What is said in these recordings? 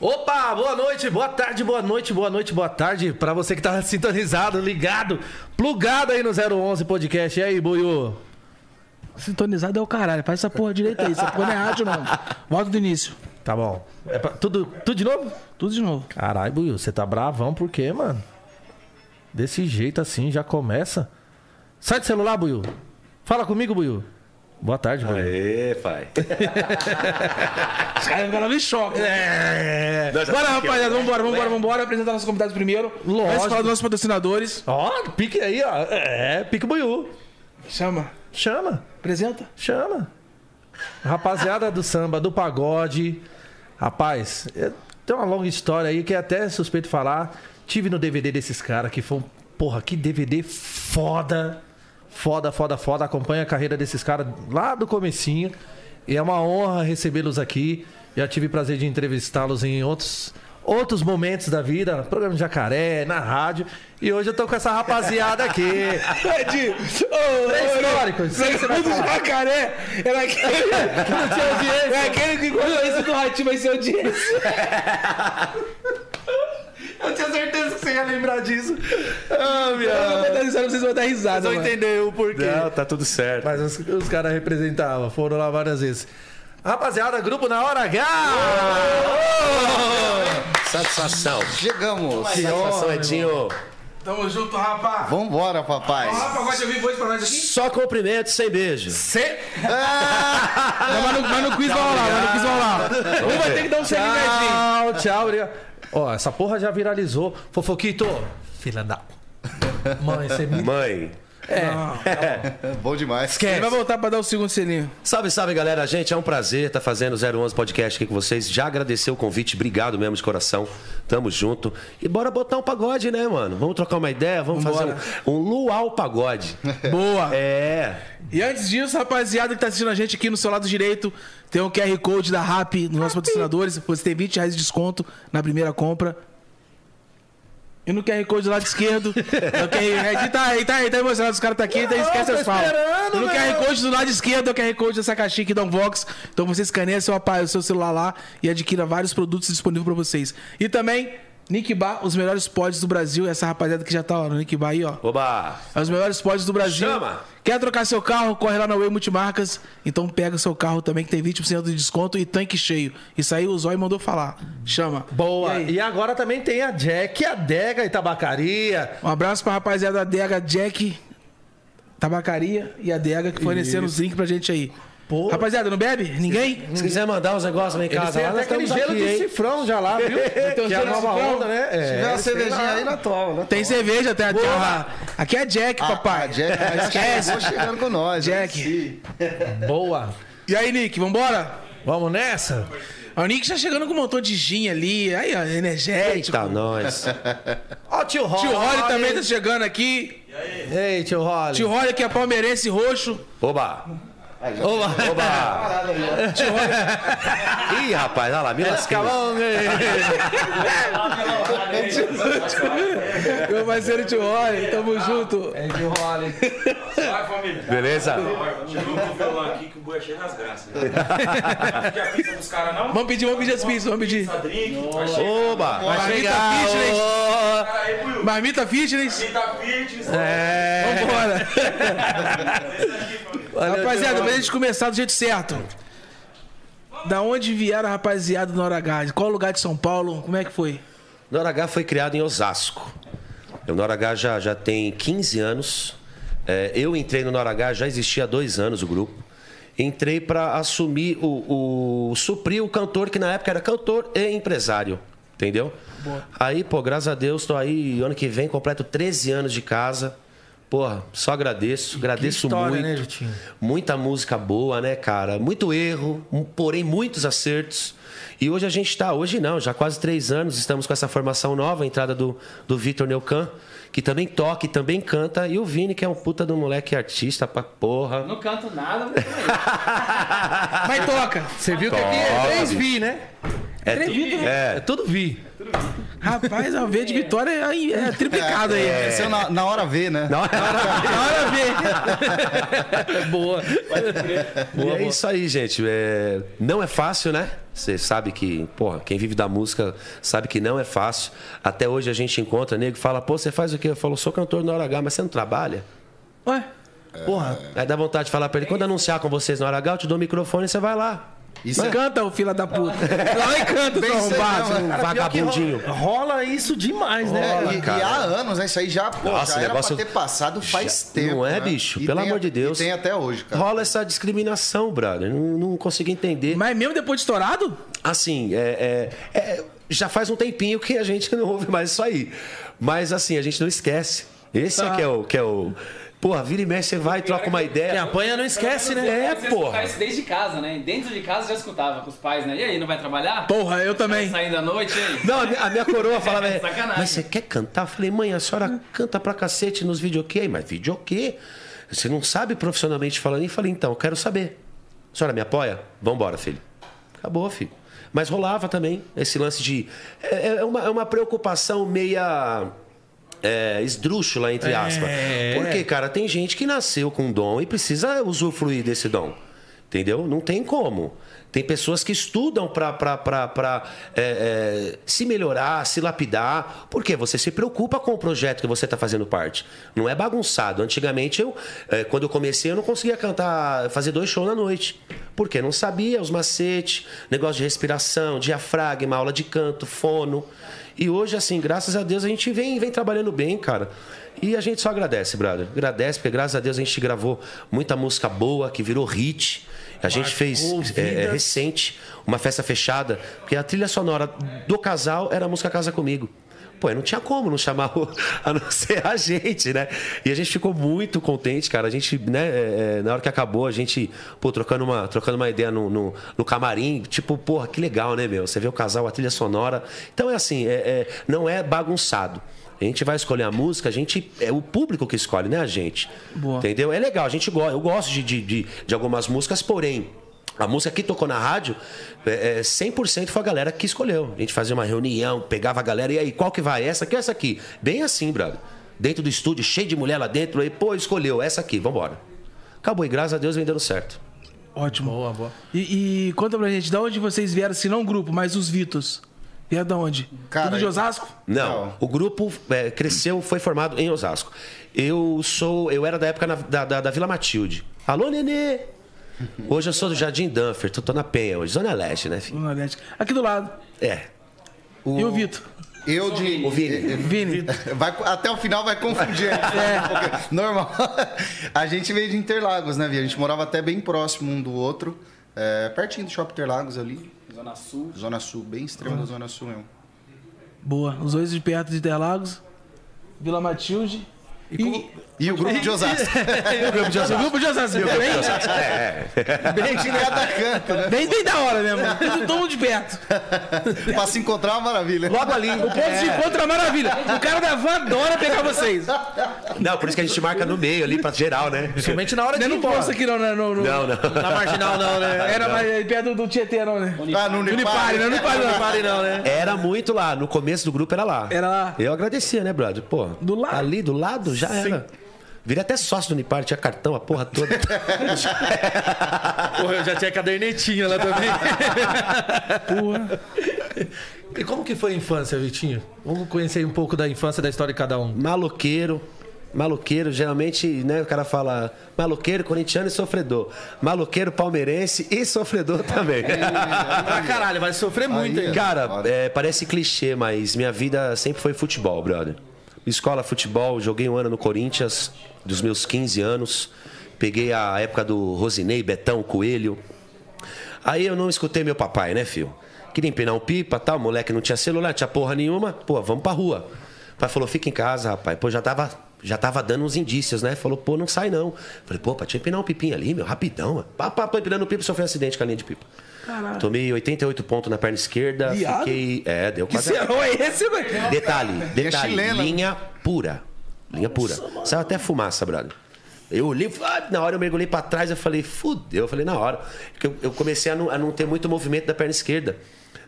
Opa, boa noite, boa tarde, boa noite, boa noite, boa tarde pra você que tá sintonizado, ligado, plugado aí no 011 Podcast. E aí, Buiu? Sintonizado é o caralho. Faz essa porra direita aí. Essa porra não é rádio, não. Volta do início. Tá bom. É pra- tudo, tudo de novo? Tudo de novo. Caralho, Buiu, você tá bravão por quê, mano? Desse jeito assim já começa? Sai do celular, Buiu. Fala comigo, Buiu. Boa tarde, Buiu. Aê, pai. Os caras ficaram em choque. É. Nós Bora, rapaziada. Vambora, vambora, vambora. Apresentar nossos convidados primeiro. Lógico. Antes de falar dos nossos patrocinadores. Ó, pique aí, ó. É, pique Buiu. Chama. Chama. Apresenta. Chama. Rapaziada do samba, do pagode. Rapaz, é- tem uma longa história aí que é até suspeito falar. Tive no DVD desses caras que foi um. Porra, que DVD foda. Foda, foda, foda. Acompanha a carreira desses caras lá do comecinho. E é uma honra recebê-los aqui. Já tive o prazer de entrevistá-los em outros, outros momentos da vida. Programa de Jacaré, na rádio. E hoje eu tô com essa rapaziada aqui. Ed, isso aí você vai Segundo falar. jacaré era aquele que não tinha audiência. É aquele que quando esse do ratinho vai ser audiência. Eu tinha certeza que você ia lembrar disso. Ah, Eu minha. vou dar risada, vocês vão dar risada. Vocês vão entender o porquê. Não, tá tudo certo. Mas os, os caras representavam, foram lá várias vezes. Rapaziada, grupo na hora H! Satisfação. Chegamos. Satisfação, Edinho. Tamo junto, rapá. Vambora, papai. Ó, rapá, gosta de ouvir voz pra nós aqui? Só cumprimento sem beijo. Cê... Não, mas, no, mas quiz vai rolar, mas no quiz vai rolar. Um vai ter que dar um selinho Edinho. Tchau, tchau. obrigado. Ó, essa porra já viralizou. Fofoquito, filha da... Mãe, você me... Mãe. Bom demais. Ele vai voltar pra dar o segundo selinho. Salve, salve, galera. Gente, é um prazer estar fazendo o 011 Podcast aqui com vocês. Já agradecer o convite. Obrigado mesmo de coração. Tamo junto. E bora botar um pagode, né, mano? Vamos trocar uma ideia? Vamos Vambora. fazer um, um luau pagode. Boa. É. E antes disso, rapaziada que tá assistindo a gente aqui no seu lado direito, tem o QR Code da RAP nos nossos patrocinadores. Você tem 20 reais de desconto na primeira compra. E no QR Code do lado esquerdo. é o QR, tá aí, tá aí, tá emocionado. Os caras tá aqui, então esquece as falas. E no velho. QR Code do lado esquerdo é o QR Code dessa caixinha aqui da Unbox. Então você escaneia seu, o seu celular lá e adquira vários produtos disponíveis pra vocês. E também, Nick Bar, os melhores pods do Brasil. Essa rapaziada que já tá ó, no Nick Bar aí, ó. Oba. É os melhores pods do Brasil. Chama! Quer trocar seu carro? Corre lá na Way Multimarcas. Então pega seu carro também, que tem 20% de desconto e tanque cheio. Isso aí o Zói mandou falar. Chama. Boa. E? E, agora também tem a Jack, a Dega e Tabacaria. Um abraço pra rapaziada da Dega Jack, Tabacaria e a Dega que forneceram os links pra gente aí. Pô. Rapaziada, não bebe? Ninguém? Se quiser mandar uns negócios lá em casa, lá, até aquele gelo aqui, de hein? cifrão já lá, viu? Tem um que é a gelo de nova cifrão? onda, né? É, Se tiver uma eles têm cervejinha lá. aí na toma, né? Tem cerveja, até a... Aqui é Jack, Ah, papai. a Jack Não já esquece. chegando com nós. Jack. Boa. E aí, Nick, vambora? Vamos nessa? O Nick já chegando com um montão de gin ali. Aí, ó, energético. Eita, nós. Ó, tio Holly. Tio Rolly também tá chegando aqui. Ei, tio Holly. Tio Rolly que é palmeirense roxo. Oba. Oba. Oba. Ih, rapaz, olha lá, me lasquei. Meu parceiro Tio Rolly, tamo junto. É tio Holly. Vai, família. Beleza? Com o violão aqui que o boi é cheio das graças. A pizza dos caras, não? Vamos pedir, vamos pedir as pizzas, vamos pedir. Drink, vai chegar. Oba. Marmita. Fitness. aí. Marmita Fitness. Fitness. É. Vambora. Valeu, Rapaziada, pra gente começar do jeito certo. Da onde vieram a rapaziada do Nora H? De Qual lugar de São Paulo? Como é que foi? Nora H foi criado em Osasco. O Nora H já, já tem 15 anos. É, eu entrei no Nora H, já existia há dois anos o grupo. Entrei para assumir o, o. suprir o cantor, que na época era cantor e empresário. Entendeu? Aí, pô, graças a Deus, tô aí. Ano que vem completo 13 anos de casa. Porra, só agradeço, agradeço história, muito. né? Muita música boa, né, cara? Muito erro, porém muitos acertos. E hoje a gente está, hoje não, já há quase três anos, estamos com essa formação nova, a entrada do, do Vitor Neucan, que também toca e também canta, e o Vini, que é um puta do moleque artista pra porra. Não canto nada, mas Mas toca. Você viu que aqui é. 3 vi, né? É, tu- né? É é, tudo vi. Rapaz, a V de Vitória é, é triplicado aí. Cresceu na, na hora V, né? Não, Na hora V. Boa. e é isso aí, gente. É, não é fácil, né? Você sabe que, porra, quem vive da música sabe que não é fácil. Até hoje a gente encontra nego que fala, pô, você faz o quê? Eu falo, sou cantor na hora H, mas você não trabalha? Ué, Porra. Aí dá vontade de falar pra ele, quando anunciar com vocês na hora H, eu te dou o microfone e você vai lá. Isso é canta, ô filho da puta. Lá e canta, seu arrombado. não, vagabundinho. Rola isso demais, né? Cara? e, e há anos, né? Isso aí já, pô, Nossa, já era negócio- pra ter passado faz Já- tempo. não é, né? bicho? E Pelo tem amor de Deus. E tem até hoje, cara. Rola essa discriminação, brother. Não, não consigo entender. Mas mesmo depois de estourado? Assim, é, é- é- já faz um tempinho que a gente não ouve mais isso aí. Mas assim, a gente não esquece. Esse é que é o. Que é o porra, vira e mexe, você vai, troca uma Quem ideia. apanha não esquece, né? É, porra. isso desde casa, né? Dentro de casa já escutava com os pais, né? E aí, não vai trabalhar? Porra, eu também. Saindo à noite, aí? Não, a minha, a minha coroa falava, é, Sacanagem. mas você quer cantar? Eu falei, mãe, a senhora canta pra cacete nos videokê. Mas videokê? Você não sabe profissionalmente falando? E falei, então, eu quero saber. A senhora me apoia? Vambora, filho. Acabou, filho. Mas rolava também esse lance de. É, é uma, é uma preocupação meia. É, esdrúxula, entre aspas. Porque, cara, tem gente que nasceu com dom e precisa usufruir desse dom. Entendeu? Não tem como. Tem pessoas que estudam para se melhorar, se lapidar. Porque você se preocupa com o projeto que você está fazendo parte. Não é bagunçado. Antigamente, eu, eh, quando eu comecei, eu não conseguia cantar, fazer dois shows na noite. Porque não sabia os macetes, negócio de respiração, diafragma, aula de canto, fono. E hoje, assim, graças a Deus, a gente vem, vem trabalhando bem, cara. E a gente só agradece, brother. Agradece, porque graças a Deus a gente gravou muita música boa, que virou hit. A gente fez é, é, recente uma festa fechada, porque a trilha sonora do casal era a música Casa Comigo. Pô, não tinha como não chamar o, a não ser a gente, né? E a gente ficou muito contente, cara. A gente, né, é, é, na hora que acabou, a gente, pô, trocando uma, trocando uma ideia no, no, no camarim, tipo, porra, que legal, né, meu? Você vê o casal, a trilha sonora. Então é assim, é, é, não é bagunçado. A gente vai escolher a música, a gente. É o público que escolhe, né, a gente? Boa. Entendeu? É legal, a gente gosta. Eu gosto de, de, de, de algumas músicas, porém. A música que tocou na rádio, é, é, 100% foi a galera que escolheu. A gente fazia uma reunião, pegava a galera, e aí, qual que vai? Essa aqui ou essa aqui? Bem assim, brother. Dentro do estúdio, cheio de mulher lá dentro, aí, pô, escolheu essa aqui, vambora. Acabou, e graças a Deus vem dando certo. Ótimo. Boa, boa. E, e conta pra gente, de onde vocês vieram, se não grupo, mas os Vitos? Vieram de onde? Cara, Tudo de Osasco? Não, Não. o grupo é, cresceu, foi formado em Osasco. Eu sou, eu era da época na- da, da, da Vila Matilde. Alô, Nenê! Hoje eu sou do Jardim Danfer, tô, tô na Penha hoje, Zona Leste, né, filho? Zona Leste. Aqui do lado. É. E o Vitor? Eu de. O Vini. Vini. Vai, até o final vai confundir. É. Normal. A gente veio de Interlagos, né, Vi? A gente morava até bem próximo um do outro. é, pertinho do Shopping Interlagos ali. Zona Sul. Zona Sul, bem extremo da Zona Sul mesmo. Boa. Os dois de perto de Interlagos. Vila Matilde. E, E o grupo de Osasco. o grupo de Osasco. O grupo de Osasco. Bem, bem de cada canto, né? bem, bem da hora mesmo. Todo todo mundo de perto. pra se encontrar é uma maravilha. Logo ali. O ponto de encontro é maravilha. O cara da van adora pegar vocês. Não, por isso que a gente marca no meio ali pra geral, né? Principalmente na hora de Não é no embora. posto aqui não, né? No, no, Não, não. Na marginal não, né? Era mais perto do Tietê, não, né? Ah, no Unipare, né? Unipare, não. Pare não, né? Era muito lá. No começo do grupo era lá. Era lá. Eu agradecia, né, brother? Pô. Do lado. Ali do lado já era. Virei até sócio do Unipar, tinha cartão, a porra toda. Porra, eu já tinha cadernetinha lá também. Porra. E como que foi a infância, Vitinho? Vamos conhecer um pouco da infância, da história de cada um. Maloqueiro. Maloqueiro, geralmente, né, o cara fala maloqueiro, corintiano e sofredor. Maloqueiro, palmeirense e sofredor também. Pra caralho, vai sofrer muito, Aí, hein? Cara, é, parece clichê, mas minha vida sempre foi futebol, brother. Escola, futebol, joguei um ano no Corinthians, dos meus 15 anos. Peguei a época do Rosinei, Betão, Coelho. Aí eu não escutei meu papai, né, filho? Queria empinar um pipa, tal, moleque não tinha celular, não tinha porra nenhuma. Pô, vamos pra rua. O pai falou, fica em casa, rapaz. Pô, já tava, já tava dando uns indícios, né? Falou, pô, não sai não. Falei, pô, pra te empinar um pipinho ali, meu, rapidão. mano. Pá, pá, pá, empinando o pipa, sofri um acidente com a linha de pipa. Tomei 88 pontos na perna esquerda. Viado? Fiquei. É, deu Que quase. serão é esse, velho? Detalhe, detalhe, chilena. linha pura. Linha pura. Saiu até fumaça, brother. Eu olhei, ah, na hora eu mergulhei pra trás, eu falei, fudeu. Eu falei, na hora. Porque eu, eu comecei a não, a não ter muito movimento da perna esquerda.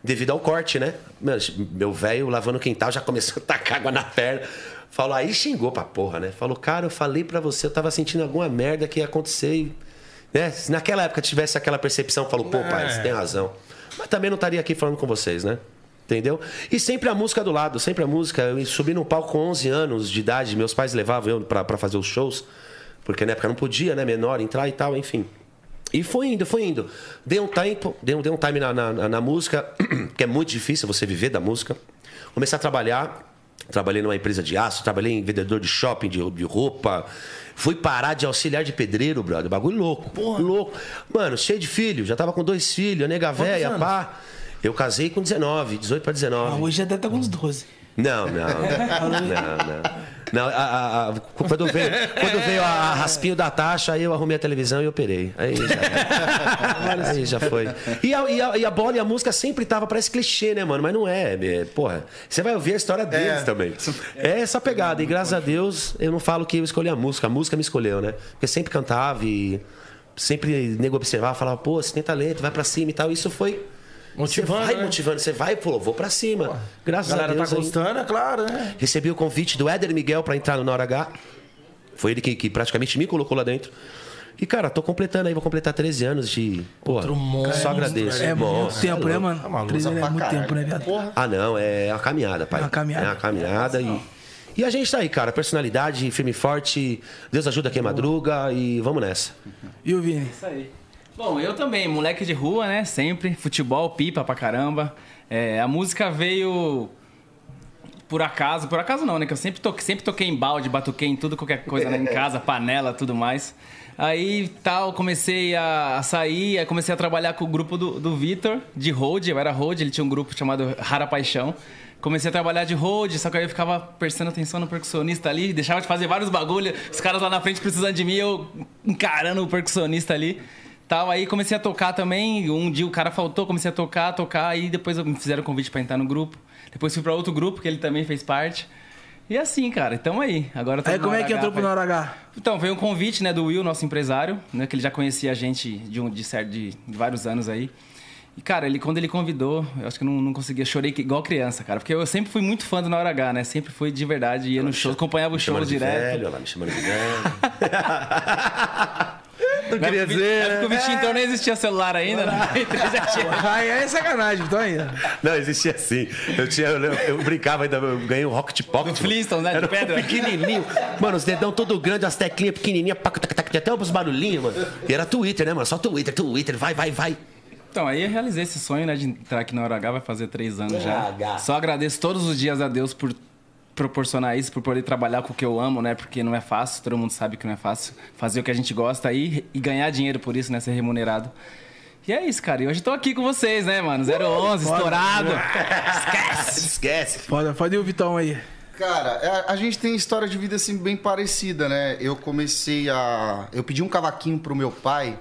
devido ao corte, né? Meu, velho lavando o quintal já começou a tacar água na perna. Falou, aí xingou pra porra, né? Falou, cara, eu falei pra você, eu tava sentindo alguma merda que ia acontecer. E, né? Se naquela época tivesse aquela percepção, falou, pô, pai, você tem razão. Mas também não estaria aqui falando com vocês, né? Entendeu? E sempre a música do lado, sempre a música. Eu subi num palco com 11 anos de idade, meus pais levavam eu pra, pra fazer os shows, porque na época não podia, né? Menor, entrar e tal, enfim. E foi indo, foi indo. Dei um tempo, dei um, dei um time na, na, na música, que é muito difícil você viver da música. Comecei a trabalhar, trabalhei numa empresa de aço, trabalhei em vendedor de shopping, de, de roupa. Fui parar de auxiliar de pedreiro, brother. Bagulho louco. Louco. Mano, cheio de filho, já tava com dois filhos, nega véia, anos? pá. Eu casei com 19, 18 para 19. Ah, hoje já deve estar com uns 12. Não, não. Não, não. Não, a- a- a- quando, veio, quando veio a raspinho da taxa, aí eu arrumei a televisão e operei. Aí já, aí já foi. E a, e, a, e a bola e a música sempre tava, parece clichê, né, mano? Mas não é, é, porra. Você vai ouvir a história deles É. também. É essa pegada. E graças a Deus, eu não falo que eu escolhi a música, a música me escolheu, né? Porque sempre cantava e sempre nego observava, falava, pô, você tem talento, vai pra cima e tal. Isso foi. Motivando, Você vai né? motivando, você vai, pô, vou pra cima. Graças A galera a Deus. tá aí- gostando, é claro, né? Recebi o convite do Éder Miguel para entrar no Na Hora H. Foi ele que, que praticamente me colocou lá dentro. E, cara, tô completando aí, vou completar 13 anos de. Pô, Outro monstro, só agradeço. É muito Monstro, tempo, é né, louco. mano? Tá maluco. Três anos é pra muito caralho. tempo, né, viado? Porra. Ah, não, é uma caminhada, pai. É uma caminhada. É uma caminhada e. E a gente tá aí, cara. Personalidade, firme e forte. Deus ajuda quem madruga e vamos nessa. E o Vini? Isso aí. Bom, eu também, moleque de rua, né? Sempre. Futebol, pipa pra caramba. É, a música veio por acaso. Por acaso não, né? Que eu sempre toquei, sempre toquei em balde, batuquei em tudo, qualquer coisa né? em casa, panela, tudo mais. Aí tal, comecei a, sair, aí comecei a trabalhar com o grupo do, do Vitor, de road, eu era road, ele tinha um grupo chamado Rara Paixão. Comecei a trabalhar de road, só que aí eu ficava prestando atenção no percussionista ali, deixava de fazer vários bagulho, os caras lá na frente precisando de mim, eu encarando o percussionista ali. Tal, aí comecei a tocar também, um dia o cara faltou, comecei a tocar, tocar, aí depois me fizeram o convite pra entrar no grupo. Depois fui pra outro grupo, que ele também fez parte. E assim, cara, tamo aí. Agora Aí como é que H, entrou pro Hora H? Então, veio um convite, né, do Will, nosso empresário, né, que ele já conhecia a gente de, um, de, de vários anos aí. E, cara, ele, quando ele convidou, eu acho que eu não, não conseguia, chorei igual criança, cara. Porque eu sempre fui muito fã do Na Hora H, né? Sempre fui de verdade, ia no show, acompanhava o show direto. velho, lá, me chamando de velho. Não Na queria época- dizer, na época né? o Vitinho então não existia celular ainda, né? Então já tinha. Aí é sacanagem, então ainda. Não, existia assim. Eu, tinha, eu, eu brincava ainda, eu ganhei um Rocket Pocket. Do Flintstones, né, de Era pedra. pequenininho. Mano, os dedão todo grande, as teclinhas pequenininhas, até uns barulhinhos, mano. E era Twitter, né, mano? Só Twitter, Twitter, vai, vai, vai. Então, aí eu realizei esse sonho, né, de entrar aqui na Hora H, vai fazer três anos já. H. Só agradeço todos os dias a Deus por proporcionar isso, por poder trabalhar com o que eu amo, né? Porque não é fácil, todo mundo sabe que não é fácil fazer o que a gente gosta e, e ganhar dinheiro por isso, né? Ser remunerado. E é isso, cara. E hoje tô aqui com vocês, né, mano? 011, estourado. Esquece! Esquece. Foda, pode ir o Vitão aí. Cara, é, a, a gente tem história de vida assim bem parecida, né? Eu comecei a. Eu pedi um cavaquinho pro meu pai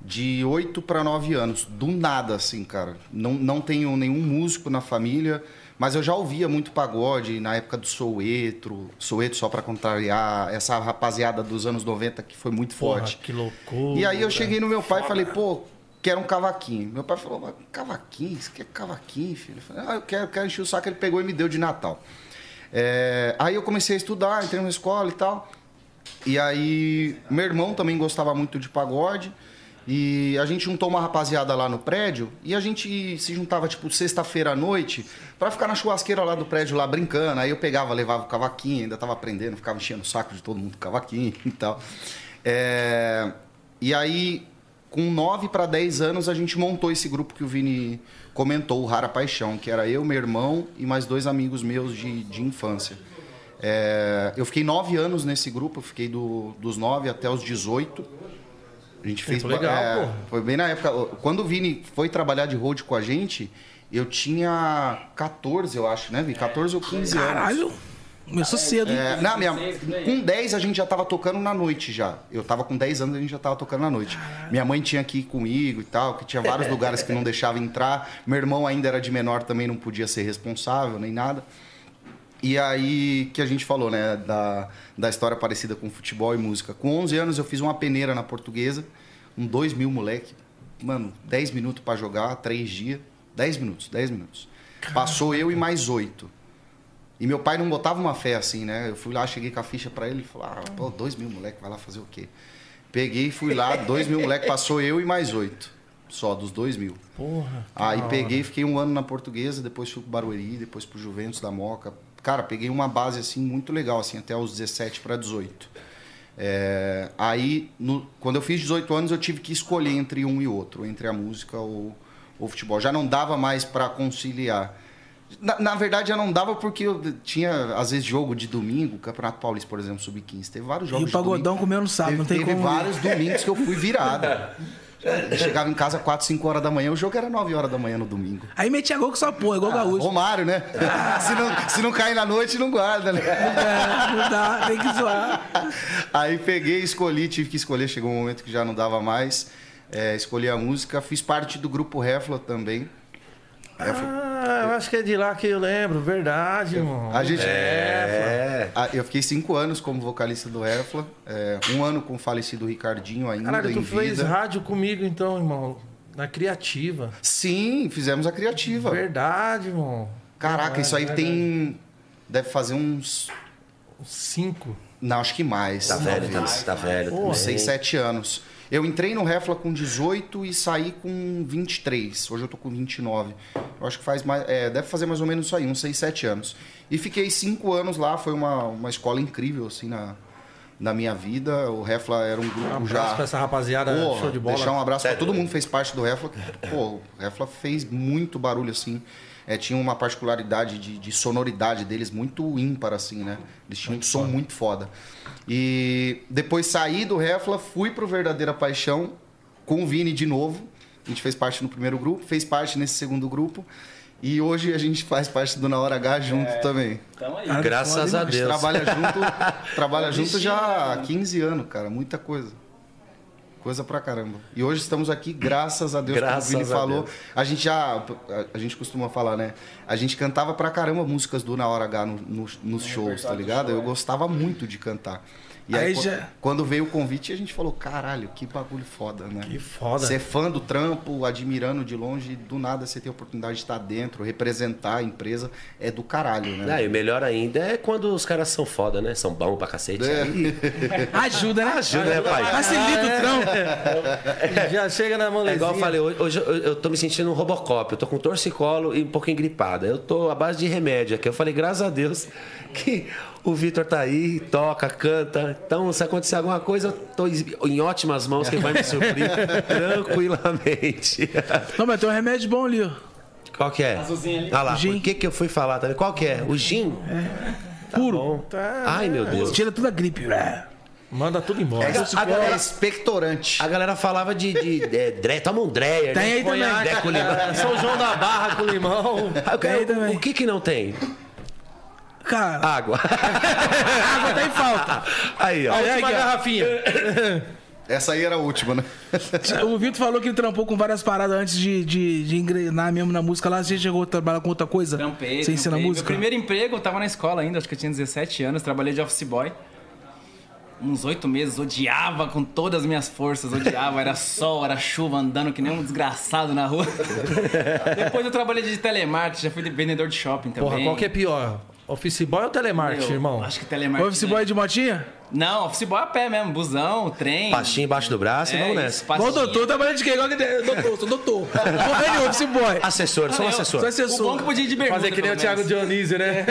de 8 para 9 anos. Do nada, assim, cara. Não, não tenho nenhum músico na família, mas eu já ouvia muito pagode na época do Souetro. Souetro, só pra contrariar essa rapaziada dos anos 90 que foi muito Porra, forte. que loucura. E aí eu cheguei no meu pai e falei, pô, quero um cavaquinho. Meu pai falou, "Mas cavaquinho? Você quer cavaquinho, filho? Eu falei, ah, eu quero, quero encher o saco. Ele pegou e me deu de Natal. É, aí eu comecei a estudar, entrei na escola e tal. E aí, meu irmão também gostava muito de pagode. E a gente juntou uma rapaziada lá no prédio e a gente se juntava, tipo, sexta-feira à noite pra ficar na churrasqueira lá do prédio, lá brincando. Aí eu pegava, levava o cavaquinho, ainda tava aprendendo, ficava enchendo o saco de todo mundo com cavaquinho e tal. É, E aí, com 9 para 10 anos, a gente montou esse grupo que o Vini comentou, o Rara Paixão, que era eu, meu irmão e mais dois amigos meus de, de infância. É, eu fiquei nove anos nesse grupo, eu fiquei do- dos 9 até os 18. A gente fez. Tempo legal, é, pô. Foi bem na época. Quando o Vini foi trabalhar de road com a gente, eu tinha 14, eu acho, né, Vini? 14 ou 15 anos. Caralho. Começou cedo, hein? É, não, minha, 16 por aí. com 10 a gente já tava tocando na noite já. Eu tava com 10 anos a gente já tava tocando na noite. Minha mãe tinha que ir comigo e tal, que tinha vários lugares que não deixava entrar. Meu irmão ainda era de menor, também não podia ser responsável nem nada. E aí que a gente falou, né, da, da história parecida com futebol e música. Com 11 anos eu fiz uma peneira na portuguesa, um 2 mil moleque. Mano, 10 minutos pra jogar, 3 dias. 10 minutos, 10 minutos. Passou eu e mais oito. E meu pai não botava uma fé assim, né? Eu fui lá, cheguei com a ficha pra ele e falei, ah, pô, dois mil moleque, vai lá fazer o quê? Peguei, fui lá, dois mil moleque, passou eu e mais oito. Só, dos dois mil. Porra. Aí peguei, fiquei um ano na portuguesa, depois fui pro Barueri, depois pro Juventus da Moca. Cara, peguei uma base assim muito legal, assim, até os 17 para 18. É, aí, no- quando eu fiz 18 anos, eu tive que escolher entre um e outro, entre a música ou o futebol. Já não dava mais para conciliar. Na, na verdade, já não dava porque eu tinha, às vezes, jogo de domingo, Campeonato Paulista, por exemplo, Sub-15. Teve vários jogos E o pagodão domingo. comendo sábado, Teve, não tem teve como. vários domingos que eu fui virada. Eu chegava em casa 4, 5 horas da manhã, o jogo era 9 horas da manhã no domingo. Aí metia gol com sua porra, igual gaúcho. Romário, né? se, não, se não cair na noite, não guarda, né? É, não dá, tem que zoar. Aí peguei, escolhi, tive que escolher, chegou um momento que já não dava mais. É, escolhi a música, fiz parte do grupo Refla também. Ah, eu acho que é de lá que eu lembro, verdade, irmão. A gente. É. Ah, Eu fiquei cinco anos como vocalista do Refla, é, um ano com o falecido Ricardinho ainda Caralho, tu fez vida. rádio comigo então, irmão. Na criativa. Sim, fizemos a criativa. Verdade, irmão. Caraca, isso aí tem. Deve fazer uns. Uns Cinco. Não, acho que mais. Tá velho, tá, tá velho. Uns 6, 7 anos. Eu entrei no Refla com 18 e saí com 23. Hoje eu tô com 29. Eu acho que faz mais. é, deve fazer mais ou menos isso aí, uns 6, 7 anos. E fiquei 5 anos lá, foi uma, uma escola incrível, assim, na, na minha vida. O Refla era um grupo Um abraço já. pra essa rapaziada, Pô, show de bola. Deixar um abraço Sério? pra todo mundo que fez parte do Refla. Pô, o Refla fez muito barulho, assim. É, tinha uma particularidade de, de sonoridade deles muito ímpar, assim, né? Eles tinham um som muito foda. E depois saí do Refla, fui pro Verdadeira Paixão com o Vini de novo. A gente fez parte no primeiro grupo, fez parte nesse segundo grupo. E hoje a gente faz parte do Na Hora H junto também. Tamo aí. Cara, Graças a A gente Deus. trabalha junto, trabalha junto já há mano. 15 anos, cara. Muita coisa. Coisa pra caramba. E hoje estamos aqui, graças a Deus, Graças como o Vini a falou. Deus. A gente já. A, gente costuma falar, né? A gente cantava pra caramba músicas do Na Hora H no- no- nos shows, tá ligado? Eu gostava muito de cantar. E aí, Aí qu- já- quando veio o convite, a gente falou: caralho, que bagulho foda, né? Que foda. Ser fã do trampo, admirando de longe, do nada você tem a oportunidade de estar dentro, representar a empresa, é do caralho, né? Ah, e o melhor ainda é quando os caras são foda, né? São bons pra cacete. É. Aí Ajuda, né? ajuda, né, pai? Facilita o trampo. Já chega na É molezinha. igual eu falei, hoje, hoje eu, eu tô me sentindo um Robocop. Eu tô com torcicolo e um pouquinho gripada. Eu tô à base de remédio aqui. Eu falei, graças a Deus, que o Vitor tá aí, toca, canta. Então, se acontecer alguma coisa, eu tô em ótimas mãos, que ele vai me suprir tranquilamente. Não, mas tem um remédio bom ali, ó. Qual que é? Azulzinho ali. Ah lá, Gin. por que, que eu fui falar também? Qual que é? O gin? Puro. Bom. Ai, meu Deus. Tira toda a gripe. É. Manda tudo embora. É, A galera- é expectorante. A galera falava de, de, de Dre- toma um Dreyer, Tem né? aí também. Com limão. É, São João da Barra com limão. Aí também. o que que não tem? Cara, Água. água tá em falta. Aí, ó. A Aí, ó. garrafinha. Essa aí era a última, né? O Vitor falou que ele trampou com várias paradas antes de, de, de engrenar mesmo na música lá. Você chegou a trabalhar com outra coisa? Trampei, Sem ser na trampei. música? Meu primeiro emprego, eu tava na escola ainda, acho que eu tinha 17 anos, trabalhei de office boy. Uns oito meses, odiava com todas as minhas forças, odiava, era sol, era chuva, andando que nem um desgraçado na rua. Depois eu trabalhei de telemarketing, já fui vendedor de shopping também. Porra, qual que é pior? Office boy ou telemarketing, Meu, irmão? Acho que telemarketing. Office boy de motinha? Não, office boy a pé mesmo, busão, trem. Pastinha embaixo do braço e É vamos isso, nessa. Igual doutor, trabalhando de quê? Igual que doutor, sou doutor. Porra de office boy. Assessor, sou um eu- assessor. Sou O bom assessor. que podia ir de bermuda, Fazer que nem o Thiago. Dionísio, né?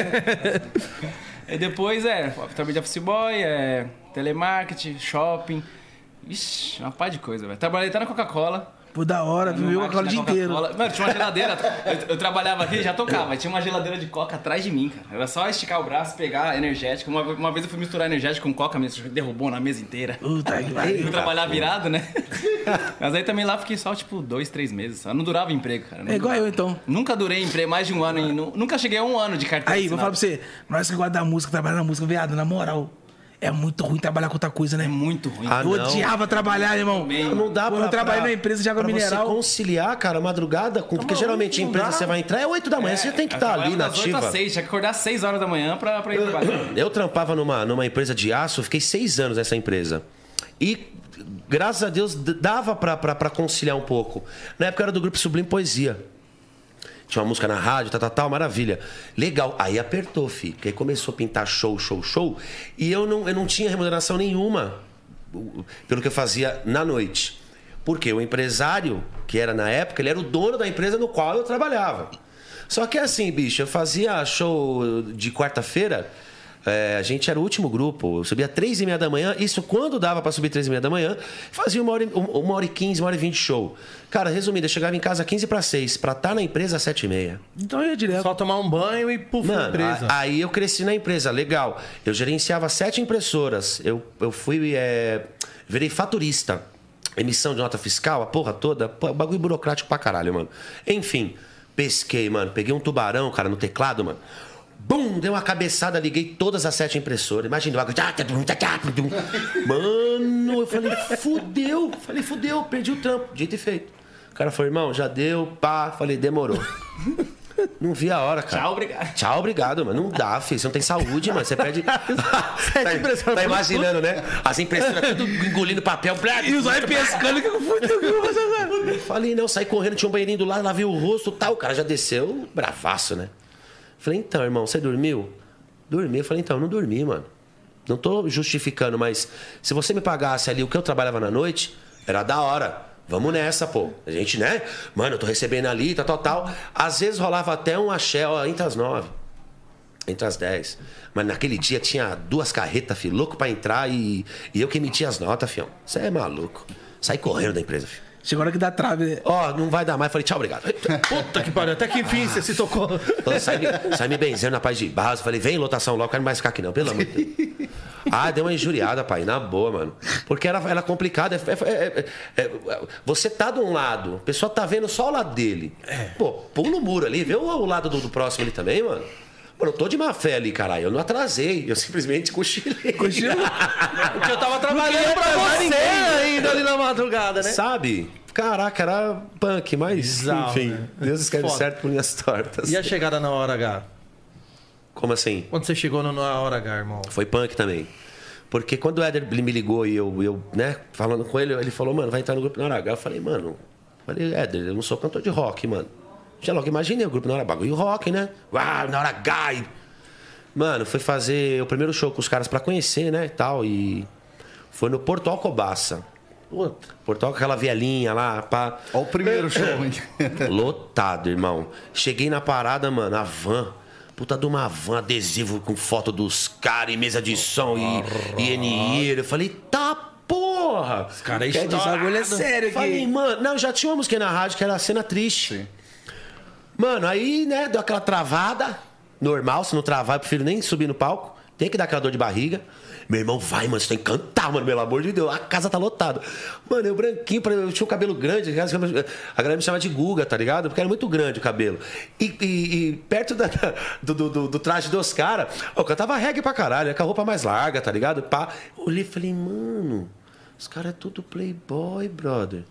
E depois, é, trabalhei de office boy, é, telemarketing, shopping. Ixi, uma par de coisa, velho. Trabalhei até na Coca-Cola. Pô, da hora, no viveu com a marketing cola o dia inteiro. Mano, tinha uma geladeira. Eu, eu trabalhava aqui, já tocava. Tinha uma geladeira de coca atrás de mim, cara. Era só esticar o braço, pegar energético. Uma, uma vez eu fui misturar energético com coca, me derrubou na mesa inteira. Puta que pariu. fui trabalhar virado, né? Mas aí também lá fiquei só, tipo, dois, três meses. Não durava emprego, cara. Não É igual durava. eu, então. Nunca durei emprego, mais de um ano. Em, nu- nunca cheguei a um ano de carteira Aí, vou falar assinada. pra você. Nós que guarda da música, trabalhar na música, viado, na moral. É muito ruim trabalhar com outra coisa, né? É muito ruim. Ah, eu não. odiava trabalhar, irmão. Não dá Quando pra, eu trabalhei pra- na empresa de água pra mineral. Você conciliar, cara, madrugada, com, porque geralmente a não empresa você vai entrar é 8 da manhã, você tem que estar ali na das 8 ativa. às 6, tinha que acordar às 6 horas da manhã pra, pra ir trabalhar. Eu trampava numa, numa empresa de aço, fiquei seis anos nessa empresa. E, graças a Deus, dava pra, pra, pra conciliar um pouco. Na época era do grupo Sublime Poesia. Tinha uma música na rádio, tal, tal, tal, maravilha. Legal. Aí apertou, fi. Porque aí começou a pintar show, show, show. E eu não, eu não tinha remuneração nenhuma pelo que eu fazia na noite. Porque o empresário, que era na época, ele era o dono da empresa no qual eu trabalhava. Só que assim, bicho, eu fazia show de quarta-feira. É, a gente era o último grupo, eu subia três e meia da manhã. Isso quando dava pra subir três e meia da manhã, fazia uma hora, e- uma hora e quinze, uma hora e vinte de show. Cara, resumindo, eu chegava em casa 15 para seis, pra estar na empresa às sete e meia. Então eu ia direto. Só tomar um banho e puf, Mano, empresa. a- aí eu cresci na empresa, legal. Eu gerenciava sete impressoras. Eu, eu fui. É, virei faturista. Emissão de nota fiscal, a porra toda. Pô, bagulho burocrático pra caralho, mano. Enfim, pesquei, mano. Peguei um tubarão, cara, no teclado, mano. Bum! Dei uma cabeçada, liguei todas as sete impressoras. Imagina o bagulho. Mano, eu falei, fudeu. Falei, fudeu, perdi o trampo. Dito e feito. O cara falou, irmão, já deu, pá. Falei, demorou. Não vi a hora, cara. Tchau, obrigado. Tchau, obrigado, mano. Não dá, filho. Você não tem saúde, mano. Você perde. tá, tá imaginando, né? As impressoras tudo engolindo papel. E os olhos pescando, que eu fui? Falei, não, saí correndo, tinha um banheirinho do lado, lavei o rosto tal. O cara já desceu, bravaço, né? Falei, então, irmão, você dormiu? Dormi. Eu falei, então, eu não dormi, mano. Não tô justificando, mas se você me pagasse ali o que eu trabalhava na noite, era da hora. Vamos nessa, pô. A gente, né? Mano, eu tô recebendo ali, tal, tal, tal. Às vezes rolava até um axé, ó, entre as nove. Entre as dez. Mas naquele dia tinha duas carretas, filho, louco pra entrar e, e eu que emitia as notas, fião. Você é maluco. Saí correndo da empresa, filho. Chegou a hora que dá trave. Ó, não vai dar mais. Falei, tchau, obrigado. Puta que pariu. Até que enfim você se tocou. Então, sai, me- sai me benzendo na paz de base. Falei, vem lotação logo, quero mais ficar aqui não, pelo amor de Deus. Ah, deu uma injuriada, pai, na boa, mano. Porque era, era complicado. é- é- é- é- é- você tá de um lado, a pessoa tá vendo só o lado dele. Pô, pula o muro ali, vê o, o lado do, do próximo ali também, mano. Mano, eu tô de má fé ali, caralho. Eu não atrasei, eu simplesmente cochilei. Porque eu tava trabalhando pra você ainda ali na madrugada, né? Sabe? Caraca, era punk, mas Bizarro, enfim. né? Deus escreve Foda. certo por minhas tortas. E a chegada na hora H? Como assim? Quando você chegou na hora H, irmão? Foi punk também. Porque quando o Éder me ligou e eu, eu, né, falando com ele, ele falou, mano, vai entrar no grupo na hora H. Eu falei, mano, falei, Éder, eu não sou cantor de rock, mano. Já logo imaginei o grupo na hora bagulho rock, né? Uau, na hora H. Mano, fui fazer o primeiro show com os caras pra conhecer, né, e tal. E foi no Porto Alcobaça. Puta. Porto Alco, aquela vielinha lá, pá. Olha o primeiro show, hein? Lotado, irmão. Cheguei na parada, mano, a van. Puta de uma van, adesivo com foto dos caras e mesa de som e, e NI. Eu falei, tá porra! Os caras dizer, Esse bagulho é sério Falei, aqui. mano, não, já tinha uma música na rádio que era a cena triste. Mano, aí, né, deu aquela travada. Normal, se não travar, eu prefiro nem subir no palco. Tem que dar aquela dor de barriga. Meu irmão, vai, mano, você tem que cantar, mano, pelo amor de Deus. A casa tá lotada. Mano, eu branquinho, eu tinha o cabelo grande. A galera me chamava de Guga, tá ligado? Porque era muito grande o cabelo. E, e- e perto da- do, do- do- traje dos caras, eu cantava reggae pra caralho, com a roupa mais larga, tá ligado? Pá. Olhei e falei, mano, os caras é tudo playboy, brother.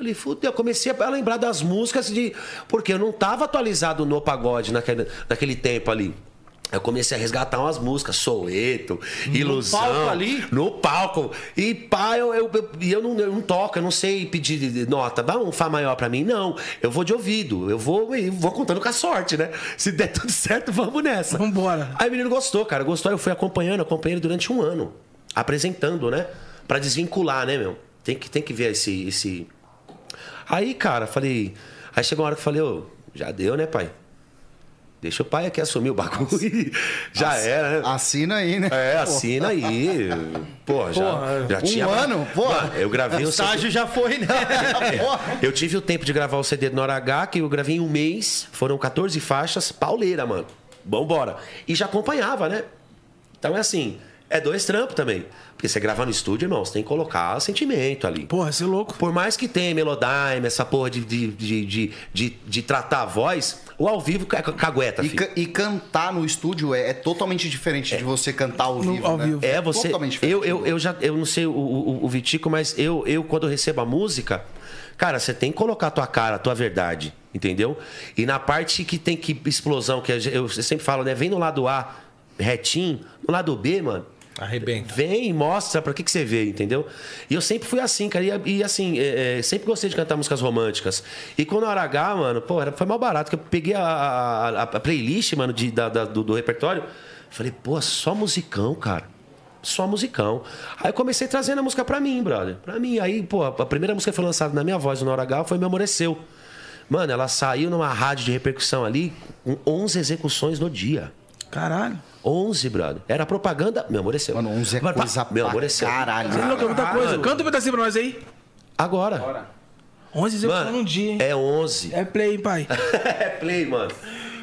Falei, fudeu, comecei a lembrar das músicas de. Porque eu não tava atualizado no pagode naquele, naquele tempo ali. Eu comecei a resgatar umas músicas, Soeto, Ilusão. palco ali? No palco. E pá, eu, eu, eu, eu não, eu não toco, eu não sei pedir nota. Dá um Fá maior pra mim? Não. Eu vou de ouvido. Eu vou e vou contando com a sorte, né? Se der tudo certo, vamos nessa. Vambora. Aí o menino gostou, cara. Gostou. Eu fui acompanhando, acompanhei ele durante um ano. Apresentando, né? Pra desvincular, né, meu? Tem que, tem que ver esse, esse. Aí, cara, falei. Aí chegou uma hora que eu falei, ô, já deu, né, pai? Deixa o pai aqui assumir o bagulho. já era, né? Assina aí, né? É, assina aí. Pô, já, Porra, já um tinha. ano? Porra. Mano, eu gravei O o CD. estágio já foi, né? Eu tive o tempo de gravar o CD do Nora H, que eu gravei em um mês. Foram 14 faixas, pauleira, mano. Vambora. E já acompanhava, né? Então é assim, é dois trampos também. Porque você grava no estúdio, irmão, você tem que colocar sentimento ali. Porra, você é louco. Por mais que tenha Melodyne, essa porra de, de, de, de, de, de tratar a voz, o ao vivo é cagueta, E, ca- e cantar no estúdio é, é totalmente diferente de você cantar ao No- vivo. ao né? vivo. É, você. Totalmente diferente. Eu, eu, eu já. Eu não sei o, o, o Vitico, mas eu, eu, quando eu recebo a música, cara, você tem que colocar a tua cara, a tua verdade. Entendeu? E na parte que tem que explosão, que eu sempre falo, né? Vem no lado A retinho, no lado B, mano. Arrebenta. Vem mostra pra que, que você veio, entendeu? E eu sempre fui assim, cara. E, e assim, é, é, sempre gostei de cantar músicas românticas. E quando a H, mano, pô, era- foi mal barato, que eu peguei a, a- a playlist, mano, de, da- da- do, do repertório. Falei, pô, só musicão, cara. Só musicão. Aí eu comecei trazendo a música pra mim, brother. Pra mim. Aí, pô, a primeira música que foi lançada na minha voz no Hora H foi Meu Amor é. Mano, ela saiu numa rádio de repercussão ali com 11 execuções no dia. Caralho. 11, brother. Era propaganda. Meu amor é seu. Mano, 11 é Mas, coisa Meu pra amor é seu. caralho. Você é louco, é muita coisa. Canta um pedacinho pra nós aí. Agora. 11 execuções Mano, num dia, hein? é 11. É play, hein, pai. É play, mano.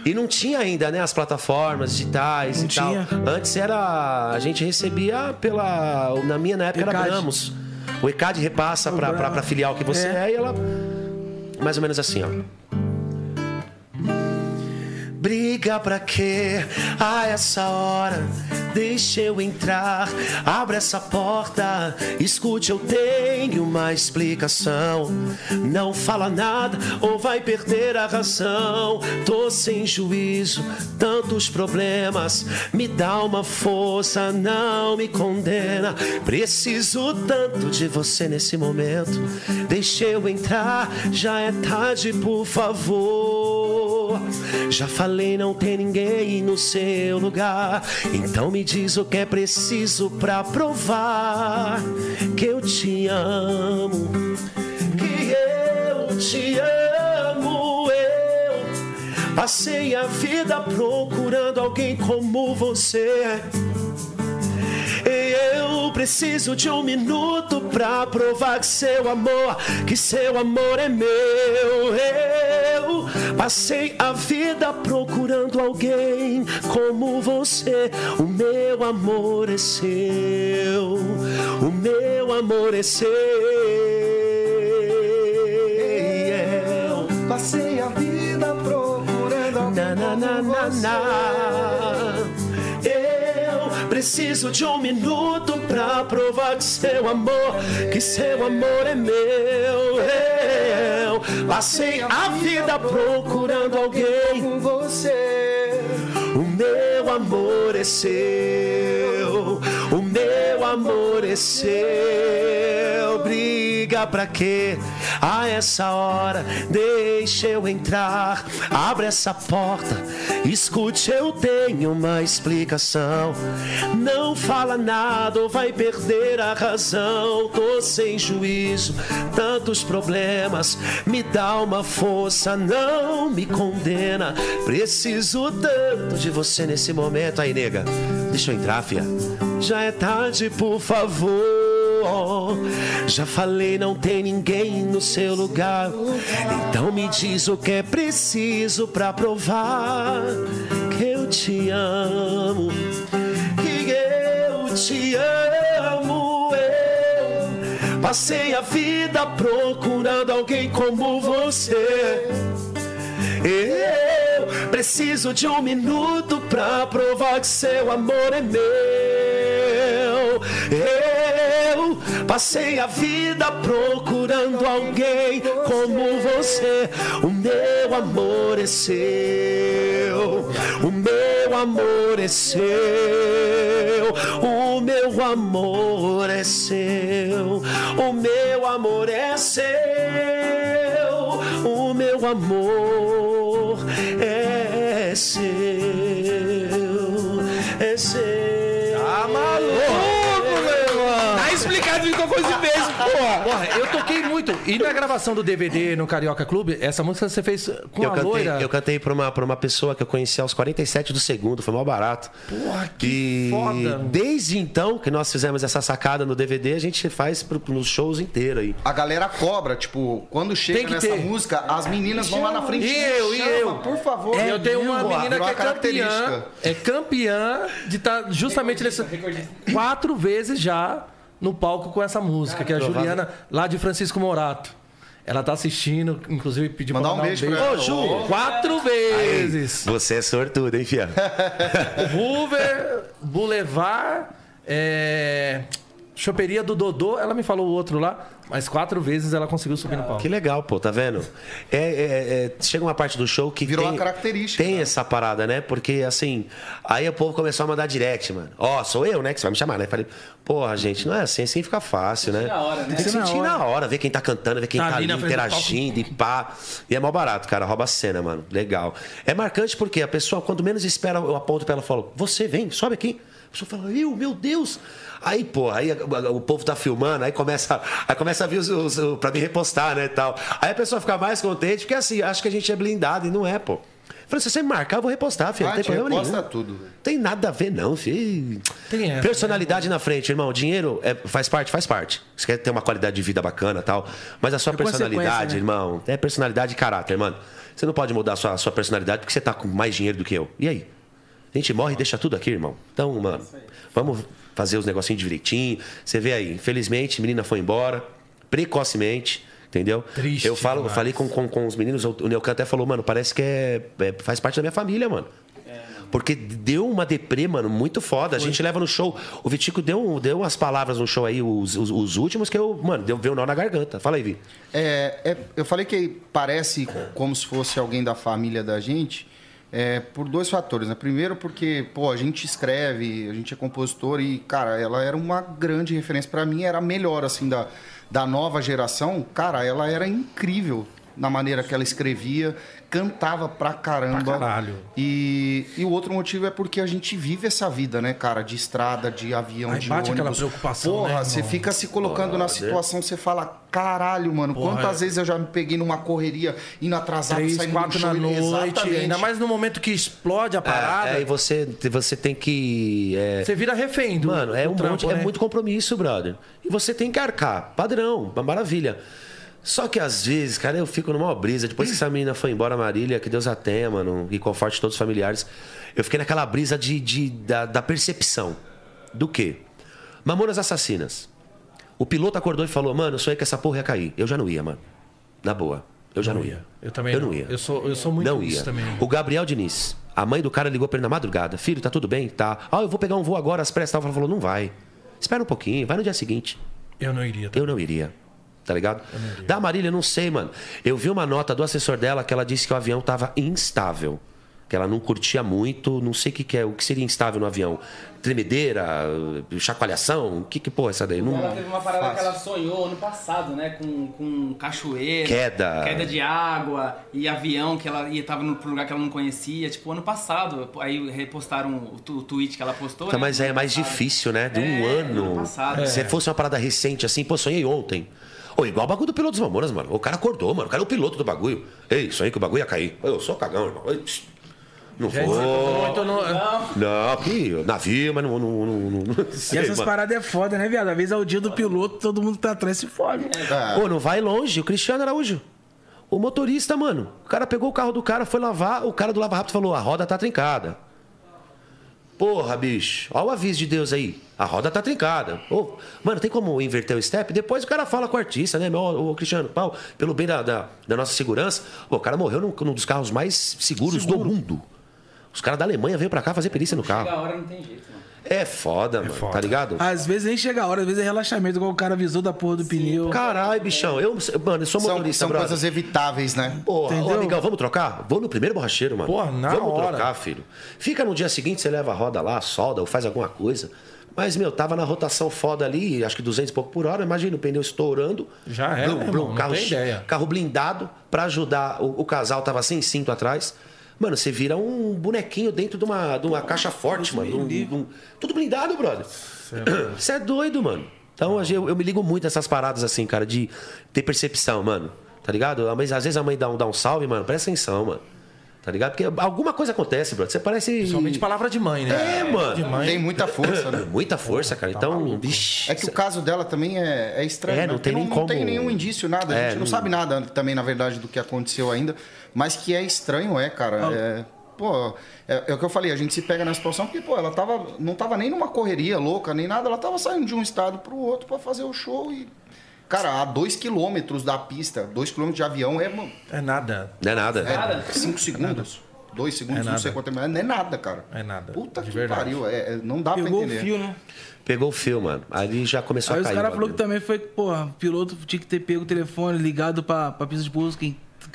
E não tinha ainda, né, as plataformas digitais Não e tal. tinha. Antes era. A gente recebia pela. Na minha na época era ECAD. Bramos. O ECAD repassa pra, pra, pra filial que você é. É. e ela. Mais ou menos assim, ó. Briga pra quê? A essa hora, deixa eu entrar. Abre essa porta, escute, eu tenho uma explicação. Não fala nada ou vai perder a razão. Tô sem juízo, tantos problemas. Me dá uma força, não me condena. Preciso tanto de você nesse momento. Deixa eu entrar, já é tarde, por favor. Já falei, não tem ninguém no seu lugar. Então me diz o que é preciso pra provar que eu te amo. Que eu te amo, eu passei a vida procurando alguém como você. Eu preciso de um minuto pra provar que seu amor, que seu amor é meu. Eu passei a vida procurando alguém como você. O meu amor é seu. O meu amor é seu. Passei a vida procurando alguém Na, na, na, como você. Preciso de um minuto pra provar que seu amor, que seu amor é meu. Eu passei a vida procurando alguém. Com você. O meu amor é seu. O meu amor é seu. Briga pra quê? A essa hora, deixa eu entrar. Abre essa porta. Escute, eu tenho uma explicação. Não fala nada ou vai perder a razão. Tô sem juízo, tantos problemas. Me dá uma força, não me condena. Preciso tanto de você nesse momento. Aí, nega, deixa eu entrar, fia. Já é tarde, por favor. Já falei, não tem ninguém no seu lugar. Então me diz o que é preciso pra provar que eu te amo. Que eu te amo. Eu passei a vida procurando alguém como você. Eu preciso de um minuto pra provar que seu amor é meu. Eu passei a vida procurando alguém como você. O meu amor é seu. O meu amor é seu. O meu amor é seu. O meu amor é seu. O meu amor é seu. É seu. Tá maluco, meu irmão? Tá explicado de qualquer coisa mesmo, porra. Porra, eu toquei muito. E na gravação do DVD no Carioca Clube, essa música você fez com Eu a cantei, loira. eu cantei pra uma, pra uma pessoa que eu conheci aos 47 do segundo, foi mal barato. Porra, que e foda. desde então que nós fizemos essa sacada no DVD, a gente faz pro, nos shows inteiros aí. A galera cobra, tipo, quando chega nessa ter. música, as meninas vão lá na frente E eu, e eu. por favor. eu tenho uma Pô, menina que é campeã. É campeã de estar justamente nessa. Quatro vezes já no palco com essa música, que é a Juliana, lá de Francisco Morato. Ela tá assistindo, inclusive pediu Mandar pra um beijo pra ela. Ô, Ju, quatro vezes. Você é sortudo, hein, fia? Hoover, Boulevard, é... Choperia do Dodô, ela me falou o outro lá. Mas quatro vezes ela conseguiu subir no palco. Que legal, pô, tá vendo? É, é- é- chega uma parte do show que Virou tem, uma característica, Tem né? essa parada, né? Porque, assim, aí o povo começou a mandar direct, mano. Ó, sou eu, né? Que você vai me chamar, né? Falei, porra, gente, não é assim, assim fica fácil, né? na hora, né? Tem que Ser na sentir na hora, ver quem tá cantando, ver quem Tá tá, ali ali, interagindo e pá. E é mó barato, cara, rouba a cena, mano. Legal. É marcante porque a pessoa, quando menos espera, eu aponto pra ela e falo, você vem, sobe aqui. A pessoa fala, eu, meu Deus. Aí, pô, aí o povo tá filmando, aí começa, aí começa a vir os, os, o- pra me repostar, né, e tal. Aí a pessoa fica mais contente, porque assim, acho que a gente é blindado e não é, pô. Falei, se você me marcar, eu vou repostar, filho. Ah, não tem te problema reposta nenhum. tudo. Tem nada a ver, não, filho. Tem essa, Personalidade na frente, irmão. Dinheiro é- faz parte, faz parte. Você quer ter uma qualidade de vida bacana e tal. Mas a sua É personalidade, né? irmão, é personalidade e caráter, mano. Você não pode mudar a sua, a sua personalidade porque você tá com mais dinheiro do que eu. E aí? A gente morre e deixa tudo aqui, irmão. Então, mano, vamos fazer os negocinhos direitinho. Você vê aí, infelizmente, a menina foi embora, precocemente. Entendeu? Triste eu falo, demais. falei com, com, com os meninos, o Neucan até falou, mano, parece que é, é- faz parte da minha família, mano. Porque deu uma deprê, mano, muito foda. A gente leva no show. O Vitico deu, deu umas palavras no show aí, os, os, os últimos, que eu, mano, deu, veio um nó na garganta. Fala aí, Vi. É, é, eu falei que parece como se fosse alguém da família da gente é, por dois fatores. Né? Primeiro, porque pô, a gente escreve, a gente é compositor e, cara, ela era uma grande referência para mim, era a melhor assim da, da nova geração. Cara, ela era incrível na maneira que ela escrevia, cantava pra caramba. Pra caralho. E, e o outro motivo é porque a gente vive essa vida, né, cara? De estrada, de avião, Aí de bate aquela ônibus. preocupação, Porra, né, você irmão? fica se colocando na situação, você fala, caralho, mano, Porra, quantas é. vezes eu já me peguei numa correria, indo atrasado, Três, saindo quatro na noite. exatamente. Ainda mais no momento que explode a parada. É, é, e você, você tem que. é, Você vira refém do Mano, é, um trampo, monte, né? é muito compromisso, brother. E você tem que arcar. Padrão, uma maravilha. Só que às vezes, cara, eu fico numa brisa. Depois que essa menina foi embora, Marília, que Deus a tenha, mano, e conforte todos os familiares. Eu fiquei naquela brisa de, de- da, da percepção. Do quê? Mamonas Assassinas. O piloto acordou e falou, mano, eu sonhei que essa porra ia cair. Eu já não ia, mano. Na boa. Eu já não, ia. Eu também Eu não. não ia. Eu sou, eu sou muito Não ia. também. O Gabriel Diniz, a mãe do cara ligou pra ele na madrugada. Filho, tá tudo bem? Tá. Ah, eu vou pegar um voo agora, às pressas. Ela falou, não vai. Espera um pouquinho, vai no dia seguinte. Eu não iria. Eu não iria. Tá ligado? Da Marília, não sei, mano. Eu vi uma nota do assessor dela que ela disse que o avião tava instável. Que ela não curtia muito, não sei o que, que é, o que seria instável no avião. Tremedeira, chacoalhação, o que que porra é essa daí? Não... Ela teve uma parada que ela sonhou ano passado, né? Com, com cachoeira. Queda. Queda de água e avião que ela ia tava no lugar que ela não conhecia. Tipo, ano passado. Aí repostaram o, o tweet que ela postou. Então, né, mas é mais passado. difícil, né? De um É, ano. ano passado. Se fosse uma parada recente assim, pô, sonhei ontem. Ô, igual o bagulho do piloto dos Mamonas, mano. O cara acordou, mano. O cara é o piloto do bagulho. Ei, sonhei que o bagulho ia cair. Eu sou cagão, irmão. Ei, Não Gente, vou. muito no- Não, que navio, mas não. não, não, não, não E sei, essas mano. paradas é foda, né, viado? Às vezes é o dia do piloto, todo mundo tá atrás se fode. É. Pô, não vai longe. O Cristiano Araújo. O motorista, mano. O cara pegou o carro do cara, foi lavar. O cara do Lava Rápido falou: a roda tá trincada. Porra, bicho. Olha o aviso de Deus aí. A roda tá trincada. Ô, mano, tem como inverter o step? Depois o cara fala com o artista, né? Meu, ô, Cristiano, pau, pelo bem da, da, da nossa segurança. Pô, o cara morreu num, num dos carros mais seguros do mundo. Os caras da Alemanha veio pra cá fazer perícia no Chega carro. a hora, não tem jeito, mano. É foda, mano. foda. Tá ligado? Às vezes nem chega a hora, às vezes é relaxamento, igual o cara avisou da porra do pneu. Caralho, bichão. Eu, mano, eu sou São, motorista, são brother. coisas evitáveis, né? Porra, ô, Entendeu? amigão, vamos trocar? Vou no primeiro borracheiro, mano. Porra, na vamos hora. trocar, filho. Fica no dia seguinte, você leva a roda lá, solda ou faz alguma coisa. Mas, meu, tava na rotação foda ali, acho que 200 e pouco por hora. Imagina o pneu estourando. Já era, meu irmão, não carro, tem ideia. Carro blindado pra ajudar. O, o casal tava sem cinto atrás. Mano, você vira um bonequinho dentro de uma, de uma caixa forte, mano. um- um- tudo blindado, brother. Você é doido, mano. Então, eu, eu me ligo muito nessas paradas assim, cara, de ter percepção, mano. Tá ligado? Mas às vezes a mãe dá um, dá um salve, mano. Presta atenção, mano. Tá ligado? Porque alguma coisa acontece, brother. Você parece. Principalmente palavra de mãe, né? É, mano. De mãe. Tem muita força, né? Muita força, cara. Então, vixi. É que o caso dela também é, é estranho. É, né? não tem Porque nem não, como- tem nenhum indício, nada. A É, gente não, não- sabe nada também, na verdade, do que aconteceu ainda. Mas que é estranho, é, cara. É, pô, é, é o que eu falei, a gente se pega na situação porque, pô, ela tava, não tava nem numa correria louca, nem nada. Ela tava saindo de um estado pro outro pra fazer o show e. Cara, a dois quilômetros da pista, dois quilômetros de avião é, mano, É nada. Não é nada. Nada. cinco segundos dois segundos, É não sei quanto é, não é nada, cara. É nada, Puta de que verdade. pariu, é, é- não dá Pegou pra o entender. fio, né? Pegou o fio, mano. Ali já começou Aí a os cair. caras o falaram que também foi, porra, o piloto tinha que ter pego o telefone, ligado pra, pra pista de pouso,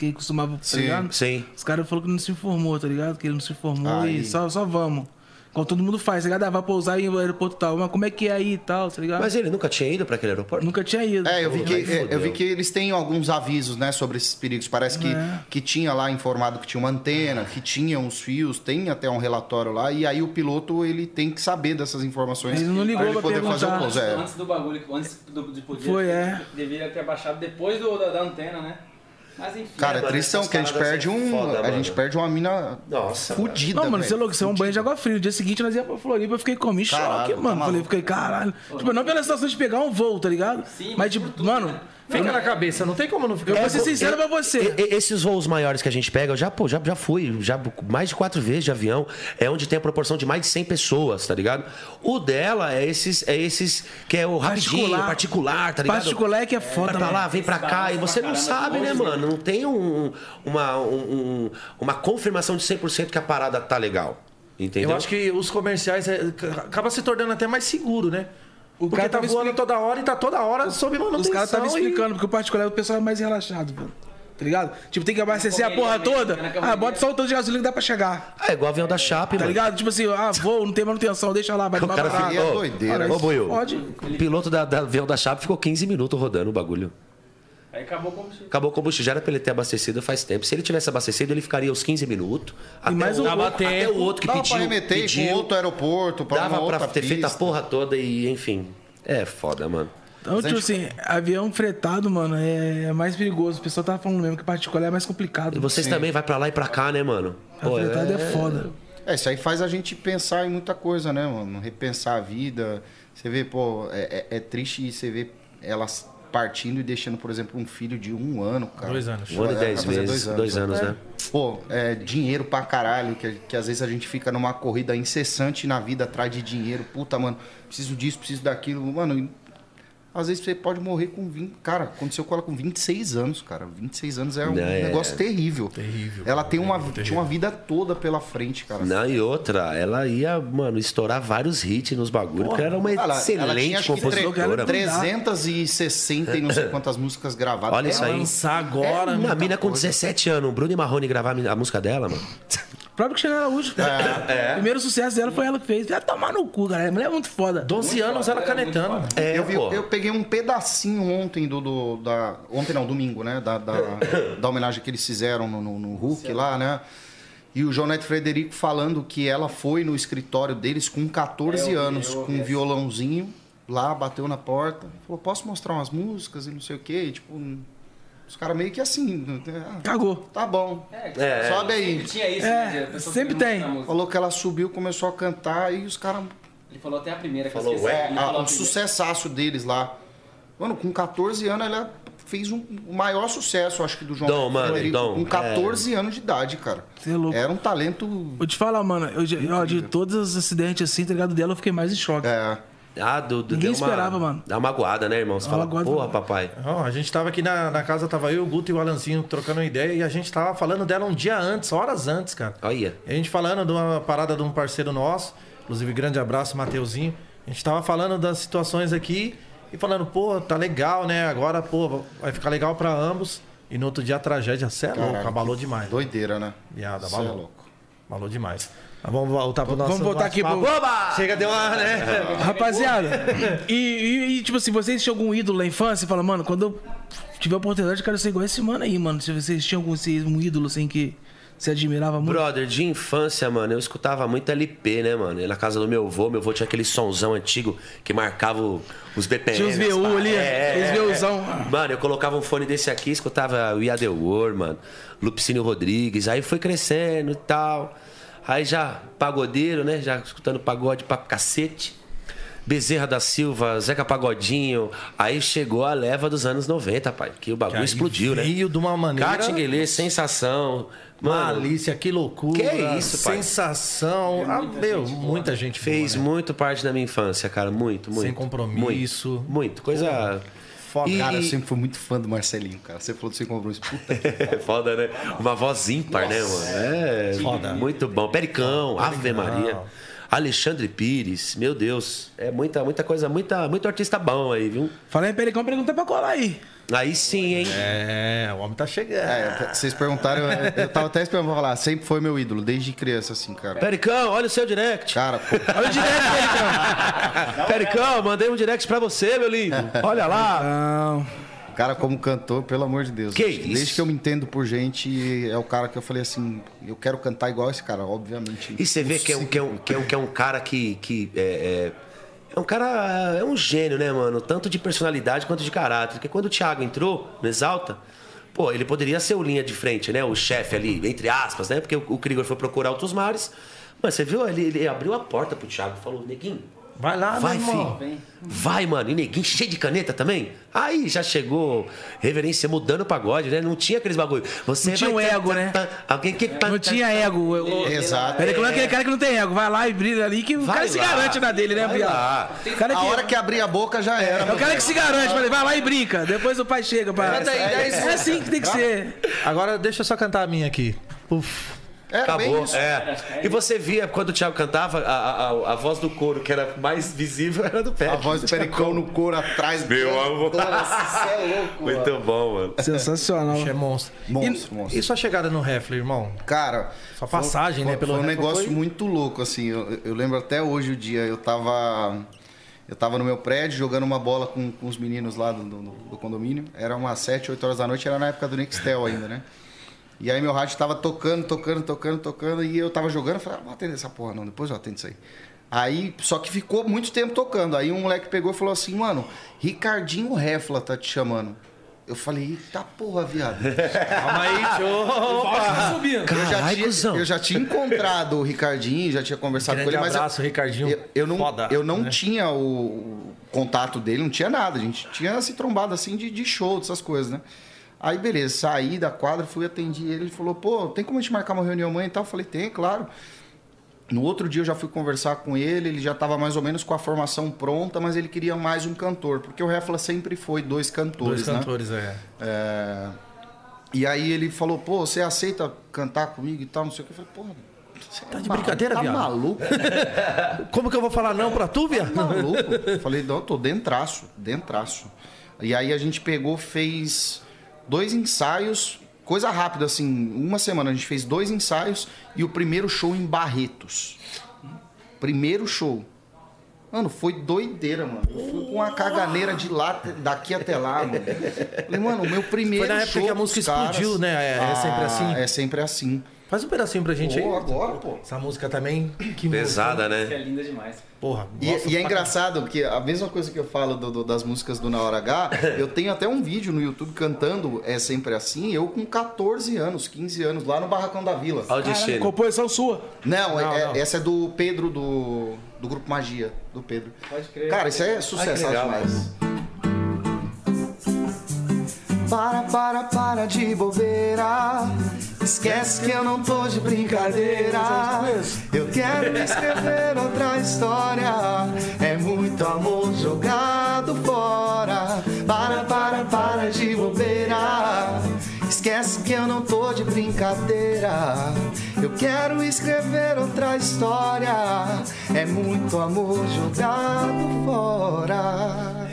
quem costumava, tá Sim, ligado? sim. Os caras falaram que não se informou, tá ligado? Que ele não se informou Aí. e só, só vamos. Como todo mundo faz, tá ligado? Ah, vai pousar em aeroporto tal. Mas como é que é aí e tal, tá ligado? Mas ele nunca tinha ido pra aquele aeroporto? Nunca tinha ido. É, eu vi, que, é, eu vi que eles têm alguns avisos, né, sobre esses perigos. Parece que, É. que tinha lá informado que tinha uma antena, que tinha uns fios, tem até um relatório lá, e aí o piloto ele tem que saber dessas informações. Ele não ligou pra ele pra poder fazer o perguntar. pouso. É. Antes do bagulho, antes do, de poder. Foi, é. Deveria ter baixado depois do, da, da antena, né? Mas enfim. Cara, é mano, tristão, que a gente perde um. foda, a gente mano. perde uma mina Nossa, fudida. Não, mano, você é louco, você é um banho de água fria. No dia seguinte nós ia pra Floripa, eu fiquei com choque, Caralho, tá mano. Falei, fiquei, caralho. Tipo, não pela situação de pegar um voo, tá ligado? Sim, mas, tipo, mano, Fica na cabeça, não tem como não ficar. eu vou ser sincero pra você. E- e- Esses voos maiores que a gente pega, eu já, pô, já, já fui, já mais de quatro vezes de avião, é onde tem a proporção de mais de 100 pessoas, tá ligado? O dela é esses, é esses que é o rapidinho, Particular. particular, tá ligado? Particular é que é foda, mano. lá, vem pra cá, e você não sabe, né, mano? Não tem um- uma, um- um- uma confirmação de 100% que a parada tá legal. Entendeu? Eu acho que os comerciais é, acaba se tornando até mais seguro, né? O Porque cara tá voando toda hora e tá toda hora sob manutenção. Os caras estavam e- explicando, porque o particular o pessoal é mais relaxado, velho. Tá ligado? Tipo, tem que abastecer a porra toda. né, na Ah, bota só o tanto de gasolina que dá pra chegar. É igual avião da Chape, Tá mano. ligado? Tipo assim, ah, vou, não tem manutenção, deixa lá, vai O cara fica. é Ô, doideira. Ô, Buiu, Pode. o piloto da, da avião da Chape ficou 15 minutos rodando o bagulho. Aí acabou o combustível. Acabou o combustível, já era pra ele ter abastecido faz tempo. Se ele tivesse abastecido, ele ficaria os 15 minutos. Até, mais o, um- Dava até o outro que Dava pediu. pra remeter pediu com outro aeroporto, pra uma dava pra ter feito a pista. porra toda e, enfim. É foda, mano. Então, tipo assim, avião fretado, mano, é é mais perigoso. O pessoal tava falando mesmo que particular é mais complicado. E vocês também vai pra lá e pra cá, né, mano? Pô, fretado é... é... foda. É, isso aí faz a gente pensar em muita coisa, né, mano? Repensar a vida. Você vê, pô, é, é- é triste você ver elas partindo e deixando, por exemplo, um filho de um ano, cara. Dois anos. Um ano e É, dez vai fazer meses. Dois anos, né? Pô, é dinheiro pra caralho, que, que às vezes a gente fica numa corrida incessante na vida atrás de dinheiro. Puta, mano, preciso disso, preciso daquilo. Mano, às vezes você pode morrer com 20. Cara, aconteceu com ela com 26 anos, cara. 26 anos é um É. negócio terrível. Terrível, Ela cara, tem uma, terrível, tinha uma vida toda pela frente, cara. Não, e outra, ela ia, mano, estourar vários hits nos bagulhos, porque ela era uma Ela- ela excelente tinha, acho que, compositora. tre- mano. 360 e não sei quantas músicas gravadas. Olha isso aí. Lançar agora. Uma mina com 17 anos, o Bruno e Marrone gravar a música dela, mano. O próprio Cristiano Araújo. É. O primeiro sucesso dela foi ela que fez. Vai tomar no cu, galera. A mulher é muito foda. 12 anos ela canetando. É, eu, vi- eu peguei um pedacinho ontem do, do- da. Ontem não, domingo, né? Da, da, da homenagem que eles fizeram no, no, no Hulk lá, né? E o João Neto Frederico falando que ela foi no escritório deles com 14 É, eu anos, eu com um violãozinho, lá, bateu na porta, falou, posso mostrar umas músicas e não sei o quê? E, tipo, os caras meio que assim. ah, Cagou. tá bom. É, Sobe Sempre aí. tinha isso, É, né? Sempre tem. Falou que ela subiu, começou a cantar e os caras Ele falou até a primeira que Falou, eu esqueci. ué? Ele falou a um primeira. sucessaço deles lá. Mano, com 14 anos ela fez um, o maior sucesso, acho que, do João Dom, mano, Frederico, Dom, Com 14 anos de idade, cara. Você é louco. Era um talento. Vou te falar, mano. Eu, ó, de todos os acidentes assim, tá ligado? Dela, eu fiquei mais em choque. É, Ah, do, do, Ninguém deu uma- esperava, mano. Dá uma magoada, né, irmão? Você Uma fala, porra, mano. papai. Ó, a gente tava aqui na, na casa, tava eu, o Guto e o Alanzinho trocando uma ideia e a gente tava falando dela um dia antes, horas antes, cara. Olha. E a gente falando de uma parada de um parceiro nosso, inclusive grande abraço, Mateuzinho. A gente tava falando das situações aqui e falando, pô, tá legal, né? Agora, pô, vai ficar legal pra ambos. E no outro dia a tragédia, cê é louco, abalou demais. doideira, né? Viado, Cê é abalou. louco. Abalou demais. Vamos voltar pro nosso Vamos voltar aqui pro-. Oba! Chega, deu uma, né? Rapaziada, e, e- e, tipo assim, vocês tinham algum ídolo na infância? Fala, mano, quando eu tiver a oportunidade, eu quero ser igual esse mano aí, mano. Se vocês tinham algum assim, um ídolo assim que você admirava muito. Brother, de infância, mano, eu escutava muito LP, né, mano? Na casa do meu avô, meu avô tinha aquele sonzão antigo que marcava os BPM. Tinha os VU ali, os VUzão. Mano, eu colocava um fone desse aqui, escutava o Ia The War, mano, Lupicínio Rodrigues, aí foi crescendo e tal. Aí já pagodeiro, né? Já escutando pagode pra cacete. Bezerra da Silva, Zeca Pagodinho. Aí chegou a leva dos anos 90, pai. Que o bagulho aí explodiu, né? veio de uma maneira- Catinguelê, sensação. Mano, Malícia, que loucura. Que isso, pai? Sensação. Ah, meu, muita gente boa, fez né? muito parte da minha infância, cara. Muito, muito. Sem compromisso. Muito. muito. Coisa Foda. E- Cara, eu sempre fui muito fã do Marcelinho, cara. Você falou do Sem Compromisso. Puta que É foda, né? Uma voz ímpar, né, mano? É, Foda. muito bom. Pericão, Ave Maria. Alexandre Pires, meu Deus. É muita, muita coisa, muita, muito artista bom aí, viu? Fala aí, Pericão, pergunta pra colar aí. Aí sim, hein? É, o homem tá chegando. É, vocês perguntaram, eu, tava até esperando pra falar, sempre foi meu ídolo, desde criança, assim, cara. Pericão, olha o seu direct. Cara, pô, Olha o direto, Pericão. Pericão, mandei um direct pra você, meu lindo. Olha lá. Não. cara como cantor, pelo amor de Deus. Que Desde isso? que eu me entendo por gente, é o cara que eu falei assim, eu quero cantar igual esse cara, obviamente. E você vê que é um, que é um, que é um, que é um cara que. que é, é, é um cara. É um gênio, né, mano? Tanto de personalidade quanto de caráter. Porque quando o Thiago entrou no Exalta, pô, ele poderia ser o linha de frente, né? O chefe ali, entre aspas, né? Porque o, Krieger foi procurar outros mares. Mas você viu? Ele, ele abriu a porta pro Thiago e falou: Neguinho, Vai lá, vai, meu irmão. filho. Vai, mano. E neguinho cheio de caneta também. Aí já chegou reverência mudando o pagode, né? Não tinha aqueles bagulho. Você Não tinha vai um tá- ego, tá- né? tá- Alguém que. Não tinha ego. O- o- Exato. Pericão é aquele cara que não tem ego. Vai lá e brilha ali que o Vai cara se garante na dele, né. O cara A que... hora que abrir a boca já era. É o cara que se garante, vai lá e brinca. Depois o pai chega pra. É assim que tem que ser. Agora deixa eu só cantar a minha aqui. Uf. Era bem Acabou. isso. É. E você via quando o Thiago cantava, a, a, a voz do coro, que era mais visível, era do pé. A voz do Pericão no couro atrás. Meu amor. Nossa, você é louco. mano. Muito bom, mano. Sensacional. Ixi, é monstro. Monstro, monstro. E sua chegada no Refle, irmão? Cara, Sua passagem, foi, né, pelo Foi um Refle negócio foi- muito louco, assim. Eu, eu lembro até hoje o dia. Eu tava. Eu tava no meu prédio jogando uma bola com, com os meninos lá do, do, do condomínio. Era umas 7, 8 horas da noite, era na época do Nextel ainda, né? E aí meu rádio tava tocando, tocando, tocando, tocando, e eu tava jogando, eu falei, ah, não vou atender essa porra não, depois eu atendo isso aí. Aí, só que ficou muito tempo tocando. Aí um moleque pegou e falou assim, mano, Ricardinho Refla tá te chamando. Eu falei, eita porra, viado. Calma aí, show. subindo. Eu já, Caralho, tinha, cuzão. eu já tinha encontrado o Ricardinho, já tinha conversado Grande com ele, mas abraço, eu, Ricardinho. eu, eu não, Foda, eu não né? tinha o, o contato dele, não tinha nada. A gente tinha se trombado assim de, de show, dessas coisas, né? Aí, beleza, saí da quadra, fui atendi ele, ele falou, pô, tem como a gente marcar uma reunião amanhã e tal? Eu falei, tem, claro. No outro dia eu já fui conversar com ele, ele já estava mais ou menos com a formação pronta, mas ele queria mais um cantor, porque o Refla sempre foi dois cantores, Dois né? cantores, é. É, E aí ele falou, pô, você aceita cantar comigo e tal, não sei o que. Eu falei, porra, você Tá de brincadeira, tá viado? maluco? Como que eu vou falar não pra tu, viado? Tá maluco? Falei, não, eu tô dentraço, dentraço. E aí a gente pegou, fez dois ensaios, coisa rápida, assim, uma semana a gente fez dois ensaios e o primeiro show em Barretos. Primeiro show. Mano, foi doideira, mano. Eu fui com uma caganeira de lá, daqui até lá, mano. Falei, mano, o meu primeiro Foi na época show que a música caras. explodiu, né? É- é sempre assim? É sempre assim. Faz um pedacinho pra gente Pô, aí. agora, pô. Essa música também. Que Pesada, Que é né? linda demais. Porra. E, e é engraçado que a mesma coisa que eu falo do- do- das músicas do Na Hora H, eu tenho até um vídeo no YouTube cantando É Sempre Assim, eu com 14 anos, 15 anos, lá no Barracão da Vila. Olha o destino. Composição sua. Não, Não, é- não. essa é do Pedro, do, do Grupo Magia, do Pedro. Pode crer. Cara, isso é sucesso legal, demais. Para, para, para de bobeira. Esquece que eu não tô de brincadeira. Eu quero escrever outra história. É muito amor jogado fora. Para, para, para de bobeira. Esquece que eu não tô de brincadeira. Eu quero escrever outra história. É muito amor jogado fora.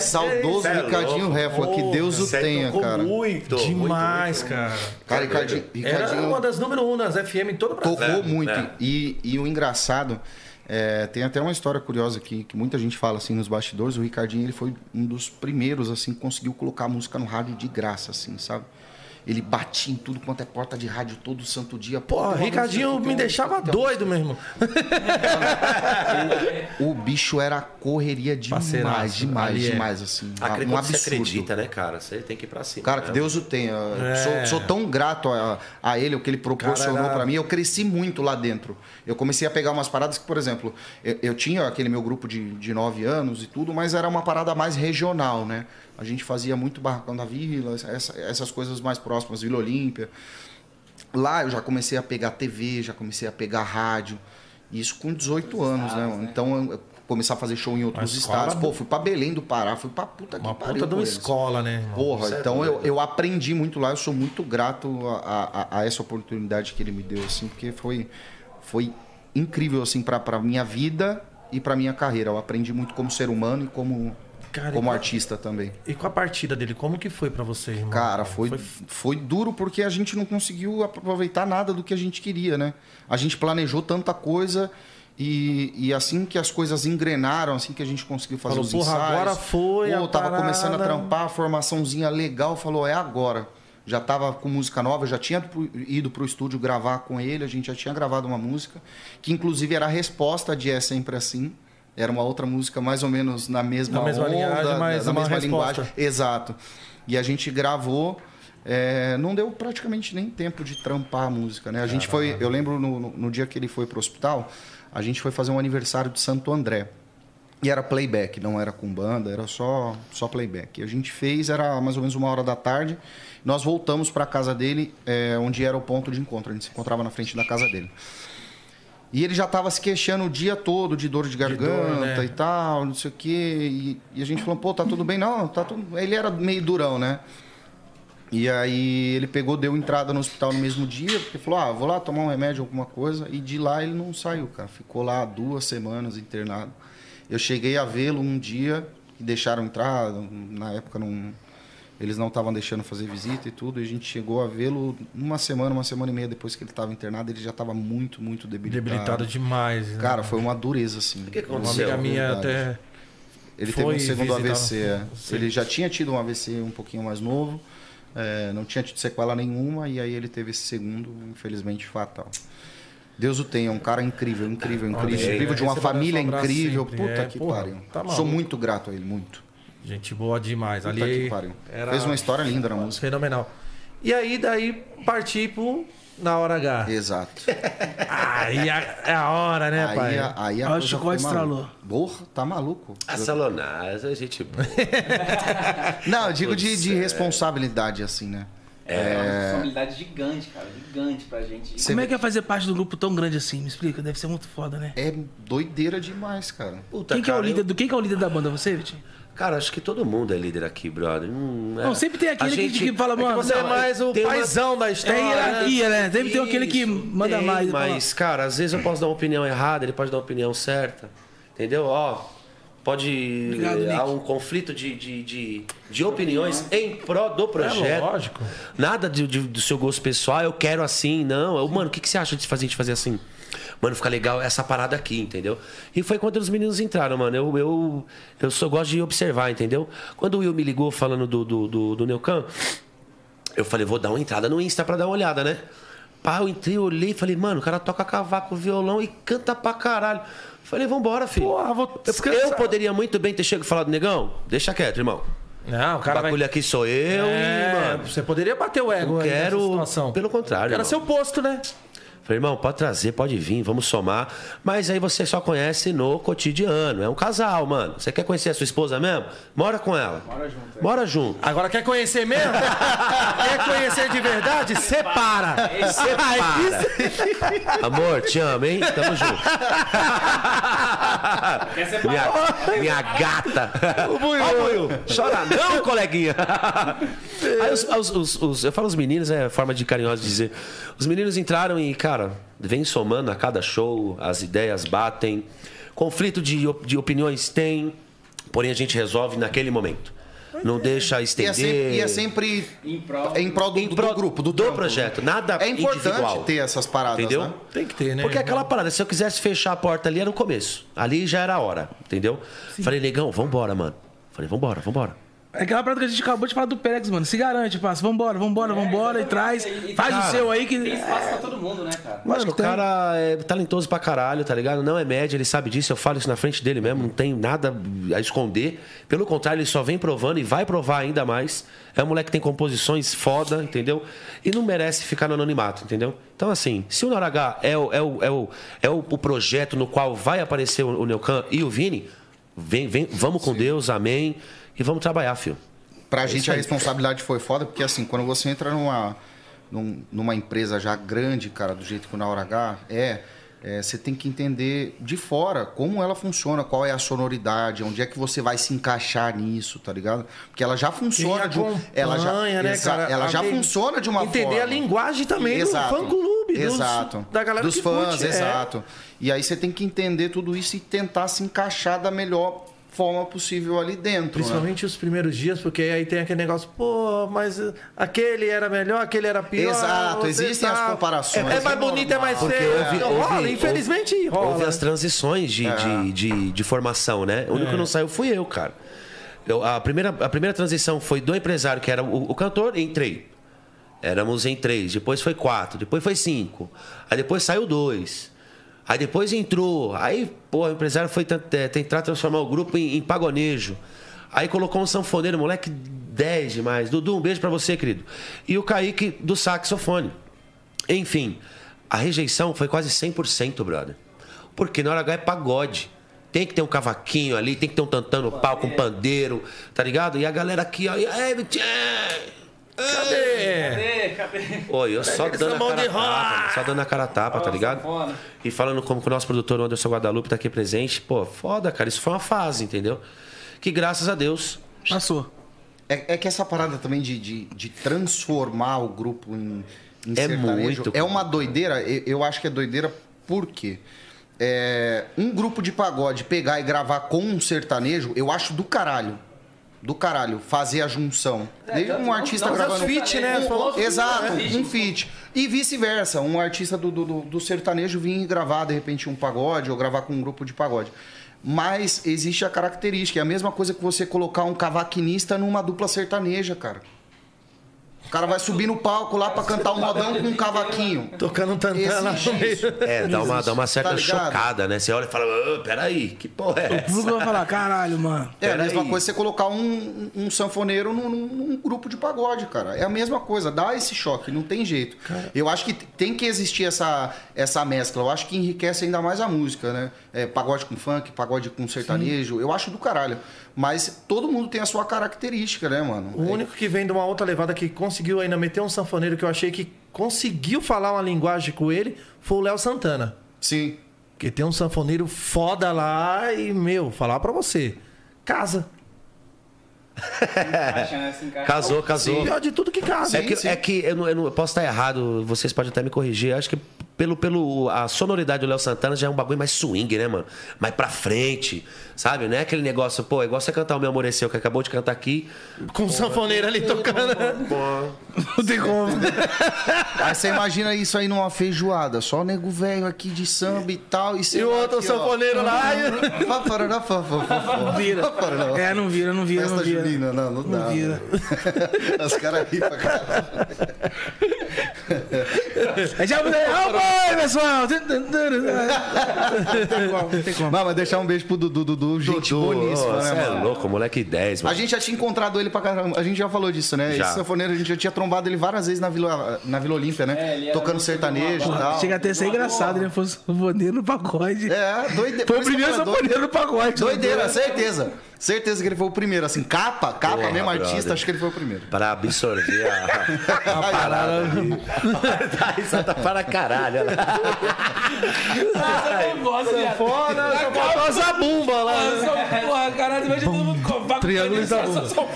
Saudoso Cê é Ricardinho louco. Refla, que Deus o Você tenha, tocou cara. Muito. Demais, cara. Cara, Ricardinho, Era Ricardinho uma das número um nas FM em todo o Brasil. tocou É, muito. é. E, e o engraçado, é, tem até uma história curiosa aqui, que muita gente fala assim nos bastidores. O Ricardinho ele foi um dos primeiros, assim, que conseguiu colocar música no rádio de graça, assim, sabe? Ele batia em tudo quanto é porta de rádio todo santo dia. Pô, uma Ricardinho me deixava doido mesmo. O bicho era correria demais, Parceiraço, demais, é. demais, assim. Acredito um que você absurdo. acredita, né, cara? Você tem que ir pra cima. Cara, né? que Deus o tenha. É. Sou, sou tão grato a, a ele, o que ele proporcionou pra mim. Eu cresci muito lá dentro. Eu comecei a pegar umas paradas que, por exemplo, eu, eu tinha aquele meu grupo de, de nove anos e tudo, mas era uma parada mais regional, né? A gente fazia muito Barracão da Vila, essa- essas coisas mais próximas, Vila Olímpia. Lá eu já comecei a pegar TV, já comecei a pegar rádio. Isso com 18 anos, né? mano? Então, eu- começar a fazer show em outros Uma escola estados. Pô, fui pra Belém do Pará, fui pra puta que Uma pariu. puta de uma escola, né? irmão? Porra, Você é então eu, doido. eu aprendi muito lá, eu sou muito grato a, a- a essa oportunidade que ele me deu, assim, porque foi, foi incrível, assim, pra, pra minha vida e pra minha carreira. Eu aprendi muito como ser humano e como, Cara, como artista também. E com a partida dele, como que foi pra você, irmão? Cara, foi, foi duro porque a gente não conseguiu aproveitar nada do que a gente queria, né? A gente planejou tanta coisa e, e assim que as coisas engrenaram, assim que a gente conseguiu fazer Falou, os porra, ensaios... agora foi Pô, a tava começando a parada. trampar, a formaçãozinha legal, falou, é agora. Já tava com música nova, já tinha ido pro estúdio gravar com ele, a gente já tinha gravado uma música, que inclusive era a resposta de É Sempre Assim. Era uma outra música mais ou menos na mesma Na mesma onda, linhagem, mas na uma mesma resposta. linguagem. Exato. E a gente gravou. é, não deu praticamente nem tempo de trampar a música, né? A gente foi. Eu lembro no, no- no dia que ele foi pro hospital, a gente foi fazer um aniversário de Santo André. E era playback, não era com banda, era só, só playback. E a gente fez, era mais ou menos uma hora da tarde. Nós voltamos para a casa dele, é, onde era o ponto de encontro. A gente se encontrava na frente da casa dele. E ele já estava se queixando o dia todo de dor de garganta né? e tal, não sei o quê. E, e a gente falou, pô, tá tudo bem? Não, tá tudo... Ele era meio durão, né? E aí ele pegou, deu entrada no hospital no mesmo dia, porque falou, ah, vou lá tomar um remédio, alguma coisa. E de lá ele não saiu, cara. Ficou lá duas semanas internado. Eu cheguei a vê-lo um dia e deixaram entrar. Na época não, eles não estavam deixando fazer visita e tudo. E a gente chegou a vê-lo uma semana, uma semana e meia depois que ele estava internado. Ele já estava muito, muito debilitado. Debilitado demais. né? Cara, foi uma dureza, assim. O que que uma aconteceu? amiga minha até. Ele teve um segundo AVC. é. Ele já tinha tido um AVC um pouquinho mais novo, é, não tinha tido sequela nenhuma, e aí ele teve esse segundo, infelizmente, fatal. Deus o tenha, um cara incrível, incrível, incrível. Amém. Incrível, de uma família incrível. sempre. Puta É, que pariu. tá maluco. Sou muito grato a ele, muito. Gente boa demais. Puta Ali que pariu. era Fez uma história linda na música. fenomenal. E aí, daí, partir pro Na Hora H. Exato. Aí a- é a hora, né, Aí, pai? a- aí a Olha o coisa foi estralou. Porra, tá maluco. A Salonaz, a gente. Não, eu digo de, de é. responsabilidade, assim, né? É uma responsabilidade gigante, cara. Gigante pra gente. Você Como é que é fazer parte um grupo tão grande assim? Me explica, deve ser muito foda, né? É doideira demais, cara. Puta, Quem que é o cara, líder eu- do quem que é o líder da banda, você, Vitinho? Cara, acho que todo mundo é líder aqui, brother. Hum, é. Não, sempre tem aquele que- gente- que fala, é mano, Você é não, mais o tem uma- paizão da É história. hierarquia, né? Sempre tem aquele que manda tem, mais. Mas, cara, às vezes eu posso dar uma opinião errada, ele pode dar uma opinião certa. Entendeu? Ó, pode. Obrigado, há um conflito de, de, de, de opiniões em pró do É projeto. lógico. Nada de- de- do seu gosto pessoal, eu quero assim, não. Eu, mano, o que, que você acha de fazer, de fazer assim? Mano, fica legal essa parada aqui, entendeu? E foi quando os meninos entraram, mano. Eu, eu, eu só gosto de observar, entendeu? Quando o Will me ligou falando do, do, do, do Neucan, eu falei, vou dar uma entrada no Insta pra dar uma olhada, né? Pá, eu entrei, olhei e falei, mano, o cara toca cavaco, violão e canta pra caralho. Falei, vambora, filho. Porra, vou eu, descansar. eu poderia muito bem ter chegado e falado, negão, deixa quieto, irmão. Não, o O cara vai... bagulho aqui sou eu É, e, mano. Você poderia bater o ego Eu quero. Pelo contrário. Era irmão. seu posto, né? Falei, irmão, pode trazer, pode vir, vamos somar. Mas aí você só conhece no cotidiano. É um casal, mano. Você quer conhecer a sua esposa mesmo? Mora com ela. Mora junto. Mora junto. Agora quer conhecer mesmo? quer conhecer de verdade? Separa. Separa. Amor, te amo, hein? Tamo junto. minha, minha gata. Ó, Buiu. Chora não, coleguinha. Aí os, os- os- os- eu falo os meninos, é forma de carinhosa de dizer. Os meninos entraram e, cara, vem somando a cada show, as ideias batem. Conflito de, op- de opiniões tem, porém a gente resolve naquele momento. Não deixa E estender. é sempre, e é sempre Em prol- em prol do, Em do grupo, do, do trampo. projeto, nada É importante individual. ter essas paradas, Entendeu? né? Tem que ter, né? Porque é aquela parada, se eu quisesse fechar a porta ali, era o começo. Ali já era a hora, entendeu? Falei, negão, vambora, mano. Falei, vambora, vambora. É aquela parada que a gente acabou de falar do Pérex, mano. Se garante, passa. Vambora, vambora, vambora e traz. E- e- Faz cara, o seu aí que. Tem espaço pra todo mundo, né, cara? Mano, que o tem. cara é talentoso pra caralho, tá ligado? Não é média, ele sabe disso, eu falo isso na frente dele mesmo, não tem nada a esconder. Pelo contrário, ele só vem provando e vai provar ainda mais. É um moleque que tem composições foda, entendeu? E não merece ficar no anonimato, entendeu? Então, assim, se o Noragá é o, é o, é o, é o, o projeto no qual vai aparecer o, o Neucan e o Vini, vem, vem, vamos com Deus, amém, e vamos trabalhar, filho. Pra É gente a responsabilidade foi foda, porque assim, quando você entra numa, num- numa empresa já grande, cara, do jeito que o Na Hora H é, é, você tem que entender de fora como ela funciona, qual é a sonoridade, onde é que você vai se encaixar nisso, tá ligado? Porque ela já funciona de um- ela já, né, exa- cara? ela já Entender- funciona de uma Entender forma. a linguagem também Exato. do fã-clube. dos- Exato. Da galera dos fãs, curte, é. exato. E aí você tem que entender tudo isso e tentar se encaixar da melhor forma possível ali dentro. né? Principalmente os primeiros dias, porque aí tem aquele negócio, pô, mas aquele era melhor, aquele era pior. Exato, você existem as comparações, É, é mais é bonito, é mais feio. Houve- Então, houve- rola, houve- infelizmente rola. Houve as transições de, de, de, de formação, né? O único que não saiu fui eu, cara. Eu- a, primeira, a primeira transição foi do empresário, que era o, o cantor, entrei. Éramos em três, depois foi quatro, depois foi cinco. Aí depois saiu dois. Aí depois entrou. Aí, pô, o empresário foi é, tentar transformar o grupo em, em pagonejo. Aí colocou um sanfoneiro, moleque 10 demais. Dudu, um beijo pra você, querido. E o Kaique do saxofone. Enfim, a rejeição foi quase 100%, brother. Porque na hora H é pagode. Tem que ter um cavaquinho ali, tem que ter um tantão no palco, um pandeiro, tá ligado? E a galera aqui, ó? Cadê? Cadê? Cadê? Oi, eu só dando a cara tapa, só dando a cara tapa, tá ligado? E falando como que o nosso produtor o Anderson Guadalupe tá aqui presente, pô, foda, cara, isso foi uma fase, entendeu? Que graças a Deus Passou. É, é que essa parada também de, de, de transformar o grupo em, em É sertanejo muito, é uma doideira. Eu, eu acho que é doideira porque é, um grupo de pagode pegar e gravar com um sertanejo, eu acho do caralho. Do caralho, fazer a junção. Desde um não- artista não gravando. só feat, né? Um- exato, feat. um feat. E vice-versa. Um artista do, do, do- do sertanejo vir gravar, de repente, um pagode ou gravar com um grupo de pagode. Mas existe a característica. É a mesma coisa que você colocar um cavaquinista numa dupla sertaneja, cara. O cara vai subir no palco lá pra cantar um modão com um cavaquinho. Tocando um tantã lá no meio. é, dá uma, dá uma certa Tá chocada, né? Você olha e fala, "Ô, peraí, que porra é O público essa? vai falar, caralho, mano. É a mesma aí. coisa você colocar um, um sanfoneiro num, num- grupo de pagode, cara. É a mesma coisa, dá esse choque, não tem jeito. Eu acho que tem que existir essa, essa mescla. Eu acho que enriquece ainda mais a música, né? É, pagode com funk, pagode com sertanejo. Eu acho do caralho. Mas todo mundo tem a sua característica, né, mano? O único que vem de uma outra levada que conseguiu ainda meter um sanfoneiro que eu achei que conseguiu falar uma linguagem com ele foi o Léo Santana. Sim. Que tem um sanfoneiro foda lá e, meu, falar pra você. Casa. Encaixa, né? Se encaixa. Casou, casou. Pior de tudo que casa. É que, sim. é que eu, não, eu não- eu posso estar errado, vocês podem até me corrigir. Acho que pelo, pelo a sonoridade do Léo Santana já é um bagulho mais swing, né, mano? Mais pra frente, sabe? Não é aquele negócio, pô, é igual você cantar o Meu Amor Seu, que acabou de cantar aqui. Com o sanfoneiro ali tocando. Não tem como. Aí você imagina isso aí numa feijoada. Só nego velho aqui de samba e tal. E, E o outro aqui, ó. sanfoneiro lá. e- Não vira. É, não vira, não vira, não Festa vira. junina, não, não dá. Não vira. Os caras ri pra caralho. É já mudei. Boy, pessoal! Não tem como, não tem como. Não, mas deixar um beijo pro Dudu, Dudu, gente boníssima, né, Você é mano? louco, moleque 10, A mano. gente já tinha encontrado ele pra caramba. A gente já falou disso, né? Já. Esse sanfoneiro, a gente já tinha trombado ele várias vezes na Vila, na Vila Olímpia, É, né? era Tocando sertanejo e tal. Chega até a ser engraçado, né? Fosse o voneiro no pagode. É, doideira. Foi o primeiro sanfoneiro no pagode. Doideira, certeza. Certeza que ele foi o primeiro. Assim, capa, capa, Porra, mesmo brother. artista, acho que ele foi o primeiro. Para absorver a, a parada ali. Tá risada para caralho. olha lá. Eu gosto, viado. Foda, só faltou essa bumba lá. Porra, caralho, imagina todo mundo com. Triângulo só- só-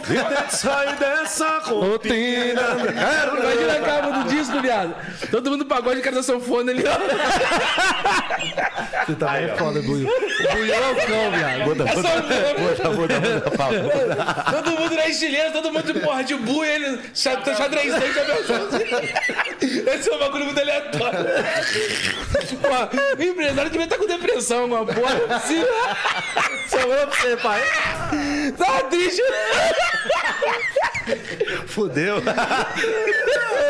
Sai dessa Rotina. Imagina a capa do disco, viado. Todo mundo pagode, o cara da sanfona ali. ó. Você também é foda, Buiu. Buiu é o cão, viado. Muda, É muda, Paulo. Todo mundo na estileira, todo mundo de porra de bu e ele xa- xadrezão já pensou. Esse é um bagulho muito aleatório. Porra, o empresário devia estar com depressão, uma porra assim. Sobrou pra você, pai. Tá triste. Fudeu.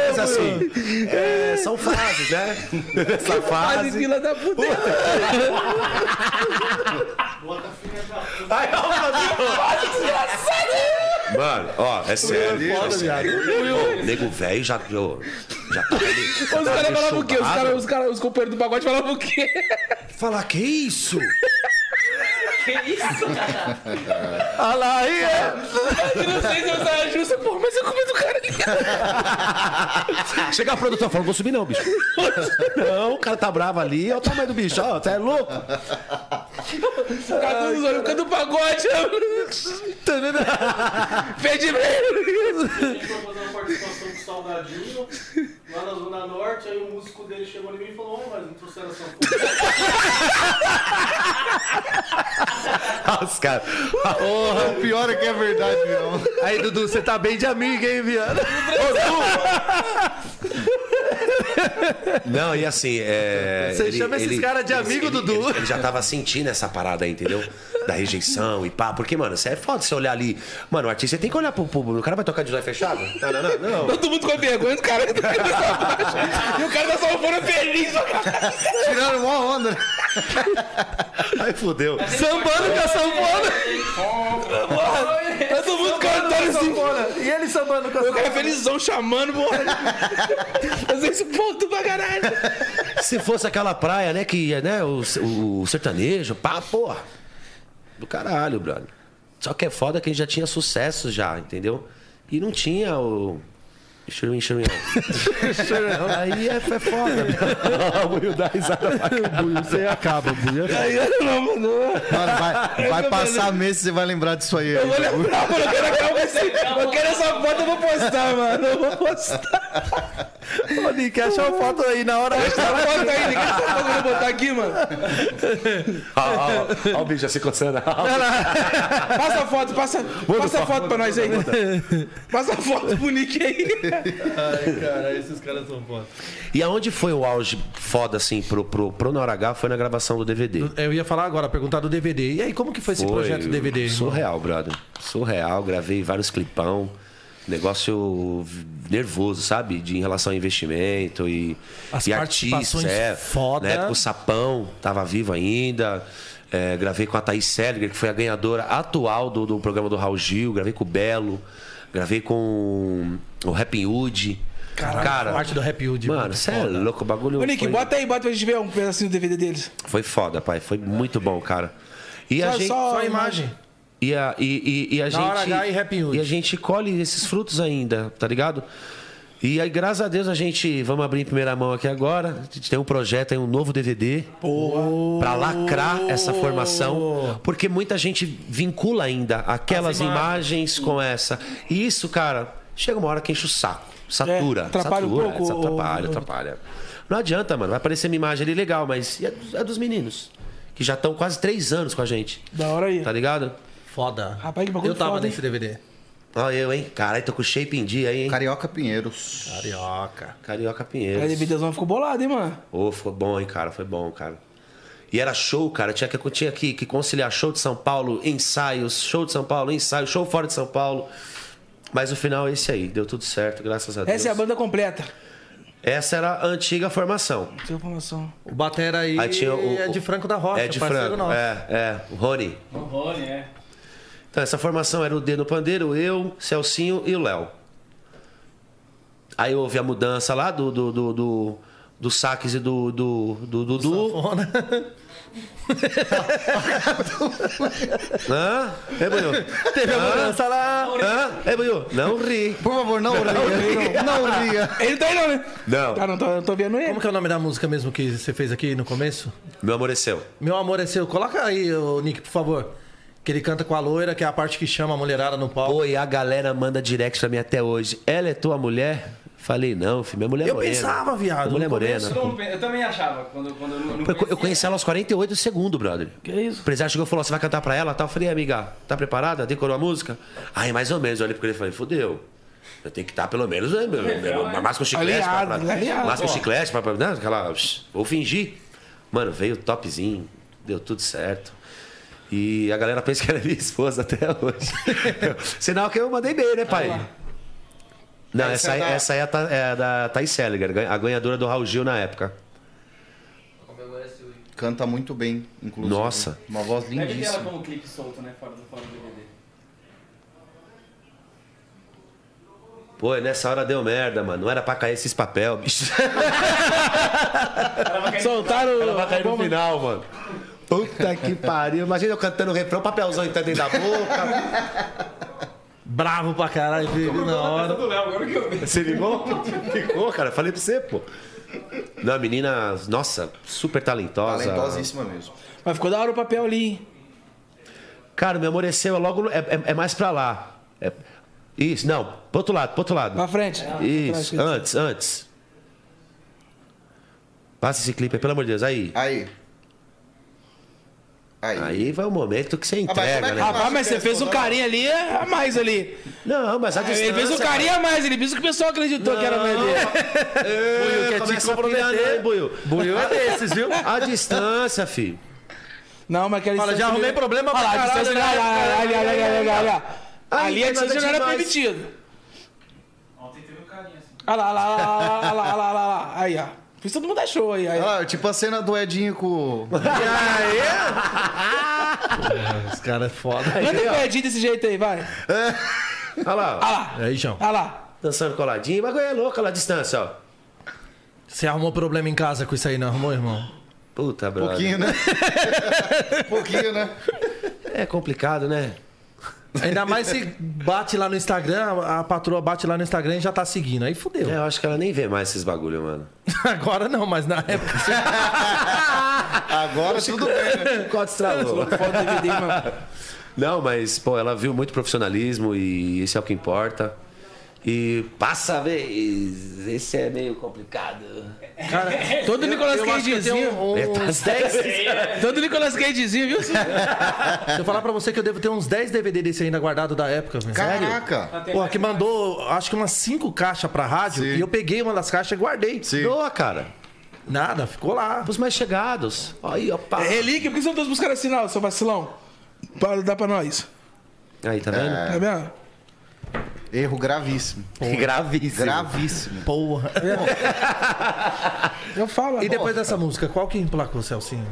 Mas assim, é, são fases, né? Essa Fase fase. fila da puta. Ai, não, Mano, ó, é sério. É sério. Ô, nego velho já, ô, já tá ali. Os caras falavam o quê? Os, cara, os, cara, os companheiros do pagode falavam o quê? Falar que isso? Que isso? Olha lá, aí, é. Eu não sei se eu saia justa, porra, mas eu comi do cara ali. Chega a produtora falando, vou subir não, bicho. Não, o cara tá bravo ali, olha o tamanho do bicho, ó, você é louco. Cada um dos olhos, cada um pagode. Pede A gente foi fazer uma participação com o Salgadinho lá na Zona Norte, aí o músico dele chegou em mim e falou, ó, mas não trouxeram essa foto. Os caras. O pior é que é verdade mesmo. Aí, Dudu, você tá bem de amigo, hein, viado? Não, e assim, é. Você chama esses caras de amigo, ele, Dudu? Ele, ele já tava sentindo essa parada aí, entendeu? Da rejeição e pá. Porque, mano, você é foda você olhar ali. Mano, o artista você tem que olhar pro público. O cara vai tocar de olho fechado? Não, não, não. não. Todo mundo com vergonha do cara. e o cara da salvando feliz, cara. Tirando uma onda. Aí fudeu. Sambando com a sanfona. Todo mundo cantando assim. E ele sambando com a O cara sanfona. felizão chamando, porra. Fazer esse ponto pra caralho. Se fosse aquela praia, né, que, né, o, o sertanejo, pá, porra. Do caralho, brother. Só que é foda que a gente já tinha sucesso já, entendeu? E não tinha o. Churuim, churuim. Aí é, é foda. O Will dá risada pra. Você acaba, Buia. Aí eu não, mano. Mano, vai, vai passar meses e você vai lembrar disso aí. Eu vou lembrar, mano. Eu quero, acabar esse- eu quero essa foto, eu vou postar, mano. Eu vou postar. Ô, Nick, acha uma foto aí na hora. Essa foto aí, ninguém tá falando botar aqui, mano. Ó, o bicho já se coçando. Passa a foto, passa, passa a foto pra nós aí. Passa a foto pro Nick aí. Ai, cara, esses caras são foda. E aonde foi o auge foda, assim, pro, pro, pro Nora H foi na gravação do DVD. Eu ia falar agora, perguntar do DVD. E aí, como que foi esse Foi projeto do DVD? irmão? Surreal, brother. Surreal, gravei vários clipão. Negócio nervoso, sabe? De, em relação a investimento e, As e participações artistas. É. foda. Na época o Sapão tava vivo ainda. É, gravei com a Thaís Seliger, que foi a ganhadora atual do, do programa do Raul Gil. Gravei com o Belo. Gravei com o Rapping Hood. Caralho, Cara, parte do Rap Hood. mano, você é louco, o bagulho. Ô, Nick, foi, bota aí, bota pra gente ver um pedacinho do DVD deles. foi foda, pai. Foi muito bom, cara. E a Só- gente. Só a imagem. E a, e, e, e a gente. H e Happy Hood. E a gente colhe esses frutos ainda, tá ligado? E aí, graças a Deus, a gente. Vamos abrir em primeira mão aqui agora. A gente tem um projeto aí, um novo DVD. Pra lacrar essa formação. Porque muita gente vincula ainda aquelas As imagens. imagens com essa. E isso, cara, chega uma hora que enche o saco. Satura. É, atrapalha um satura, pouco o- Atrapalha, atrapalha. Não adianta, mano. Vai aparecer uma imagem ali legal, mas é dos- é dos meninos. Que já estão quase três anos com a gente. Da hora aí. Tá ligado? Foda. Rapaz, que bagulho Eu tava foda, nesse DVD. Olha eu, hein? Caralho, tô com shape em dia aí, hein? Carioca Pinheiros. Carioca. Carioca Aí Pinheiros. DVDzão ficou bolado, hein, mano? Ô, ficou bom, hein, cara? Foi bom, cara. E era show, cara. Tinha que, tinha que, que conciliar show de São Paulo, ensaios, show de São Paulo, ensaio, show fora de São Paulo. Mas o final é esse aí. Deu tudo certo, graças a Deus. Essa é a banda completa. Essa era a antiga formação. Sem informação. O Batera aí, Aí tinha o- é de Franco da Rocha, é de Franco. nosso. É, é. O Rony. O Rony, é. Então, essa formação era o D no pandeiro, eu, Celcinho e o Léo. Aí houve a mudança lá do, do, do, do, do Saques e do do, do, Dudu. Hã? É, Bunho? Teve a mudança lá. Hã? É, Bunho? Não ri. Por favor, não ria. Não, não ria. Ele tá aí não, né? Não. Tá, não tô, tô vendo ele. Como que é o nome da música mesmo que você fez aqui no começo? Meu amor é seu. Meu amor é seu. Coloca aí, ô, Nick, por favor. Que ele canta com a loira, que é a parte que chama a mulherada no palco. Pô, e a galera manda direct pra mim até hoje. Ela é tua mulher? Falei, não, filho, minha mulher é Eu morena. pensava, viado, Minha mulher é morena. Eu, não- eu também achava, quando, quando eu não, Eu, eu conheci ela aos 48 segundos, brother. Que isso? O empresário chegou e falou: você vai cantar pra ela? Tal. Eu falei, amiga, tá preparada? Decorou a música? Aí, mais ou menos, eu olhei pra ele e falei, fodeu. Eu tenho que estar pelo menos, né, meu, meu, mais com chiclete. Alinhado, pra, mais com Ó. chiclete, pra, pra, né, aquela. Vou fingir. Mano, veio topzinho, deu tudo certo. E a galera pensa que ela é minha esposa até hoje. Sinal que eu mandei bem, né, pai? Não, essa, aí- essa aí é a, é a da Thaís Seliger, a ganhadora do Raul Gil na época. Canta muito bem, inclusive. Nossa. Uma voz Deve ter ela lindíssima. como clipe solto, né? Fora do, fora do DVD. Pô, nessa hora deu merda, mano. Não era pra cair esses papel, bicho. Soltaram. Ela vai cair no final, mano. Puta que pariu. Imagina eu cantando o refrão, papelzão entrando dentro da boca. Bravo pra caralho, filho, na hora. do Léo, agora que eu vi. Você ligou? Ficou, cara. Falei pra você, pô. Não, a menina, nossa, super talentosa. Talentosíssima mesmo. Mas ficou da hora o papel ali, hein? Cara, me amoreceu é logo. É, é- é mais pra lá. É- isso, não. Pro outro lado, pro outro lado. Pra frente. Isso, antes, antes. Passa esse clipe aí, pelo amor de Deus. Aí. Aí. Aí. Aí vai o momento que você mas é entrega, que- né? Rapaz, mas você fez um carinho ali a mais ali. Não, mas a distância... Ele fez um carinho a mais, ele fez o que o pessoal acreditou que era mais dele. Buiu, quer te comprometer. não, hein, Buiu? Buiu é desses, viu? A distância, filho. Não, mas aquela Fala, já arrumei ali- problema pra Olha caralho, distância ali, né? ali, ali, ali, ali, ali, ali, ali. Ali a distância não era permitida. Ontem teve um carinha assim. Olha lá, olha lá, olha lá, olha lá, olha lá, olha lá. Aí, ó. Por isso todo mundo achou aí. aí. Ah, tipo a cena do Edinho com. Os caras é foda. Manda um pedinho desse jeito aí, vai. Olha lá, ó. Olha lá, Aí, João. olha lá. dançando coladinho. O bagulho é louco, lá a distância, ó. Você arrumou problema em casa com isso aí, não arrumou, irmão? Puta, brother. Pouquinho, né? Pouquinho, né? É complicado, né? Ainda mais se bate lá no Instagram, a patroa bate lá no Instagram e já tá seguindo. Aí fudeu. É, eu acho que ela nem vê mais esses bagulho, mano. Agora não, mas na época. Agora tudo bem, né? Estralou? Não, mas, pô, ela viu muito profissionalismo e isso é o que importa. E passa a vez, esse é meio complicado. Todo Nicolas eu tenho Cagezinho. um- É, tá uns 10. Todo Nicolas Cagezinho, viu? Se eu falar pra você que eu devo ter uns 10 DVD desse ainda guardado da época, velho. Caraca. Porra, que mandou acho que umas 5 caixas pra rádio Sim. e eu peguei uma das caixas e guardei. Sim. Doa, cara. Nada, ficou lá. Os mais chegados. Aí, opa. É relíquia, por que você não trouxe buscar sinal, seu vacilão? Para dar pra nós. Aí, tá vendo? Tá vendo? Erro gravíssimo. Gravíssimo. Gravíssimo. Porra. Eu falo. E depois dessa música, qual que emplacou, Celcinho?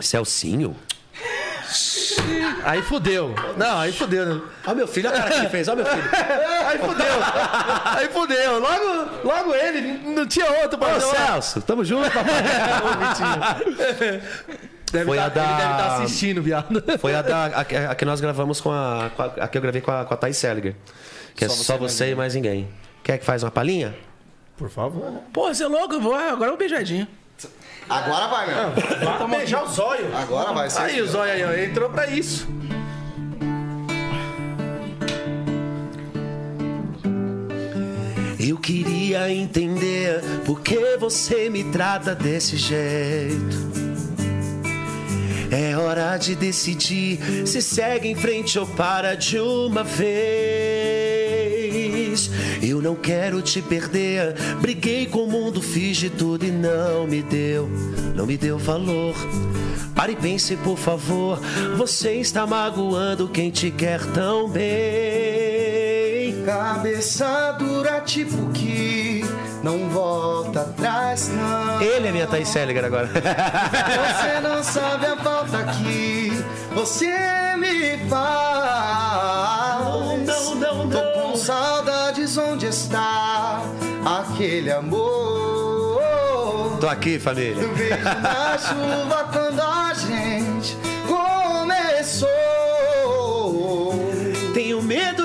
Celcinho? Aí fudeu. Não, aí fudeu. né? Ó, meu filho, olha a cara que ele fez, ó, meu filho. Aí fudeu. Aí fudeu. Logo, logo ele, não tinha outro pra Ô. Celso, tamo junto, papai. Deve Foi tá- a da- Ele deve estar assistindo, viado. Foi a, da, a, a que nós gravamos com a, com a. A que eu gravei com a, com a Thaís Seliger. Que é só você, e mais ninguém. Quer que faz uma palhinha? Por favor. Pô, você é louco? eu Vou, agora é um beijadinho. Agora vai, meu. Vai beijar o zóio. Agora vai ser. Aí, o zóio aí, ó, entrou pra isso. Eu queria entender por que você me trata desse jeito. É hora de decidir se segue em frente ou para de uma vez. Eu não quero te perder. Briguei com o mundo, fiz de tudo e não me deu, não me deu valor. Pare e pense, por favor. Você está magoando quem te quer tão bem. Cabeça dura, tipo que não volta atrás, não. Ele é minha Thaís Seliger agora. Você não sabe a falta que você me faz. Não, não, Tô não. com saudades onde está aquele amor. Tô aqui, família. Vejo na chuva quando a gente começou.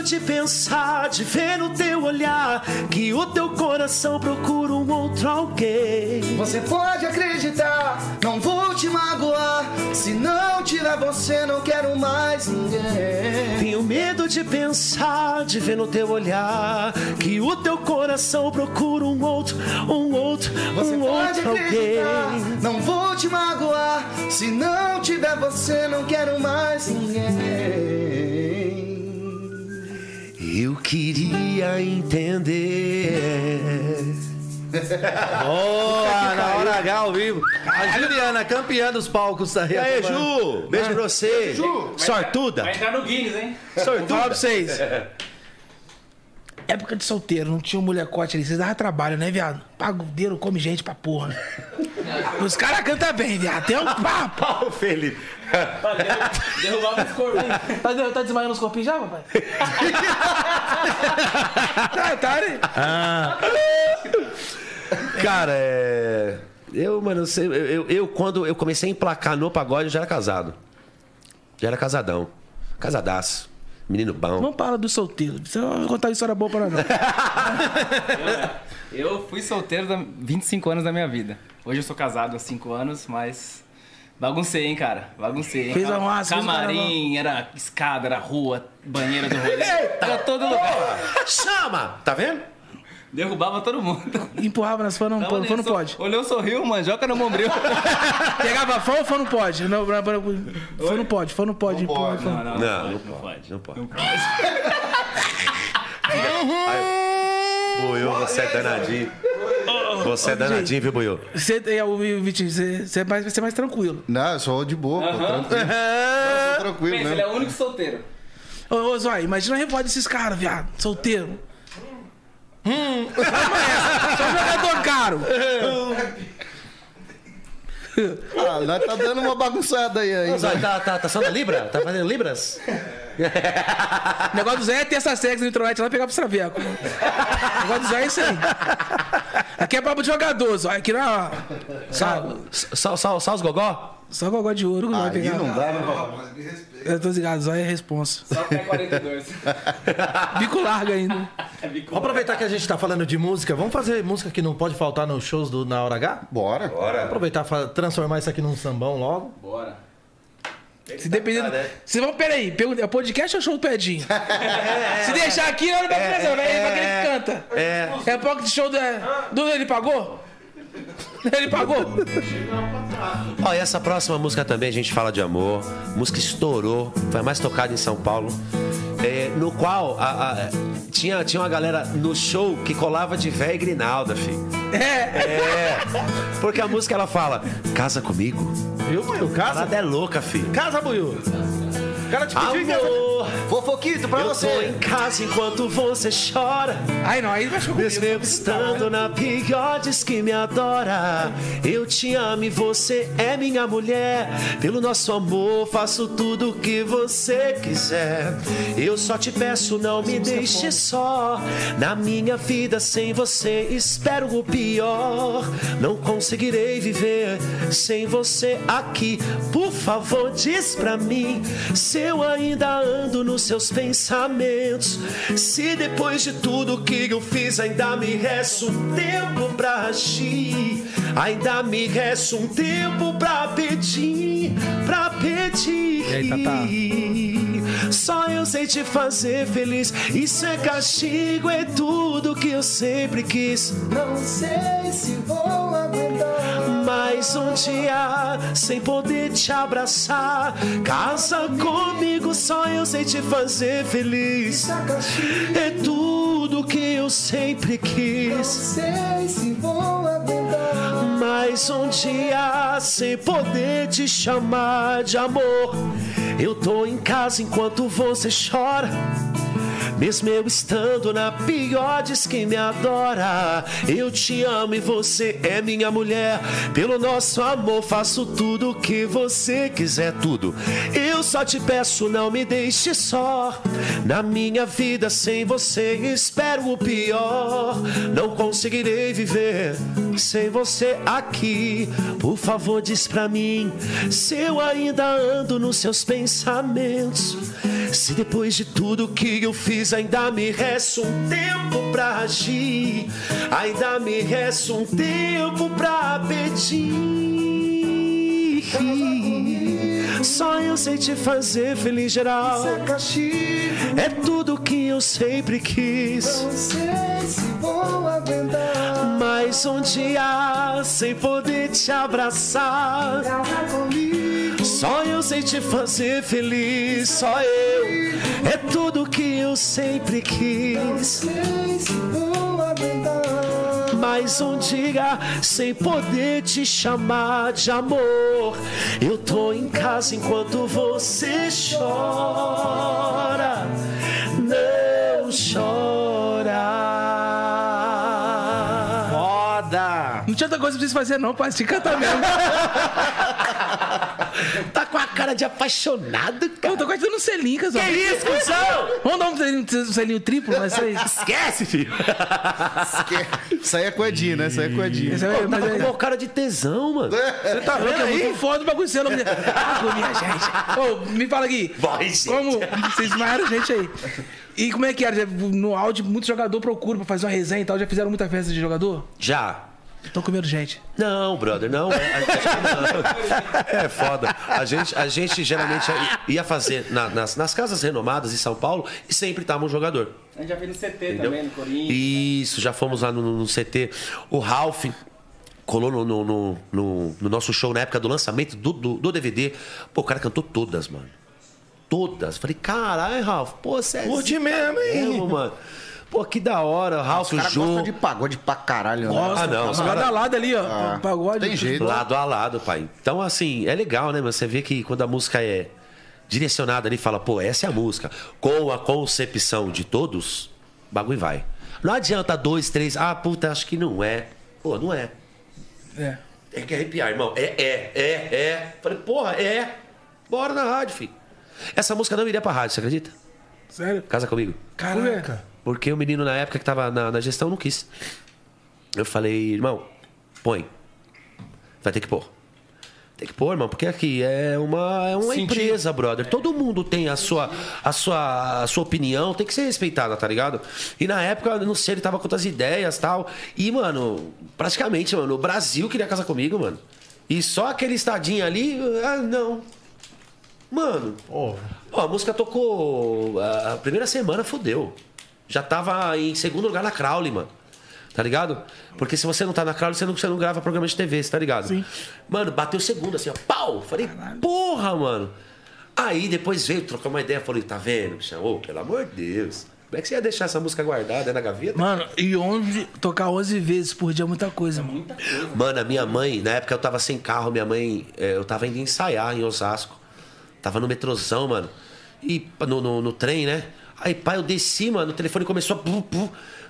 Tenho medo de pensar, de ver no teu olhar que o teu coração procura um outro alguém. Você pode acreditar, não vou te magoar. Se não tiver você, não quero mais ninguém. Tenho medo de pensar, de ver no teu olhar que o teu coração procura um outro, um outro, Você um pode outro acreditar, alguém. não vou te magoar. Se não tiver você, não quero mais ninguém. Eu queria entender. Boa, na hora H ao vivo. A Juliana, campeã dos palcos aí. E aí, Ju? Beijo pra você. Sortuda. Vai entrar no Guinness, hein? Vou falar pra Sortuda. vocês. Época de solteiro, não tinha um molecote ali. Vocês davam trabalho, né, viado? Pagodeiro come gente pra porra. Os caras cantam bem, viado. Tem um papo. Ô, Felipe. Derrubava os corpos. Tá, tá desmaiando os corpinhos já, papai? tá, tá, né? Cara, é. Eu, mano, eu, sei- eu, eu- eu, quando eu comecei a emplacar no pagode, eu já era casado. Já era casadão. Casadaço. Menino bom. Não para do solteiro. Você vai contar história boa pra nós, não. Eu fui solteiro da 25 anos da minha vida. Hoje eu sou casado há 5 anos, mas. Baguncei, hein, cara? Baguncei. hein? Fez a massa, fez o Camarim, era escada, era rua, banheira do rolê. Era todo lugar. Chama! Tá vendo? Derrubava todo mundo. Empurrava nas fãs, não, Tava fã não pode. Olhou, sorriu, manjoca no bombril. Pegava fã ou fã não pode? Não, não, não, fã não pode, fã não pode. empurrar pode, fã. Não, não, Não, não pode. Não pode. Ai, Buiu, você é danadinho. Você é danadinho, viu, Buiu? Você, é, o Vitinho, você, é mais, você é mais tranquilo. Não, eu sou de boa, pô, tranquilo. Eu sou tranquilo Pensa, ele é o único solteiro. Ô, ô Zói, imagina a revolta desses caras, viado. Solteiro. Hum. Só jogador caro. Ah, nós tá dando uma bagunçada aí ainda. Tá, tá, tá só na Libra? Tá fazendo Libras? O negócio do Zé é ter essa sexo no internet lá e pegar pro Straveco. O negócio do Zé é isso aí. Aqui é papo de jogador. Aqui não é. Só, só, só, só os gogó? Só gogó de ouro que não vai Aí pegar. não dá, né? Eu tô ligado, Zói é responsa. Só até 42. Bico largo ainda. Vamos aproveitar que a gente tá falando de música. Vamos fazer música que não pode faltar nos shows do Na Hora H? Bora. Vamos aproveitar e transformar isso aqui num sambão logo. Bora. Se depender. né? Se vão, peraí, pergunta, é podcast ou show do Pedinho? Se deixar aqui, não vai fazer, vai pra quem que canta. É. É pocket show do. do ele pagou? Ele pagou? Ó, e essa próxima música também a gente fala de amor. Música estourou, foi a mais tocada em São Paulo. É, no qual a- a- tinha, tinha uma galera no show que colava de véia e grinalda, filho. É. É. Porque a música ela fala: Casa comigo. Viu, Buiu? Casa? Parada é louca, filho. Casa, Buiu. O cara te pediu em casa. Amor, Fofoquito pra eu tô você. em casa enquanto você chora. Aí não, aí vai chorar. Mesmo eu estando na pior, diz que me adora. Eu te amo e você é minha mulher. Pelo nosso amor, faço tudo o que você quiser. Eu só te peço, não me deixe só. Na minha vida sem você, espero o pior. Não conseguirei viver sem você aqui. Por favor, diz pra mim se eu ainda ando nos seus pensamentos. Se depois de tudo que eu fiz ainda me resta um tempo pra agir, ainda me resta um tempo pra pedir, pra pedir. E aí, Tatá? Só eu sei te fazer feliz. Isso é castigo, é tudo que eu sempre quis. Não sei se vou aguentar. Mais um dia sem poder te abraçar. Casa comigo, só eu sei te fazer feliz. É tudo que eu sempre Não quis. sei se vou aguentar. Mais um dia sem poder te chamar de amor. Eu tô em casa enquanto você chora. Mesmo eu estando na pior, diz que me adora. Eu te amo e você é minha mulher. Pelo nosso amor, faço tudo o que você quiser, tudo. Eu só te peço, não me deixe só. Na minha vida sem você, espero o pior. Não conseguirei viver sem você aqui. Por favor, diz pra mim se eu ainda ando nos seus pensamentos. Se depois de tudo que eu fiz ainda me resta um tempo pra agir, ainda me resta um tempo pra pedir. Só eu sei te fazer feliz geral. Castigo, É tudo que eu sempre quis. não sei se vou aguentar. Mais um dia sem poder te abraçar. Casa comigo, Só eu sei te fazer feliz, só eu. É tudo que eu sempre quis. Mais um dia sem poder te chamar de amor. Eu tô em casa enquanto você chora. Não chora. Coisa pra vocês fazer, não, pai. Cantar mesmo. Tá com a cara de apaixonado, Eu cara. tô quase dando um selinho, casal. Que isso, cuzão? Vamos dar um selinho, um selinho triplo, mas aí. Esquece, filho. Isso aí é com o Edinho, né? Isso aí é com o Edinho. Isso aí Pô, mas tava aí- com uma cara de tesão, mano. Você tá vendo? É muito foda o bagulho seu. Água, minha gente. Ô, me fala aqui. Vai, gente. Como vocês desmaiaram gente aí. E como é que era? No áudio, muito jogador procura pra fazer uma resenha e tal. Já fizeram muita festa de jogador? Já. Estão comendo gente. Não, brother, não. É, gente- não. É foda. A gente, a gente geralmente ia fazer na- nas, nas casas renomadas em São Paulo e sempre tava um jogador. A gente já fez no CT Entendeu? também, no Corinthians. Isso, já fomos lá no, no CT. O Ralph colou no, no, no- no- no nosso show na época do lançamento do, do, do DVD. Pô, o cara cantou todas, mano. Todas. Falei, caralho, Ralph, pô, você é Curte mesmo, hein? mesmo, mano. Pô, que da hora. Ralph, Os Jô. de pagode pra caralho, né? Nossa, Ah, não, os Lado cara- a lado ali, ó. Ah, pagode. tem jeito. Lado a lado, pai. Então, assim, é legal, né? Mas você vê que quando a música é direcionada ali, fala, pô, essa é a música. Com a concepção de todos, o bagulho vai. Não adianta dois, três, ah, puta, acho que não é. Pô, não é. É. Tem que arrepiar, irmão. É, é, é, é. Falei, porra, é. Bora na rádio, filho. Essa música não iria pra rádio, você acredita? Sério? Casa comigo. Caraca. Porque o menino na época que tava na, na gestão não quis. Eu falei, irmão, põe. Vai ter que pôr. Tem que pôr, irmão, porque aqui é uma, é uma empresa, brother. Todo mundo tem a sua, a, sua, a sua opinião, tem que ser respeitada, tá ligado? E na época, eu não sei, ele tava com outras ideias e tal. E, mano, praticamente, mano, o Brasil queria casar comigo, mano. E só aquele estadinho ali, ah, não. Mano, Pô, Ó, a música tocou. A primeira semana fodeu. Já tava em segundo lugar na Crowley, mano. Tá ligado? Porque se você não tá na Crowley, você não, você não grava programa de TV, você tá ligado? Sim. Mano, bateu segundo, assim, ó. Pau! Falei, porra, mano. Aí depois veio trocar uma ideia. Falei, tá vendo, bichão? Ô, pelo amor de Deus. Como é que você ia deixar essa música guardada na gaveta? Mano, e 11, tocar 11 vezes por dia é muita coisa, mano. Mano, a minha mãe, na época eu tava sem carro, minha mãe, eh, eu tava indo ensaiar em Osasco. Tava no metrozão, mano. E no, no, no trem, né? Aí, pai, eu desci, mano, o telefone começou a.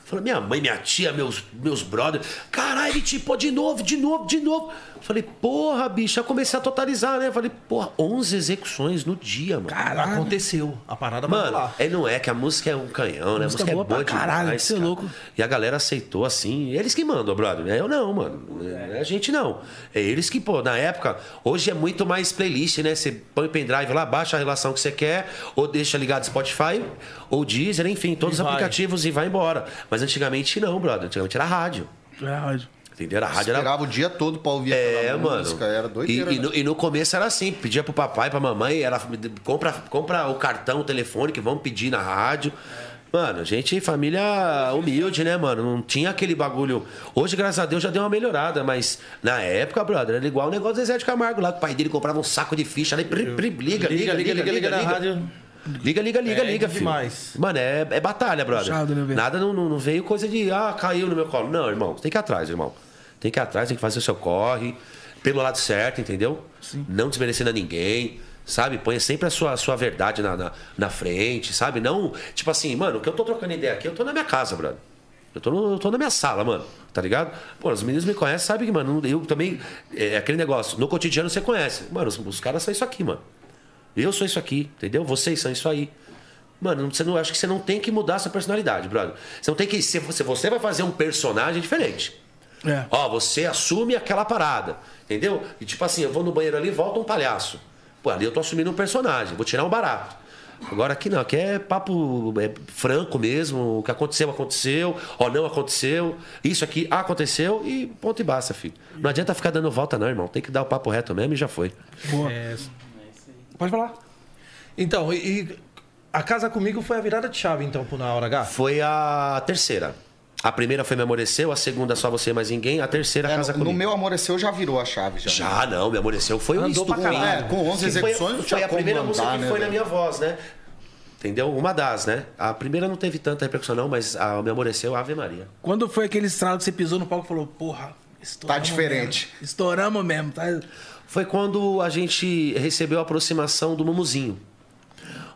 Falei, minha mãe, minha tia, meus, meus brothers. Caralho, ele tipo, de novo, de novo, de novo. Falei, porra, bicho, eu comecei a totalizar, né? Falei, porra, 11 execuções no dia, mano. Caralho. aconteceu. A parada vai Mano, é, não é que a música é um canhão, né? A música música, é boa é boa pra caralho, demais, cê é cara. louco. E a galera aceitou assim. Eles que mandam, brother. É Eu não, mano. É a gente não. É eles que, pô, na época, hoje é muito mais playlist, né? Você põe o pendrive lá, baixa a relação que você quer, ou deixa ligado Spotify, ou Deezer, enfim, todos E os vai. aplicativos e vai embora. Mas antigamente não, brother. Antigamente era rádio. É, rádio. Entendeu? A rádio era Esperava o dia todo pra ouvir é, aquela mano. música. Era e, doideira. e, né? no, e no começo era assim, pedia pro papai, pra mamãe, era compra, compra o cartão, o telefone que vamos pedir na rádio. Mano, gente, família humilde, né, mano? Não tinha aquele bagulho. Hoje, graças a Deus, já deu uma melhorada, mas na época, brother, era igual o negócio do Zezé de Camargo lá, que o pai dele comprava um saco de ficha, ali, pri, pri, liga, liga, liga, liga, liga, na liga. rádio. Liga, liga, liga, É liga, filho. demais. Mano, é, é batalha, brother. Puxado, né? Nada não, não, não veio coisa de, ah, caiu no meu colo. Não, irmão, tem que ir atrás, irmão. Tem que ir atrás, tem que fazer o seu corre, pelo lado certo, entendeu? Não desmerecendo a ninguém, sabe? Põe sempre a sua, a sua verdade na, na, na frente, sabe? Não, tipo assim, mano, o que eu tô trocando ideia aqui, eu tô na minha casa, brother. Eu tô, no- eu tô na minha sala, mano. Tá ligado? Pô, os meninos me conhecem, sabem que, mano, eu também. É aquele negócio. No cotidiano você conhece. Mano, os, os caras são isso aqui, mano. Eu sou isso aqui, entendeu? Vocês são isso aí. Mano, você não, acho que você não tem que mudar a sua personalidade, brother. Você não tem que. Se você, você vai fazer um personagem diferente. É. Ó, você assume aquela parada, entendeu? E tipo assim, eu vou no banheiro ali, volta um palhaço. Pô, ali eu tô assumindo um personagem, vou tirar um barato. Agora aqui não, aqui é papo é franco mesmo, o que aconteceu, aconteceu, ó, não aconteceu, isso aqui aconteceu e ponto e basta, filho. Não adianta ficar dando volta não, irmão, tem que dar o papo reto mesmo e já foi. Boa. É, Pode falar. Então, e, e a casa comigo foi a virada de chave, então, Na Hora H? Foi a terceira. A primeira foi Me Amoreceu, a segunda Só Você Mais Ninguém, a terceira É, Casa no, Comigo. no meu Amoreceu já virou a chave. Já. Já não, Me Amoreceu foi um Andou pra caralho. É, com 11 Que foi- execuções, Foi, tinha a primeira música que né, foi na minha voz, né? Entendeu? Uma das, né? A primeira não teve tanta repercussão, não, mas a Me Amoreceu, Ave Maria. Quando foi aquele estralo que você pisou no palco e falou, porra, estouramos Tá diferente. mesmo. Estouramos mesmo, tá? Foi quando a gente recebeu a aproximação do Mumuzinho.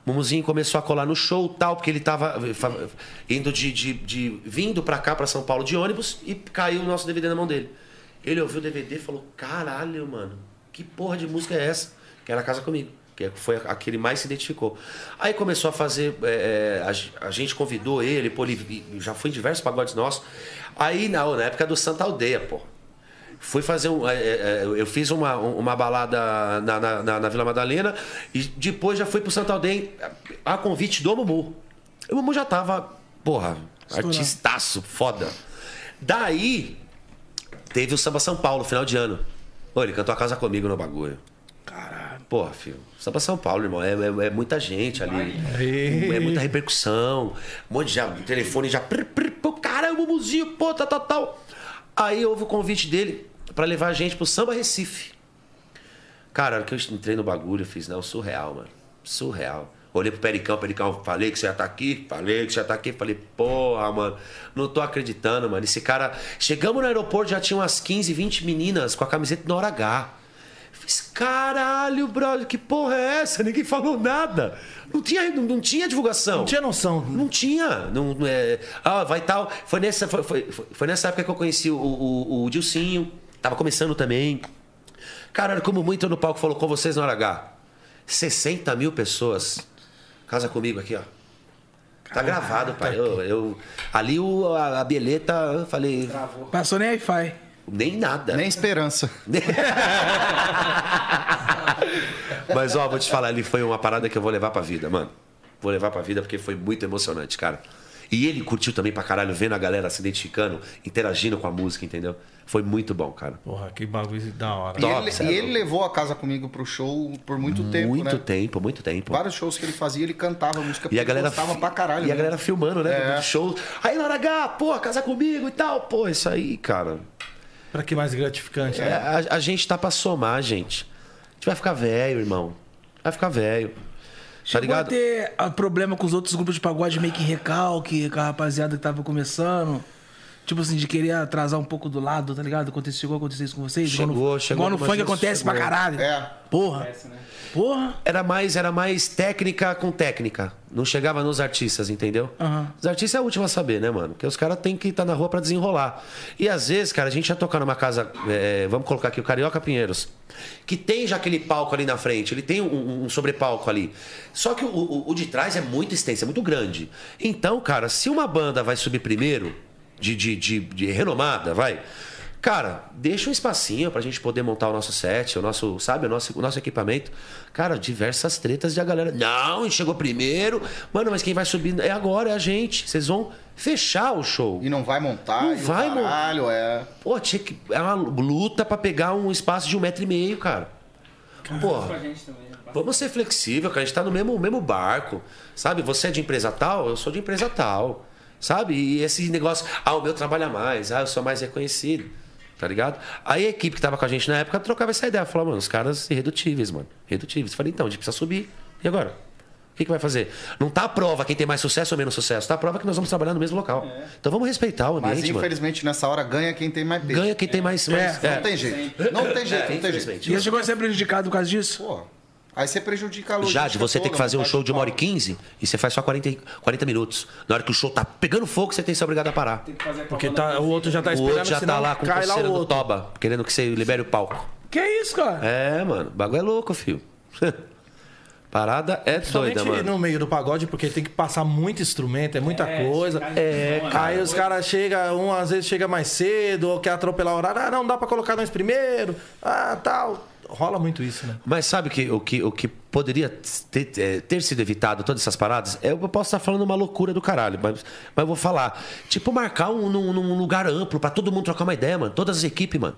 O Mumuzinho começou a colar no show tal, porque ele tava fa- indo de, de, de- vindo pra cá, pra São Paulo, de ônibus, e caiu o nosso DVD na mão dele. Ele ouviu o DVD e falou: Caralho, mano, que porra de música é essa? Que era Casa Comigo. Que foi a que ele mais se identificou. Aí começou a fazer. é, é, a, a gente convidou ele, pô, ele já foi em diversos pagodes nossos. Aí, na época do Santa Aldeia, pô. Fui fazer um. é, é, é, eu fiz uma, uma balada na, na, na- Vila Madalena e depois já fui pro Santa Aldeia a convite do Mumu. O Mumu já tava, porra, artistaço, foda. Daí, teve o Samba São Paulo, final de ano. Pô, ele cantou a casa comigo no bagulho. Caralho. Porra, filho. Samba São Paulo, irmão. É, é- é muita gente ali. É muita repercussão. Um monte de já, telefone já. prr, prr, pô, caramba, o Muzinho, pô, tal, tal, tal. Aí houve o convite dele pra levar a gente pro Samba Recife. Cara, hora que eu entrei no bagulho, eu fiz, não, surreal, mano. Surreal. Olhei pro Pericão, Pericão, falei que você ia estar aqui, falei que você ia estar aqui. Falei, porra, mano, não tô acreditando, mano. Esse cara. Chegamos no aeroporto, já tinha umas 15, 20 meninas com a camiseta do hora H. Fiz, caralho, brother, que porra é essa? Ninguém falou nada. Não tinha, não, não tinha divulgação. Não tinha noção. Não tinha. Não, é, ah, vai tal. Foi nessa, foi, foi- foi nessa época que eu conheci o, o, o Dilcinho. Tava começando também. Cara, como muito no palco falou com vocês na hora H. 60 mil pessoas. Casa comigo aqui, ó. Tá gravado, pai. Eu, eu- ali o, a, a Bieleta, eu falei, Passou nem Wi-Fi. nem nada. Nem esperança. Mas, ó, vou te falar, ali foi uma parada que eu vou levar pra vida, mano. Vou levar pra vida porque foi muito emocionante, cara. E ele curtiu também pra caralho, vendo a galera se identificando, interagindo com a música, entendeu? Foi muito bom, cara. Porra, que bagulho da hora. E Top, ele, e ele levou a casa comigo pro show por muito tempo, muito né? tempo, muito tempo. Vários shows que ele fazia, ele cantava música E a galera gostava fi- pra caralho. E a né? galera filmando, né? É. Aí, Lara H, pô, casa comigo e tal. Pô, isso aí, cara. Pra que mais gratificante, É, né? a, a gente tá pra somar, gente. A gente vai ficar velho, irmão. Vai ficar velho. Tá Chegou ligado? a ter ah, problema com os outros grupos de pagode meio que recalque, com a rapaziada que tava começando. Tipo assim, de querer atrasar um pouco do lado, tá ligado? Aconteceu, chegou a acontecer isso com vocês? Chegou, igual no, chegou igual no funk acontece chegou. pra caralho. É. Porra. Porra. Era mais, era mais técnica com técnica. Não chegava nos artistas, entendeu? Aham. Os artistas é o último a saber, né, mano? Porque os caras têm que estar na rua pra desenrolar. E às vezes, cara, a gente ia tocar numa casa. é, vamos colocar aqui o Carioca Pinheiros. Que tem já aquele palco ali na frente, ele tem um, um sobrepalco ali. Só que o, o- o de trás é muito extenso, é muito grande. Então, cara, se uma banda vai subir primeiro, de, de, de, de renomada, vai. Cara, deixa um espacinho pra gente poder montar o nosso set, o nosso, sabe, o nosso, o nosso equipamento. Cara, diversas tretas de a galera. Não, chegou primeiro. Mano, mas quem vai subir é agora, é a gente. Vocês vão fechar o show. E não vai montar, Não e vai montar. caralho, é. Pô, tinha que. É uma luta pra pegar um espaço de um metro e meio, cara. Porra. também. Vamos ser flexível, cara. A gente tá no mesmo, mesmo barco. Sabe? Você é de empresa tal, eu sou de empresa tal. Sabe? E esse negócio, ah, o meu trabalha mais, ah, eu sou mais reconhecido. Tá ligado? Aí a equipe que tava com a gente na época trocava essa ideia. Falava, mano, os caras irredutíveis, mano. Irredutíveis. Falei, então, a gente precisa subir. E agora? O que, que vai fazer? Não tá a prova quem tem mais sucesso ou menos sucesso. Tá a prova que nós vamos trabalhar no mesmo local. Então vamos respeitar o Mas ambiente, mano. infelizmente nessa hora ganha quem tem mais peso. Ganha quem tem mais. mais Não tem jeito. Não tem jeito, É, não tem jeito. E você chegou a ser prejudicado por causa disso? Pô, aí você prejudica a logística Já, de você ter toda, que fazer um show de uma hora e. 15 e você faz só 40, e- 40 minutos. Na hora que o show tá pegando fogo, você tem que ser obrigado a parar. Porque tá, o outro já tá O esperando, outro já tá lá com cai lá coceira o no outro. toba, querendo que você libere o palco. Que isso, cara? É, mano, o bagulho é louco, filho. Parada é doida, mano. no meio do pagode, porque tem que passar muito instrumento, é muita coisa. É, Aí os caras chegam, um às vezes chega mais cedo, ou quer atropelar o horário. Ah, não dá pra colocar nós primeiro. Ah, tal. Rola muito isso, né? Mas sabe que, o, que, o que poderia ter, é, ter sido evitado, todas essas paradas? Eu posso estar falando uma loucura do caralho, mas, mas vou falar. Tipo, marcar um, num, num lugar amplo pra todo mundo trocar uma ideia, mano. Todas as equipes, mano.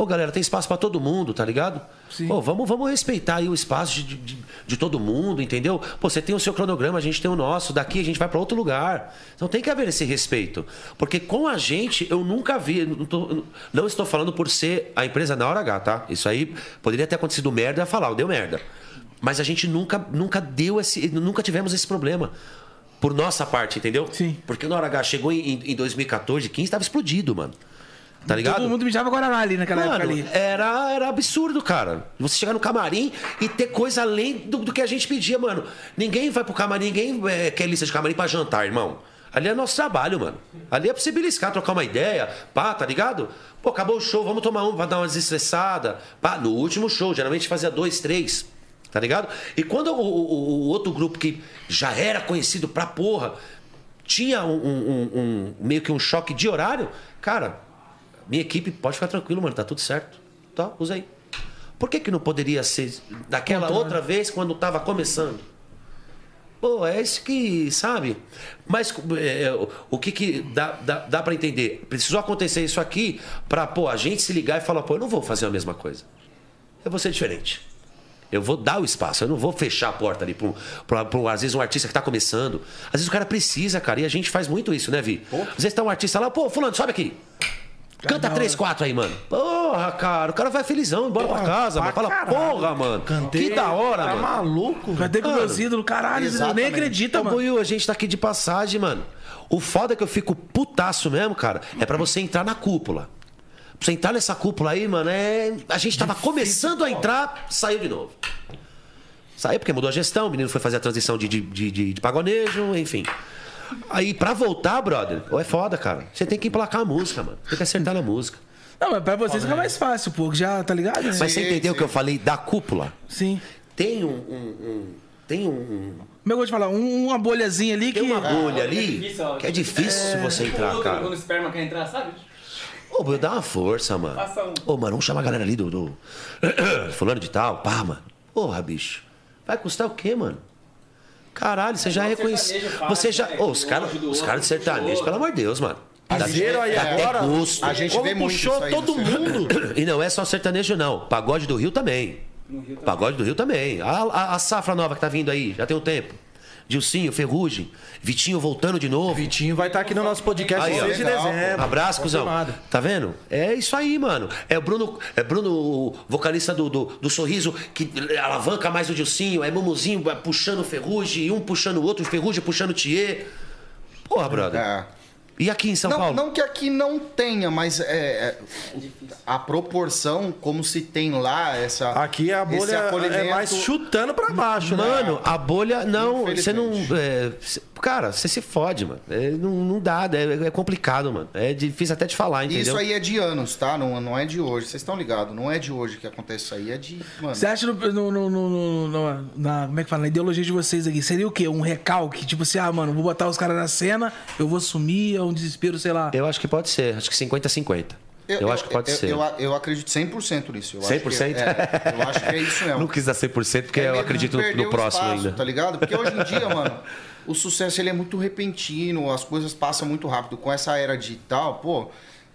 Ô, galera, tem espaço pra todo mundo, tá ligado? Sim. Ô, vamos, vamos respeitar aí o espaço de, de, de todo mundo, entendeu? Pô, você tem o seu cronograma, a gente tem o nosso. Daqui a gente vai pra outro lugar. Então tem que haver esse respeito. Porque com a gente, eu nunca vi. Não, tô- não estou falando por ser a empresa na hora H, tá? Isso aí poderia ter acontecido merda, falar, deu merda. Mas a gente nunca, nunca deu esse. Nunca tivemos esse problema. Por nossa parte, entendeu? Sim. Porque na hora H chegou em, em 2014, 15, tava explodido, mano. Tá ligado? Todo mundo mijava Guaraná ali naquela época Mano, ali. era, era absurdo, cara. Você chegar no camarim e ter coisa além do, do que a gente pedia, mano. Ninguém vai pro camarim, ninguém é, quer lista de camarim pra jantar, irmão. Ali é nosso trabalho, mano. Ali é pra você beliscar, trocar uma ideia, pá, tá ligado? Pô, acabou o show, vamos tomar um, vai dar uma desestressada. Pá, no último show, geralmente fazia dois, três. Tá ligado? E quando o, o- o outro grupo que já era conhecido pra porra tinha um, um- um- um- meio que um choque de horário, cara, minha equipe pode ficar tranquilo, mano, tá tudo certo. Tá, usa aí. Por que, que não poderia ser daquela outra vez quando tava começando? Pô, é isso que, sabe? Mas é, o- o que, que dá, dá, dá para entender? Precisou acontecer isso aqui pra, pô, a gente se ligar e falar, pô, eu não vou fazer a mesma coisa. Eu vou ser diferente. Eu vou dar o espaço, eu não vou fechar a porta ali um, às vezes, um artista que tá começando. Às vezes o cara precisa, cara, e a gente faz muito isso, né, Vi? Às vezes tá um artista lá, pô, fulano, sobe aqui. Canta três, quatro aí, mano. Porra, cara, o cara vai felizão embora pra casa, mano. Fala, porra, mano. Que da hora, Tá mano. maluco? Vai ter com meus ídolos, caralho, você nem acredita, Ô, mano. Buiu, a gente tá aqui de passagem, mano. O foda é que eu fico putaço mesmo, cara, é pra você entrar na cúpula. Pra você entrar nessa cúpula aí, mano, é. A gente tava começando a entrar, saiu de novo. Saiu porque mudou a gestão, o menino foi fazer a transição de, de, de, de- de pagonejo, enfim. Aí, pra voltar, brother, ou é foda, cara. Você tem que emplacar a música, mano. Tem que acertar na música. Não, mas pra vocês fica mais fácil, pô, já tá ligado? né? Mas você entendeu o que eu falei da cúpula? Sim. Tem um. um- um- tem um. Como é que eu vou te falar? Um- uma bolhazinha ali que. Tem uma bolha É ali difícil, ó. que é difícil você entrar, Quando- cara. Quando o esperma quer entrar, sabe? Ô, Buiu, dá uma força, mano. Passa um. Ô, mano, vamos chamar a galera ali do. do... Fulano de tal, pá, mano. Porra, bicho. Vai custar o quê, mano? Caralho, você já é sertanejo faz, Você já. né? Ô, os caras os caras de sertanejo, pelo amor de Deus, mano. Piseiro aí agora, gosto. A gente Como puxou todo mundo. E não é só sertanejo, não. Pagode do Rio também. Pagode do Rio também. A, a- a safra nova que tá vindo aí, já tem um tempo. Dilcinho, Ferrugem, Vitinho voltando de novo. Vitinho vai estar aqui no nosso podcast Aí, ó. 6 de dezembro. Abraço, cuzão. Tá vendo? É isso aí, mano. É o Bruno, é Bruno o vocalista do, do, do Sorriso, que alavanca mais o Dilcinho. É Mumuzinho puxando o Ferrugem, um puxando o outro, o Ferrugem puxando o Thier. Porra, brother. É. E aqui em São Não, Paulo? não que aqui não tenha, mas é, é, a proporção, como se tem lá, essa. Aqui a bolha é mais chutando pra baixo, né? Mano, a bolha não. Você não. É, cara, você se fode, mano. É, não, não dá, é, é complicado, mano. É difícil até de falar, entendeu? Isso aí é de anos, tá? Não, não é de hoje. Vocês estão ligados? Não é de hoje que acontece isso aí, é de. Mano. Você acha no, no, no- no- no- na, como é que fala? Na ideologia de vocês aqui, seria o quê? Um recalque? Tipo assim, ah, mano, vou botar os caras na cena, eu vou sumir, é um desespero, sei lá. Eu acho que pode ser. Acho que 50-50. Eu, acho que pode eu, ser. Eu, eu acredito 100% nisso. Eu 100%? Acho que, é, eu acho que é isso mesmo. Não quis dar 100% porque É eu acredito no, no o próximo espaço, ainda. Tá ligado? Porque hoje em dia, mano, o sucesso ele é muito repentino, as coisas passam muito rápido. Com essa era digital, pô,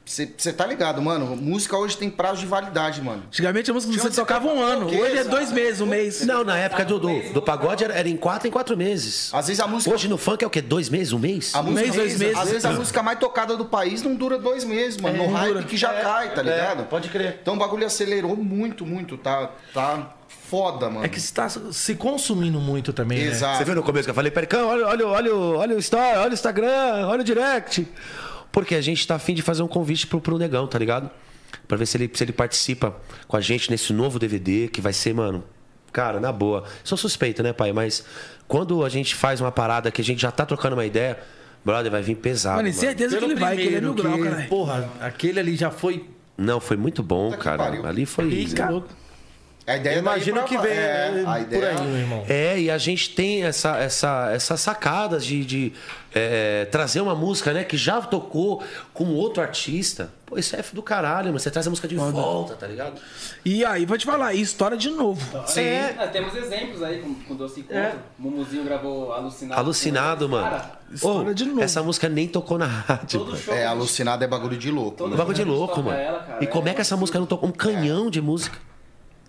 você tá ligado, mano? Música hoje tem prazo de validade, mano. Antigamente a música você tocava um ano, hoje é dois meses, um mês. Não, na época do, do, do pagode era, era em 4 em 4 meses. Às vezes a música. Hoje no funk é o quê? Dois meses? Um mês? a música mês, dois meses. Às vezes a música mais tocada do país não dura dois meses, mano. no não hype dura. que já cai, tá ligado? pode crer. Então o bagulho acelerou muito, muito. Tá, tá foda, mano. É que você tá se consumindo muito também, né? Exato. Você viu no começo que eu falei, Pericão, olha, olha, olha, o- olha o story, olha o Instagram, olha o direct. Porque a gente tá afim de fazer um convite pro, pro Negão, tá ligado? Pra ver se ele, se ele participa com a gente nesse novo DVD, que vai ser, mano, cara, na boa. Sou suspeito, né, pai? Mas quando a gente faz uma parada que a gente já tá trocando uma ideia, brother, vai vir pesado. Mano, mano. certeza que ele vai, que ele é mil grau, que, caralho. porra, aquele ali já foi. Não, foi muito bom, que cara. pariu. Ali foi. Pica. A ideia Imagina daí o que vem é, né, a por ideia aí, meu irmão. É, e a gente tem essa, essa, essas sacadas de, de, é, trazer uma música, né, que já tocou com outro artista. Pô, isso é do caralho, mano. Você traz a música de volta, tá ligado? E aí, vou te falar, e história de novo. É. Ah, temos exemplos aí com, com Doce Encontro. Mumuzinho gravou Alucinado. Alucinado, mano. Cara, História Ô, de novo. Essa música nem tocou na rádio. todo show. É, alucinado é bagulho de louco. Um bagulho de louco, mano. ela, cara. e como é que essa música não tocou? Um canhão de música.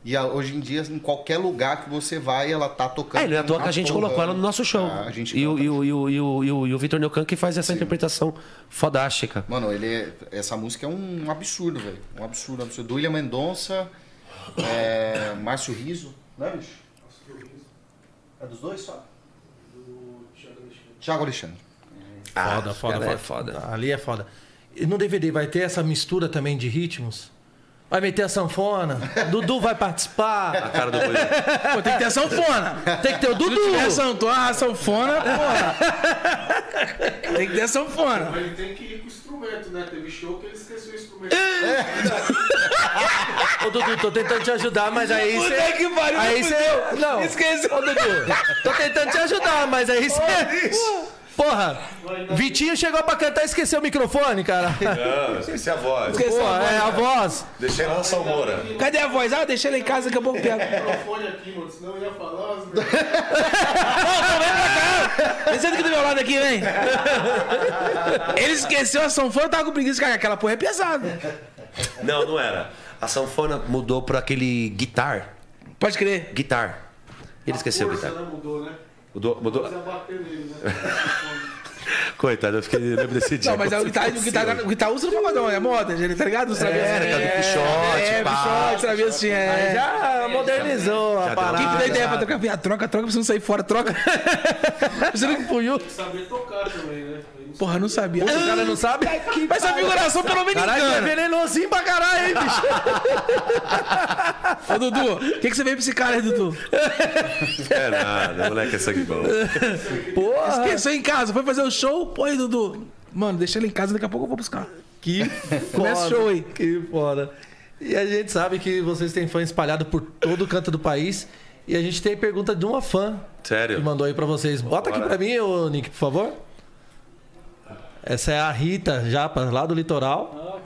E a- hoje em dia, em qualquer lugar que você vai, ela tá tocando. É, não é à toa que a gente porra. colocou ela no nosso show. Ah, a gente e, o, e, o, e, o, e, o, e o, e o Vitor Neucan que faz essa interpretação fodástica. Mano, ele é- essa música é um absurdo, velho. Um absurdo, um absurdo. Do William Mendonça, é, Márcio Riso, né, bicho? É dos dois só? Thiago Alexandre. Foda, foda, cara, foda, é foda. Ali é foda. E no DVD vai ter essa mistura também de ritmos? Vai meter a sanfona? Dudu vai A participar? cara do boi. Pô, tem que ter a sanfona. Tem que ter o Se Dudu! tiver sanfona, a sanfona, porra. tem que ter a sanfona. Ele tem que ir com o instrumento. né? Teve show que ele esqueceu o instrumento. É. Ô, Dudu, tô tentando te ajudar, mas aí Puta você. que pariu, Aí você. Não. Esqueci. Ô, Dudu, tô tentando te ajudar, mas aí você. Porra, Vitinho chegou pra cantar e esqueceu o microfone, cara. Não, esqueci a voz. Esqueci Pô, a voz. é a voz. Deixei lá na Salmoura. Cadê a voz? Ah, deixa ela em casa, daqui a pouco pega. microfone aqui, mano, senão eu ia falar umas merda. Vem senta aqui do meu lado aqui, vem. Ele esqueceu a sanfona, tava com preguiça, cara. Aquela porra é pesada. Não, não era. A sanfona mudou pra aquele guitar. Pode crer. Guitar. Ele esqueceu o guitar. né? Mudou, né? Mudou, mudou. Precisa bater nele, né? Coitado, eu fiquei lembro desse dia. Não, mas é o guitarra, o guitarra, o guitarra usa no pagodão, é moda, ele tá ligado? Os travessos. É, tá do Pichote, É, pá. pichote, travessos, tinha. Aí É. já modernizou a deu. parada. Quem que dá ideia pra trocar? Via, troca, troca, pra você não sair fora, troca. Você não punhou. Tem que saber tocar também, né? Porra, não sabia. O cara não sabe? Mas essa figuração pelo menos Caralho, é venenosinho pra caralho, hein, bicho? Ô, Dudu, o que, que você veio pra esse cara aí, Dudu? É nada, moleque é sangue bom. Porra. Esqueceu em casa, foi fazer o show? Pô, aí, Dudu. Mano, deixa ele em casa, daqui a pouco eu vou buscar. Que Começa o foda, show aí. Que foda. E a gente sabe que vocês têm fã espalhado por todo o canto do país. E a gente tem pergunta de uma fã que Sério? mandou aí pra vocês. Bota aqui Bora. pra mim, ô Nick, por favor. Essa é a Rita Japa, lá do litoral.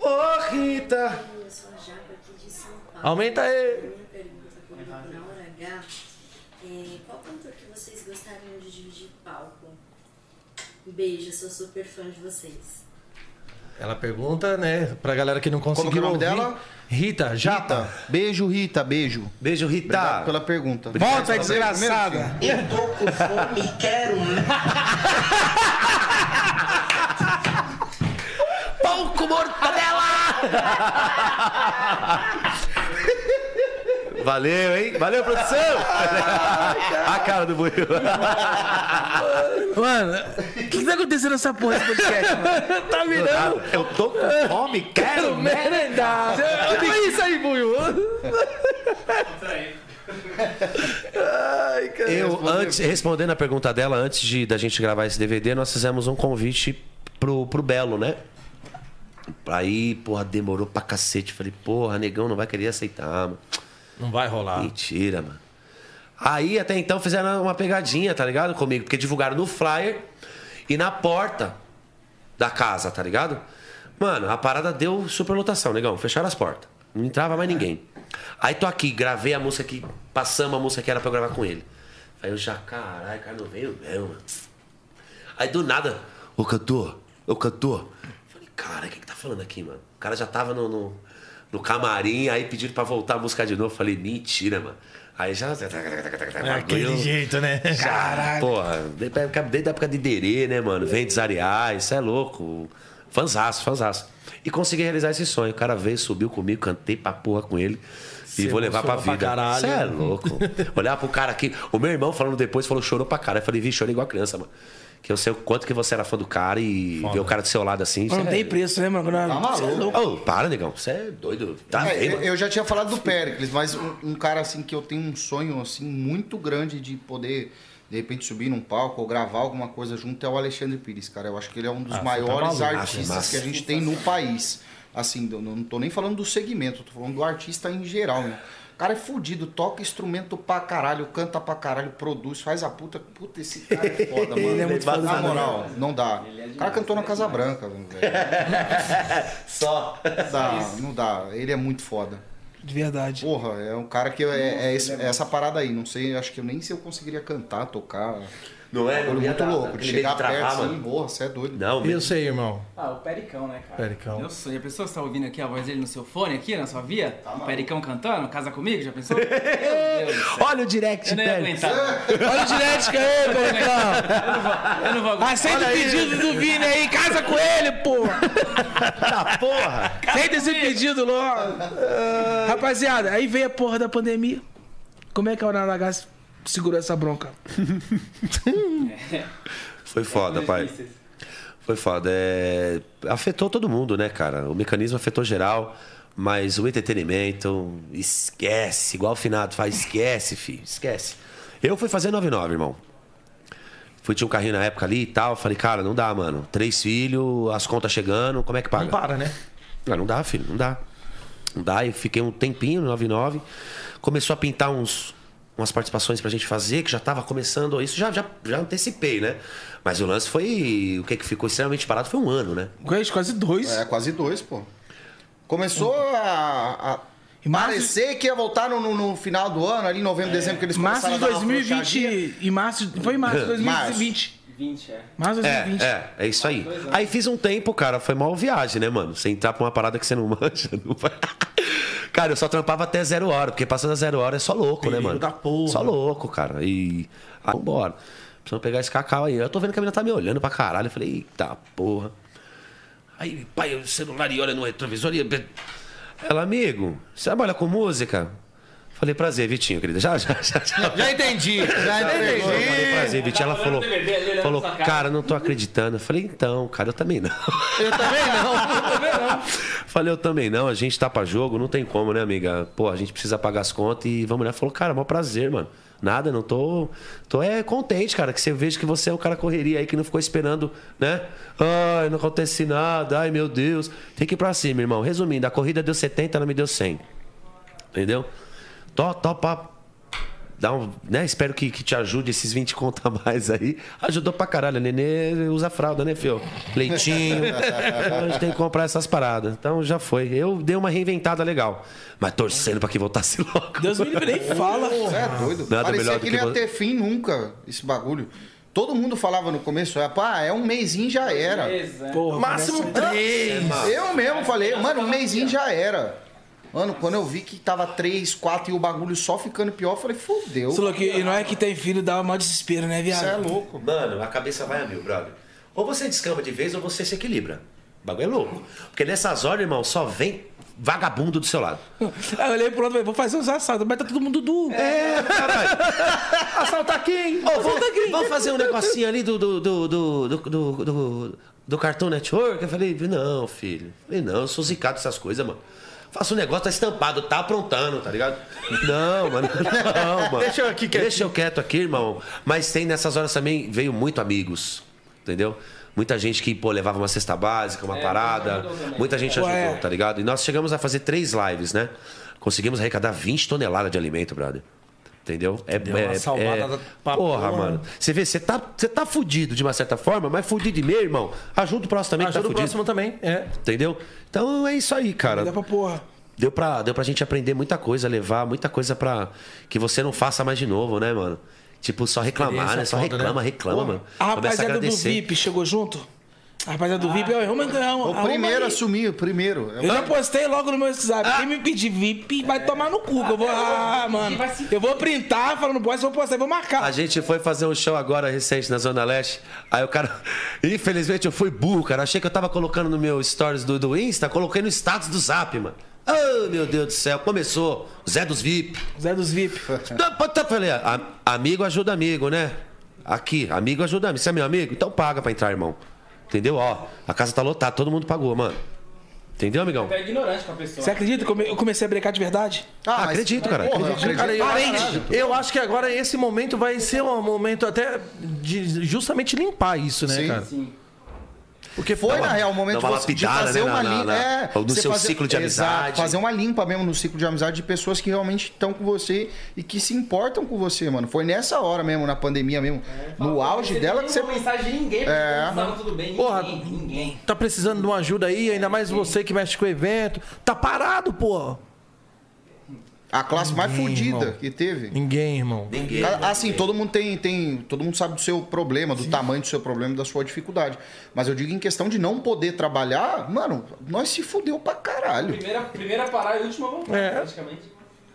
Ô, Rita! Eu sou a Japa aqui de São Paulo. Aumenta aí. Minha pergunta comigo na hora H é qual cantor que vocês gostariam de dividir palco? Um beijo, sou super fã de vocês. Ela pergunta, né, pra galera que não conseguiu que é o nome ouvir. dela? Rita Japa. Rita. Beijo, Rita. Beijo. Beijo, Obrigado Rita. pela pergunta. Volta, desgraçada. Eu tô com fome e quero Pão com mortadela! Valeu, hein? Valeu, produção! a cara do Buiu. Mano, o que, que tá acontecendo nessa porra desse podcast, mano? tá virando Eu tô com fome, quero merendar. Olha isso aí, Buiu. Ai, cara. Eu, antes, respondendo a pergunta dela, antes de, da gente gravar esse DVD, nós fizemos um convite pro, pro Belo, né? Aí, porra, demorou pra cacete. Falei, porra, negão não vai querer aceitar, mano. Não vai rolar. Mentira, mano. Aí até então fizeram uma pegadinha, tá ligado? Comigo, porque divulgaram no flyer e na porta da casa, tá ligado? Mano, a parada deu superlotação, negão. Fecharam as portas. Não entrava mais ninguém. Aí tô aqui, gravei a música que. Passamos a música que era pra eu gravar com ele. Aí eu já, caralho, cara, não veio mesmo, mano. Aí do nada, ô cantor, ô cantor. Falei, cara, o que que tá falando aqui, mano? O cara já tava no, no, no camarim, aí pediram pra voltar a música de novo. Falei, mentira, mano. Aí já. É aquele jeito, né? Caralho. Porra, desde a época, de Derê, né, mano? Ventos Areais, isso é louco. Fanzaço, fanzaço. E consegui realizar esse sonho. O cara veio, subiu comigo, cantei pra porra com ele. Se e vou levar pra pra vida. caralho. Você é louco. Olhar pro cara aqui. O meu irmão falando depois, falou, chorou pra caralho. Eu falei, vi, chorei igual criança, mano. Que eu sei o quanto que você era fã do cara e ver o cara do seu lado assim. Não cê tem é... preço, né, mano? Tá maluco. Ô, para, negão. Você é doido. Tá É, bem, eu, já tinha falado do Pericles, mas um, um cara assim que eu tenho um sonho assim muito grande de poder de repente subir num palco ou gravar alguma coisa junto é o Alexandre Pires, cara. Eu acho que ele é um dos Ah, tá maiores maluco. artistas que a gente tem no país. Assim, eu não tô nem falando do segmento, tô falando do artista em geral, né? O cara é fudido, toca instrumento pra caralho, canta pra caralho, produz, faz a puta. Puta, esse cara é foda, mano. Ele é muito Na foda, moral, não dá. O cara cantou na Casa Branca, velho. Só. Não dá, não dá. Ele é muito foda. De verdade. Porra, é um cara que é, é esse- é essa parada aí. Não sei, acho que eu nem sei se eu conseguiria cantar, tocar. Não é? Não muito dar, louco. De chegar de travar, perto assim, mano. porra, você é doido. Não, Eu sei, irmão. Ah, o Pericão, né, cara? Pericão. Eu sou. Já pensou você tá ouvindo aqui a voz dele no seu fone aqui, na sua via? o Pericão cantando? Casa comigo? Já pensou? Meu Deus do céu. Olha o direct, Eu não aguentar. Olha o direct aí, Pericão. Eu não vou aguentar. Aceita o pedido do Vini aí, casa com ele, porra. Tá, porra. Aceita esse pedido logo. Rapaziada, aí veio a porra da pandemia. Como é que a Hora H segurou essa bronca? Foi foda, pai. Foi foda. É, Afetou todo mundo, né, cara? O mecanismo afetou geral, mas o entretenimento, esquece. Igual o Finado faz, esquece, filho, esquece. Eu fui fazer 99, irmão. Fui, tinha um carrinho na época ali e tal. Falei, cara, não dá, mano. Três filhos, as contas chegando, como é que paga? Não para, né? Ah, não dá, filho, não dá. Não dá. E fiquei um tempinho no 99. Começou a pintar uns, umas participações pra gente fazer, que já tava começando. Isso já, já, já antecipei, né? Mas o lance foi. O que, que ficou extremamente parado foi um ano, né? Quase, quase dois. É, quase dois, pô. Começou a, a parecer que ia voltar no, no- no final do ano, ali em novembro, dezembro, que eles Março começaram de a dar uma. 2020. Em março. Foi em março de 2020. 20, é. Março de É, 2020. é, é isso aí. Aí fiz um tempo, cara, foi mal viagem, né, mano? Você entrar pra uma parada que você não manja. Não vai... Cara, eu só trampava até zero hora, porque passando a zero hora é só louco, né, Perigo mano? da porra. Só louco, cara. E. Ah, vambora. Precisamos pegar esse cacau aí. Eu tô vendo que a menina tá me olhando pra caralho. Eu falei, eita porra. Aí, pai, o celular e olha no retrovisor e. Ela, amigo, você trabalha com música? Falei, prazer, Vitinho, querida. Já, já, já, já. Já entendi. Já Eu falei, entendi. prazer, Vitinho. Ela Tá falou, falou cara, não tô acreditando. Eu falei, então, cara, eu também não. Eu também não. Eu também não. Falei, eu também não, a gente tá pra jogo, não tem como, né, amiga? Pô, a gente precisa pagar as contas e vamos lá. Falou, cara, maior prazer, mano. Nada, não tô. Tô é contente, cara, que você veja que você é o cara correria aí que não ficou esperando, né? Ai, não acontece nada, ai meu Deus. Tem que ir pra cima, irmão. Resumindo, a corrida deu 70, ela me deu 100. Entendeu? Tó, topa. Dá um, né? Espero que, que te ajude esses 20 conta a mais aí. Ajudou pra caralho. A Nenê usa fralda, né, fio? Leitinho. a gente tem que comprar essas paradas. Então já foi. Eu dei uma reinventada legal. Mas torcendo pra que voltasse logo. Deus me livre, nem fala. Você é doido. Nada Parecia melhor do que que não ia ter fim nunca, esse bagulho. Todo mundo falava no começo, é, pá, é um mêsinho já era. Porra, Máximo três. Eu mesmo falei, mano, um mêsinho já era. Mano, quando eu vi que tava três, quatro e o bagulho só ficando pior, eu falei. Você que e não é que tem filho, dá maior desespero, né, viado? Você é louco. Mano, a cabeça vai a mil, brother. Ou você descamba de vez ou você se equilibra. O bagulho é louco. Porque nessas horas, irmão, só vem vagabundo do seu lado. Aí eu olhei pro outro e falei, vou fazer uns assaltos, mas tá todo mundo duro. É, caralho. Assaltar quem? Ô, vamos, vamos fazer um negocinho ali do, do, do, do, do, do, do- Cartoon Network? Eu falei, não, filho. Eu falei, não, eu sou zicado dessas coisas, mano. Faço um negócio, tá estampado, tá aprontando, tá ligado? Não, mano, não, mano. Deixa eu aqui quietinho. Deixa eu quieto aqui, irmão. Mas tem nessas horas também, veio muito amigos, entendeu? Muita gente que, pô, levava uma cesta básica, uma parada. ajudou também. Muita gente ajudou, é. tá ligado? E nós chegamos a fazer três lives, né? Conseguimos arrecadar 20 toneladas de alimento, brother. Entendeu? É, Deu uma é- salvada é- da- pra Porra, porra. mano. Você vê, você tá, você tá fudido de uma certa forma, mas fudido de meio, irmão. Ajuda o próximo também que Ajuda tá o fudido. próximo também. É. Entendeu? Então é isso aí, cara. Dá pra porra. Deu pra, deu pra gente aprender muita coisa, levar muita coisa pra que você não faça mais de novo, né, mano? Tipo, só reclamar, né? Só foda, reclama, né? reclama, mano. A rapaziada do. VIP chegou junto? A rapaziada do VIP, eu arruma, arruma, O primeiro aí. assumir, o primeiro. Eu já postei logo no meu WhatsApp. Quem me pedir VIP vai tomar no cu. que eu vou. Ah, mano. Eu vou printar falando bosta, vou postar, vou marcar. A gente foi fazer um show agora recente na Zona Leste. Aí o cara. Infelizmente eu fui burro, cara. Achei que eu tava colocando no meu stories do, do Insta, coloquei no status do Zap, mano. Oh, meu Deus do céu. Começou. Zé dos VIP. Zé dos VIP. Pô, tá, Falei, amigo ajuda amigo, né? Aqui, amigo ajuda amigo. Você é meu amigo? Então paga pra entrar, irmão. Entendeu? Ó, a casa tá lotada, todo mundo pagou, mano. Entendeu, amigão? É ignorante com a pessoa. Você acredita que eu me- eu comecei a brecar de verdade? Ah, Ah, acredito, cara, Porra, acredito. acredito. Cara, eu, Parente. eu acho que agora esse momento vai ser um momento até de justamente limpar isso, né, Sim. cara? Sim. Porque Foi, pô, na real, o momento uma de você- de lapidada, fazer né, uma limpa. É, no você seu ciclo de Exato, amizade. fazer uma limpa mesmo no ciclo de amizade de pessoas que realmente estão com você e que se importam com você, mano. Foi nessa hora mesmo, na pandemia mesmo. no auge dela que você. Não mensagem de ninguém, É. é. falando tudo bem. Porra. Ninguém, ninguém. tá precisando de uma ajuda aí, ainda mais você que mexe com o evento. Tá parado, pô. A classe mais Ninguém, fodida irmão. que teve. Ninguém, irmão. Ninguém. Cara, Assim, todo mundo tem, tem. Todo mundo sabe do seu problema, do tamanho do seu problema, da sua dificuldade. Mas eu digo em questão de não poder trabalhar, mano, nós se fudeu pra caralho. Primeira, primeira parada e última voltada, É. praticamente.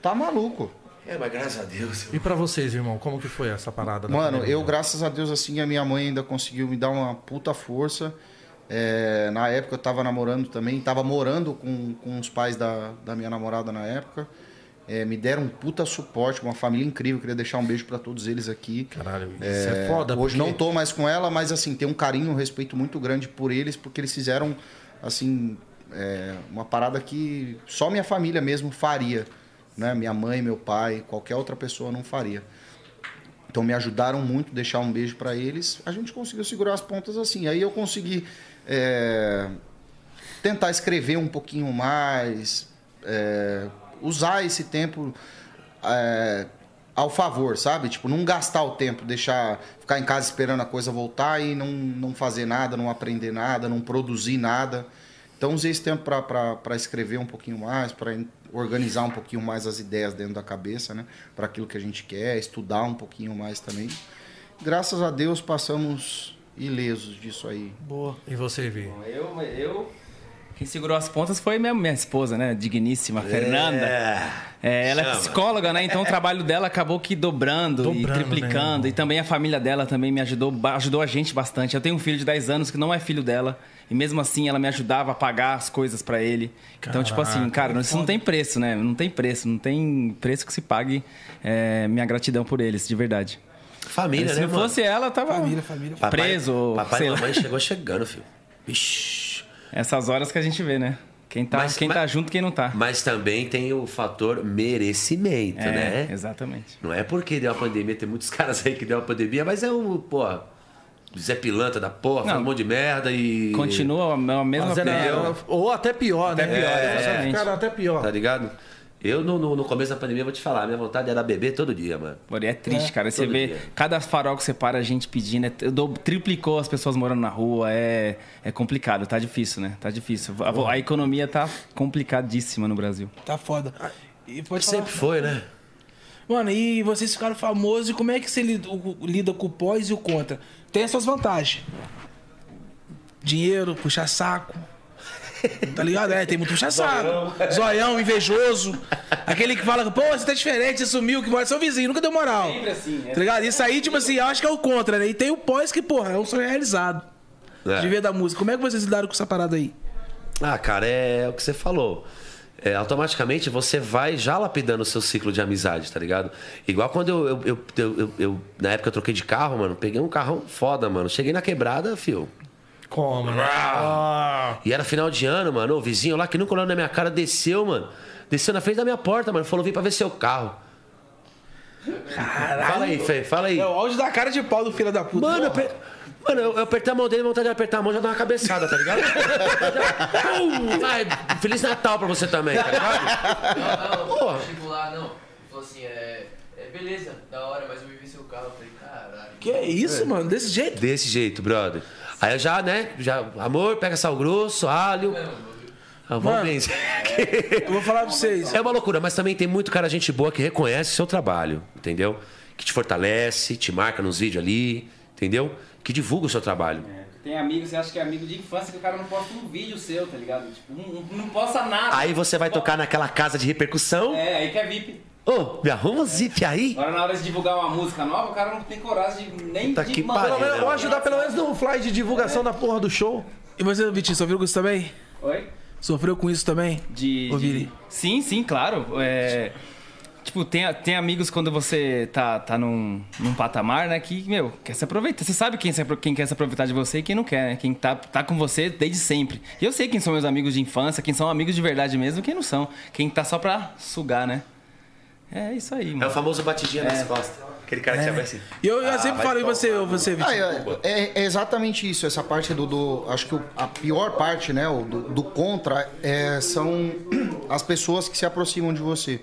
Tá maluco. É, mas graças a Deus. E pra vocês, irmão, como que foi essa parada? da Mano, eu, graças a Deus, assim, a minha mãe ainda conseguiu me dar uma puta força. É, na época eu tava namorando também, tava morando com, com os pais da, da minha namorada na época. É, me deram um puta suporte, uma família incrível. Queria deixar um beijo pra todos eles aqui. Caralho, isso é, foda. Hoje porque- não tô mais com ela, mas assim, tenho um carinho, um respeito muito grande por eles, porque eles fizeram, assim, é, uma parada que só minha família mesmo faria. Né? Minha mãe, meu pai, qualquer outra pessoa não faria. Então me ajudaram muito, deixar um beijo para eles. A gente conseguiu segurar as pontas assim. Aí eu consegui é, tentar escrever um pouquinho mais, é, usar esse tempo é, ao favor, sabe? Tipo, não gastar o tempo, deixar ficar em casa esperando a coisa voltar e não, não fazer nada, não aprender nada, não produzir nada. Então usei esse tempo para escrever um pouquinho mais, para organizar um pouquinho mais as ideias dentro da cabeça, né? Para aquilo que a gente quer, estudar um pouquinho mais também. Graças a Deus passamos ilesos disso aí. Boa. E você, Vi? Bom, Eu, eu. Quem segurou as pontas foi minha, minha esposa, né? Digníssima, Fernanda. É, ela é Chama. psicóloga, né? Então o trabalho dela acabou que dobrando, e Dobrando, triplicando. né? E também a família dela também me ajudou, ajudou a gente bastante. Eu tenho um filho de 10 anos que não é filho dela. E mesmo assim ela me ajudava a pagar as coisas pra ele. Então, tipo assim, cara, isso não tem preço, né? Não tem preço, não tem preço que se pague é, minha gratidão por eles, de verdade. Família, Se né, não mano? fosse ela, tava Família, família. Papai- preso. Papai sei e mamãe chegou chegando, filho. Vixe. Essas horas que a gente vê, né? Quem tá, Mas- quem mas- tá junto, quem não tá. Mas também tem o fator merecimento, É, né? exatamente. Não é porque deu a pandemia, tem muitos caras aí que deu a pandemia, mas é o, porra, Zé Pilantra da porra, Não. faz um monte de merda e. Continua a mesma Fazendo opinião. a- ou até pior, Até né? pior, É, exatamente. Cara, até pior. Tá ligado? Eu, no, no, no começo da pandemia, vou te falar, minha vontade era beber todo dia, mano. E é triste, cara. Você vê dia. cada farol que você para a gente pedindo, é, eu dou- triplicou as pessoas morando na rua, é, é complicado, tá difícil, né? Tá difícil. A, a economia tá complicadíssima no Brasil. Tá foda. E pode falar. Sempre foi, né? Mano, e vocês ficaram famosos, e como é que você lida, o- lida com o pós e o contra? Tem as suas vantagens. Dinheiro, puxar saco. Tá ligado? É, tem muito saco. Zoião, invejoso. Aquele que fala, pô, você tá diferente, você sumiu, que mora seu vizinho, nunca deu moral. Sempre assim, é. Tá ligado? Isso aí, tipo assim, eu acho que é o contra, né? E tem o pós que, porra, é um sonho realizado. É. De ver da música. Como é que vocês lidaram com essa parada aí? Ah, cara, é o que você falou. É, automaticamente você vai já lapidando o seu ciclo de amizade, tá ligado? Igual quando eu, eu, eu, eu- eu- eu- na época eu troquei de carro, mano, peguei um carrão foda, mano. Cheguei na quebrada, fio. Como, né? Ah, E era final de ano, mano. O vizinho lá que nunca olhou na minha cara desceu, mano. Desceu na frente da minha porta, mano. Falou, vim pra ver seu carro. Fala aí, Fê, fala aí. É o áudio da cara de pau do filho da puta. Mano, eu, aper- Mano, eu, eu apertei a mão dele, vontade de apertar a mão, já dá uma cabeçada, tá ligado? Pum, vai, Feliz Natal pra você também, tá ligado? Não, não, Porra. chegou lá, não. Falou assim, é, é. Beleza, da hora, mas eu vi seu carro. Eu falei, caralho. Que é isso, mano? Desse jeito? Desse jeito, brother. Aí eu já, né, já, amor, pega sal grosso, alho. Ah, vamos Mano. bem. Eu vou falar pra vocês. É uma loucura, mas também tem muito cara, gente boa, que reconhece o seu trabalho, entendeu? Que te fortalece, te marca nos vídeos ali, entendeu? Que divulga o seu trabalho. Tem amigo, você acha que é amigo de infância que o cara não posta um vídeo seu, tá ligado? Tipo, não, não posta nada. Aí você vai tocar naquela casa de repercussão. É, aí que é VIP. Ô, me arruma um zip aí. Agora na hora de divulgar uma música nova, o cara não tem coragem de nem Puta de que mandar- pelo menos, né, ou ajudar pelo menos no fly de divulgação da porra do show. E você, Vitinho, sofreu com isso também? Oi? Sofreu com isso também? De, Ô, de- Vini. Sim, sim, claro. É, Tipo, tem, tem amigos quando você tá, tá num, num patamar, né, que, meu, quer se aproveitar. Você sabe quem, quem quer se aproveitar de você e quem não quer, né? Quem tá, tá com você desde sempre. E eu sei quem são meus amigos de infância, quem são amigos de verdade mesmo e quem não são. Quem tá só pra sugar, né? É isso aí, É o mano. famoso batidinha nas costas. Aquele cara que te assim. E eu, eu Ah, sempre falo, você, você? Ah, é, é- é exatamente isso, essa parte do. do- acho que o- a pior parte, né, o do, do contra, é, são as pessoas que se aproximam de você.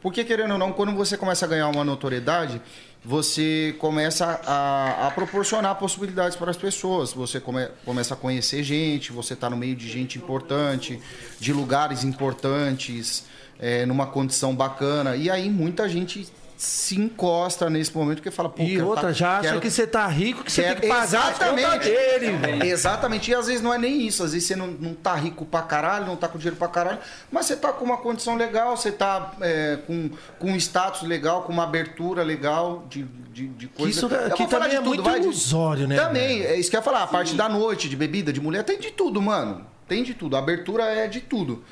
Porque, querendo ou não, quando você começa a ganhar uma notoriedade, você começa a, a proporcionar possibilidades para as pessoas. Você come- começa a conhecer gente, você está no meio de gente importante, de lugares importantes, é, numa condição bacana. E aí muita gente se encosta nesse momento porque fala, pô, E outra, tá- já acha quero- que você tá rico, que você Quero- tem que pagar as contas Exatamente. dele, velho. Exatamente. E às vezes não é nem isso. Às vezes você não, não tá rico pra caralho, não tá com dinheiro pra caralho, mas você tá com uma condição legal, você tá é, com, com um status legal, com uma abertura legal de, de, de coisa. isso- Eu que também é muito vai, ilusório, né, Também, é isso que eu ia falar. A parte da noite, de bebida, de mulher, tem de tudo, mano. Tem de tudo. A abertura é de tudo.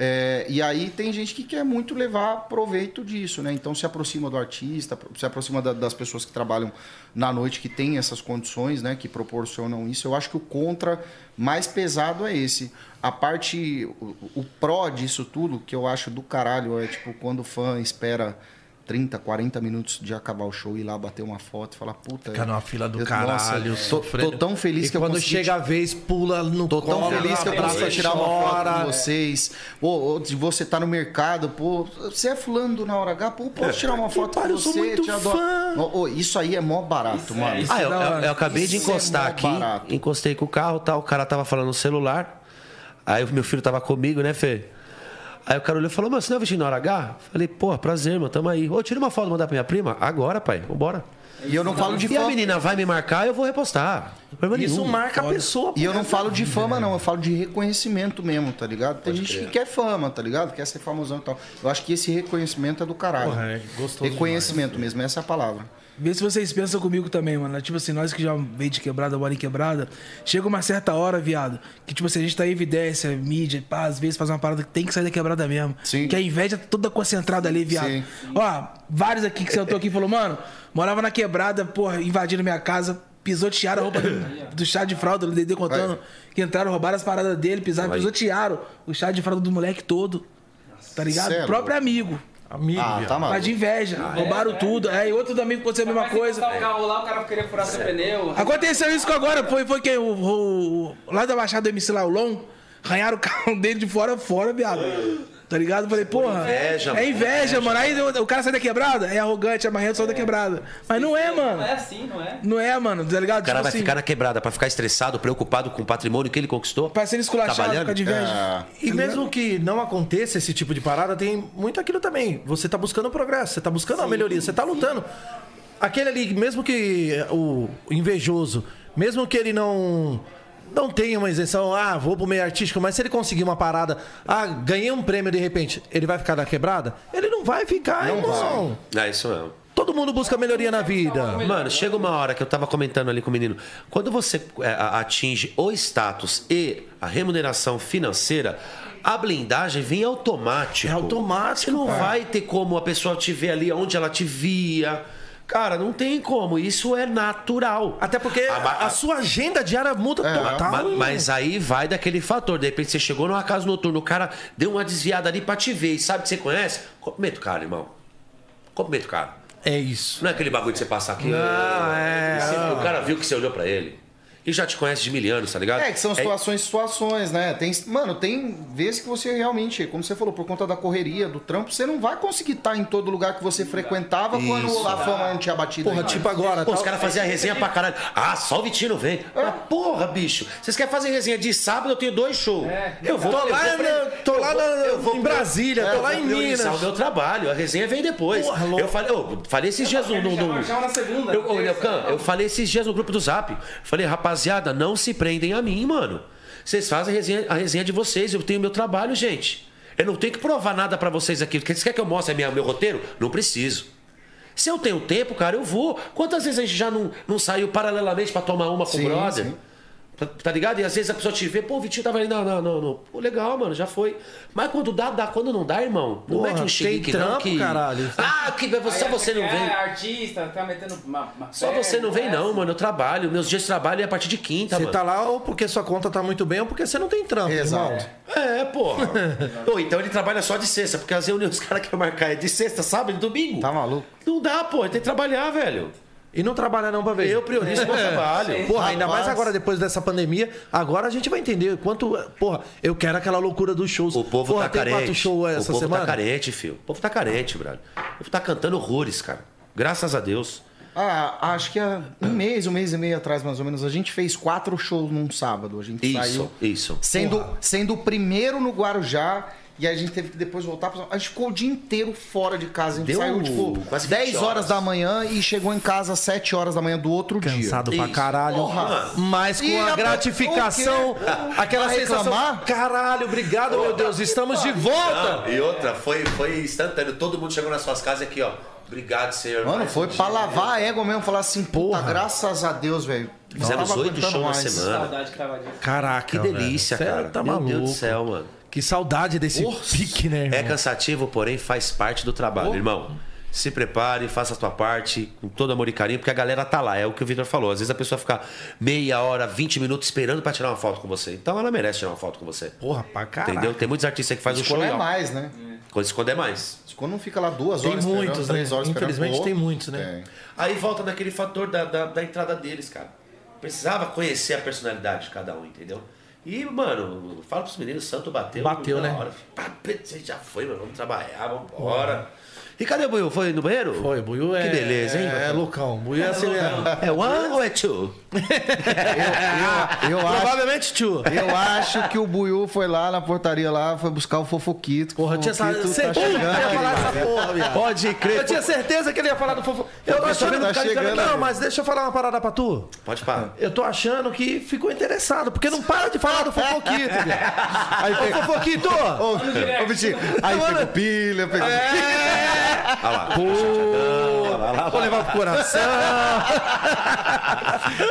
É, e aí tem gente que quer muito levar proveito disso, né? Então se aproxima do artista, se aproxima da- das pessoas que trabalham na noite, que têm essas condições, né? Que proporcionam isso. Eu acho que o contra mais pesado é esse. A parte, o, o pró disso tudo, que eu acho do caralho, é tipo quando o fã espera 30, 40 minutos de acabar o show, ir lá bater uma foto e falar, puta. Ficar numa fila do eu- caralho, nossa, tô, sofrendo. tô tão feliz E que eu quando chega a vez, pula no Tô tão colo, feliz que eu consegui tirar uma foto com vocês. Pô, ou de você tá no mercado, pô, você é fulano Na Hora H, pô, posso tirar uma foto com pariu, eu sou você? muito te adoro. fã. Ô, isso aí é mó barato, mano. isso Ah, eu, eu- eu acabei de Isso é encostar mó aqui, barato. encostei com o carro, tal, o cara tava falando no celular. Aí o meu filho tava comigo, né, Fê? Aí o cara olhou e falou, mano, você não é vestido na hora H? Falei, pô, prazer, mano, tamo aí. Ô, tira uma foto, mandar pra minha prima? Agora, pai, vambora. E eu não falo de E a fama. menina vai me marcar, eu vou repostar. Isso nenhum. marca a pessoa. E eu não falo de fama, não. Eu falo de reconhecimento mesmo, tá ligado? Tem gente que quer fama, tá ligado? Quer ser famosão e tal. Eu acho que esse reconhecimento é do caralho. Porra, é gostoso reconhecimento mesmo, essa é a palavra. Vê se vocês pensam comigo também, mano. Tipo assim, nós que já veio de quebrada, mora em quebrada, chega uma certa hora, viado, que tipo assim, a gente tá em evidência, mídia, pá, às vezes faz uma parada que tem que sair da quebrada mesmo. Sim. Que a inveja tá toda concentrada ali, viado. Sim. Ó, vários aqui que sentou aqui e falou, mano, morava na quebrada, porra, invadiram minha casa, pisotearam a roupa do, do chá de fralda, do Dedê contando, que entraram, roubaram as paradas dele, pisaram, pisotearam o chá de fralda do moleque todo. Tá ligado? É Próprio amigo. Amigo, Ah, tá Mas de inveja. roubaram tudo. Aí outro do amigo aconteceu a mesma coisa. Tá o carro lá, o cara queria furar seu pneu. Aconteceu isso com agora, foi, foi quem? O, o- lá da Baixada do MC Laulon, arranharam o carro dele de fora a fora, viado. Tá ligado? Falei, porra. inveja, é mano. inveja, mano. Aí o, o cara sai da quebrada, é arrogante, é marrento, sai da quebrada. Mas não é, Não mano. é assim, não é? Não é, mano, tá ligado? O cara Tipo vai assim, ficar na quebrada pra ficar estressado, preocupado com o patrimônio que ele conquistou. Parecendo esculachado, Trabalhando? ficar de inveja. É. E mesmo que não aconteça esse tipo de parada, tem muito aquilo também. Você tá buscando progresso, você tá buscando a melhoria, você tá lutando. Aquele ali, mesmo que o invejoso, mesmo que ele não não tenha uma isenção, ah, vou pro meio artístico, mas se ele conseguir uma parada, ah, ganhei um prêmio de repente, ele vai ficar na quebrada? Ele não vai ficar, Não irmão. É isso mesmo. Todo mundo busca melhoria na vida. Mano, chega uma hora que eu tava comentando ali com o menino. Quando você é, atinge o status e a remuneração financeira, a blindagem vem automático. É automático, Você não pai. vai ter como a pessoa te ver ali onde ela te via. Cara, não tem como. Isso é natural. Até porque A ba- a, sua agenda diária muda total. Ma- irmão. mas aí vai daquele fator. De repente você chegou numa casa noturna, o cara deu uma desviada ali pra te ver e sabe que você conhece. Cumprimenta o cara, irmão. Cumprimenta o cara. É isso. Não é aquele bagulho de você passar aqui. Não, é, você-. O cara viu que você olhou pra ele. E já te conhece de mil anos, tá ligado? É, que são situações situações, né? Tem, mano, tem vezes que você realmente, como você falou, por conta da correria, do trampo, você não vai conseguir estar em todo lugar que você frequentava quando a fama não tinha batido. Porra, ainda. tipo agora. Pô, os tal- caras faziam resenha pra caralho. Ah, só o Vitinho vem. Mas porra, bicho. Vocês querem fazer resenha de sábado? Eu tenho dois shows. eu vou Tô eu lá, vou tô lá na- em Brasília, tô eu lá vou em Minas. o meu trabalho. A resenha vem depois. Porra, louco. eu falei, eu falei esses dias no. no, no eu, não. eu falei esses dias no grupo do Zap. Falei, rapaziada, não se prendem a mim, mano. Vocês fazem a resenha, a resenha de vocês. Eu tenho meu trabalho, gente. Eu não tenho que provar nada pra vocês aqui. Vocês querem que eu mostre minha- meu roteiro? Não preciso. Se eu tenho tempo, cara, eu vou. Quantas vezes a gente já não, não saiu paralelamente pra tomar uma com o Sim, brother? sim. Tá, tá ligado? E às vezes a pessoa te vê, pô, o Vitinho tava ali, não, não, não, não. Pô, legal, mano, já foi. Mas quando dá, dá. Quando não dá, irmão, não Porra, mete um tem chilique, não, trampo, que... caralho. Ah, que só Aí você não é, vem. É, artista, tá metendo uma, uma Só fé, você não vem, é não, assim. mano. Eu trabalho. Meus dias de trabalho é a partir de quinta, Você mano. tá lá ou porque sua conta tá muito bem ou porque você não tem trampo, Exato. irmão. É, porra. Ou então ele trabalha só de sexta, porque as reuniões os caras querem marcar é de sexta, sábado e domingo. Tá maluco? Não dá, pô. Ele tem que trabalhar, velho. E não trabalha não pra ver. Eu priorizo meu trabalho. Porra, ainda mais agora depois dessa pandemia, agora a gente vai entender quanto. Porra, eu quero aquela loucura dos shows. O povo porra, tá tem carente. quatro shows o essa povo semana? tá carente, filho. O povo tá carente, brother. O povo tá cantando horrores, cara. Graças a Deus. Ah, acho que há um mês, um mês e meio atrás, mais ou menos, a gente fez quatro shows num sábado. A gente Isso, saiu. isso. Sendo, sendo o primeiro no Guarujá. E a gente teve que depois voltar. pra- A gente ficou o dia inteiro fora de casa. A gente Deu saiu, tipo, quase 10 20 horas. horas. da manhã e chegou em casa às 7 horas da manhã do outro Cansado dia. pra Isso. caralho. Porra. Mas com E a a- gratificação, quê? aquela Vai sensação. reclamar? Caralho, obrigado, meu Deus, estamos de volta! Não, e outra, foi, foi instantâneo. Todo mundo chegou nas suas casas aqui, ó. Obrigado, senhor. Mano, foi um pra dia. lavar a égua mesmo. Falar assim, Porra. graças a Deus, velho. Fizemos oito shows na semana. Saudade. Caraca, Que delícia, velho. Cê cara. Tá Meu maluco. Deus do céu, mano. Que saudade desse pique, né, irmão? É cansativo, porém faz parte do trabalho, irmão. Se prepare, faça a tua parte com todo amor e carinho, porque a galera tá lá. É o que o Vitor falou. Às vezes a pessoa fica meia hora, 20 minutos esperando pra tirar uma foto com você. Então ela merece tirar uma foto com você. Porra, pra caralho. Entendeu? Tem muitos artistas que fazem o show e, ó, mais, né? Quando esconder mais. Quando não fica lá duas Tem horas esperando, muitos, né? três horas Infelizmente tem muitos, né? tem. Aí volta naquele fator da, da, da entrada deles, cara. Precisava conhecer a personalidade de cada um, entendeu? E, mano, fala pros meninos, o Santo bateu. Bateu, né? Hora. Já foi, mano, vamos trabalhar, vamos embora. E cadê o Buiu? Foi no banheiro? Foi, Buiu é. Que beleza, hein? É, loucão. Buiu é assim mesmo. É one ou é two? Eu acho, Provavelmente tio. eu acho que o Buiu foi lá na portaria lá, foi buscar o Fofoquito. Porra, eu tinha Fofoquito certeza tá que ele ia falar essa porra, viado. Pode crer. Eu tinha certeza que ele ia falar do fofo. Eu tô Tá achando tá chegando, Não, mas deixa eu falar uma parada pra tu. Pode parar. Eu tô achando que ficou interessado, porque não para de falar do fofoquito, viado. Aí Ô, fofoquito! ô, ô, bichinho, aí pegou pilha, pegou É! Olha lá. Olha lá, lá, Vou levar pro coração.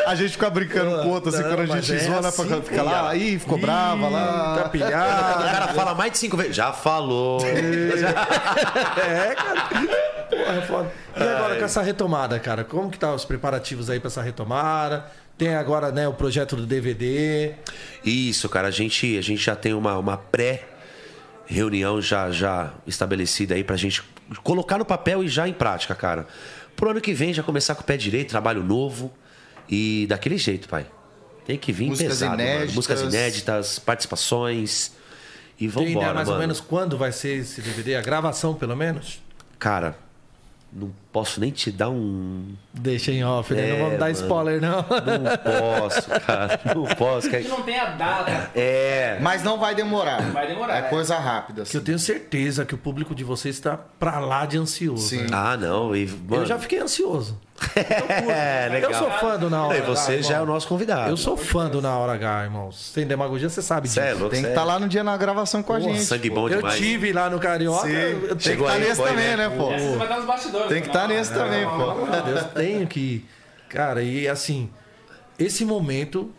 A gente fica brincando com o outro, assim, Não, quando a gente é zoa, né? assim, pra ficar lá, aí ficou brava Tá lá. pilhado. O cara fala mais de cinco vezes. Já falou. É, cara. Porra, é foda. E agora com essa retomada, cara? Como que tá os preparativos aí pra essa retomada? Tem agora, né, o projeto do DVD. Isso, cara, a gente, a gente já tem uma, uma pré-reunião já, já estabelecida aí pra gente colocar no papel e já em prática, cara. Pro ano que vem já começar com o pé direito, trabalho novo e daquele jeito, pai. Tem que vir Músicas pesado, mano. inéditas. Músicas inéditas, participações e Tem vambora, ideia mais mano. ou menos quando vai ser esse DVD? A gravação, pelo menos? Cara, não posso nem te dar um... Deixa em off, né? Não É, vamos dar mano. spoiler, não. Não posso, cara. Não posso. Que cara. não tem a data. É... Mas não vai demorar. Vai demorar, É é. coisa rápida. Que eu Assim. tenho certeza que o público de vocês está pra lá de ansioso. Sim. né? Ah, não. E, mano, Eu já fiquei ansioso. É, legal. Eu sou fã do Na Hora E você H, já é o nosso convidado. Eu sou fã do Na Hora H, irmão. Sem demagogia, você sabe disso. Cê é louco, Tem que estar é- lá no dia na gravação com a gente. sangue bom Eu demais. tive lá no Carioca. Sim. eu Tem que estar aí, nesse também, né? né, pô? Essa você vai dar nos bastidores. Tem que estar nesse também, pô. Pelo amor de Deus, tenho que. Cara, e assim, esse momento,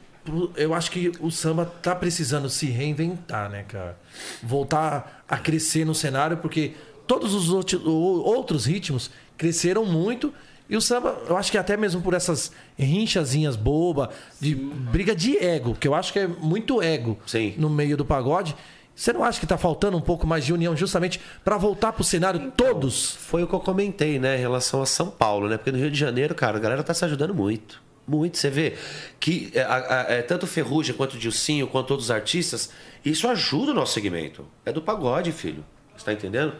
eu acho que o samba tá precisando se reinventar, né, cara? Voltar a crescer no cenário, porque todos os outros ritmos cresceram muito. E o samba, eu acho que até mesmo por essas rinchazinhas boba, de briga de ego, que eu acho que é muito ego Sim. no meio do pagode. Você não acha que tá faltando um pouco mais de união justamente para voltar pro cenário todos? Foi o que eu comentei, né, em relação a São Paulo, né? Porque no Rio de Janeiro, cara, a galera tá se ajudando muito. Muito. Você vê que é, a- a- é, tanto o Ferrugem quanto o Dilcinho, quanto outros artistas, isso ajuda o nosso segmento. É do pagode, filho. Você tá entendendo?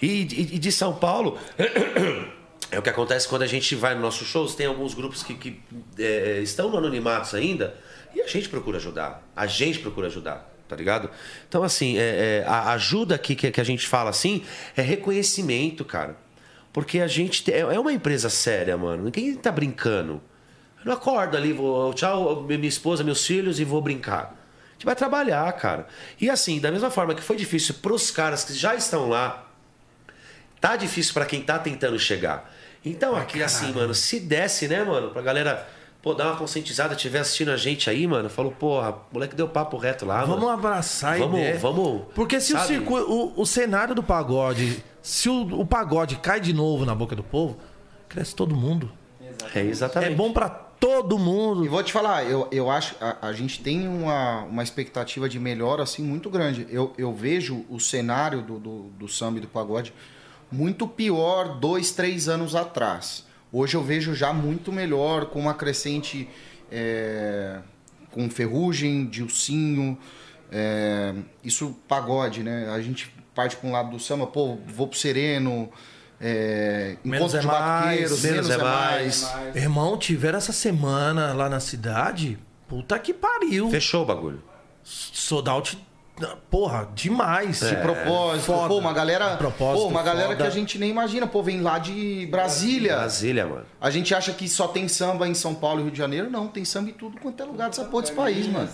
E, e- e de São Paulo. É o que acontece quando a gente vai nos nossos shows, tem alguns grupos que, que, é, estão no anonimatos ainda, e a gente procura ajudar. A gente procura ajudar, tá ligado? Então, assim, é, é, a ajuda aqui que, que a gente fala assim é reconhecimento, cara. Porque a gente te- é é uma empresa séria, mano. Ninguém tá brincando. Eu não acordo ali, vou tchau, minha esposa, meus filhos e vou brincar. A gente vai trabalhar, cara. E assim, da mesma forma que foi difícil pros caras que já estão lá, tá difícil pra quem tá tentando chegar. Então, aqui assim, mano, se desse, né, mano, pra galera, pô, dar uma conscientizada, tiver assistindo a gente aí, mano, falou, porra, o moleque deu papo reto lá, Vamos mano. abraçar Vamos, ideia. vamos. Porque se o, circu- o, o cenário do pagode, se o, o pagode cai de novo na boca do povo, cresce todo mundo. É exatamente. É bom pra todo mundo. E vou te falar, eu, eu acho a, a gente tem uma, uma expectativa de melhora assim muito grande. Eu, eu vejo o cenário do, do, do samba e do pagode muito pior dois, três anos atrás. Hoje eu vejo já muito melhor, com uma crescente é, com ferrugem, dilcinho, é, isso pagode, né? A gente parte para um lado do samba, pô, vou pro sereno, é, Menos encontro é mais, menos menos, é é mais. Irmão, tiveram essa semana lá na cidade. Puta que pariu. Fechou o bagulho. Sold out, porra, demais. De propósito. Foda. Pô, uma galera. De propósito, pô, uma galera foda. que a gente nem imagina. Pô, vem lá de Brasília. Brasília, mano. A gente acha que só tem samba em São Paulo e Rio de Janeiro. Não, tem samba em tudo quanto é lugar dessa porra desse país, mano.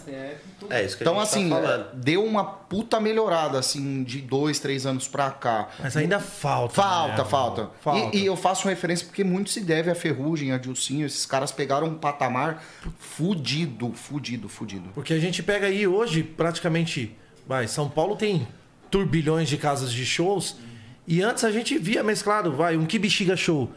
É isso que Então, a gente assim, tá falando. deu uma puta melhorada, assim, de dois, três anos pra cá. Mas ainda falta. Falta, né, falta. Falta. E, e eu faço referência porque muito se deve a Ferrugem, a Dilcinho. Esses caras pegaram um patamar fudido, fudido, fudido. Porque a gente pega aí hoje, praticamente. Vai, São Paulo tem turbilhões de casas de shows. E antes a gente via mesclado, vai, um que bexiga show.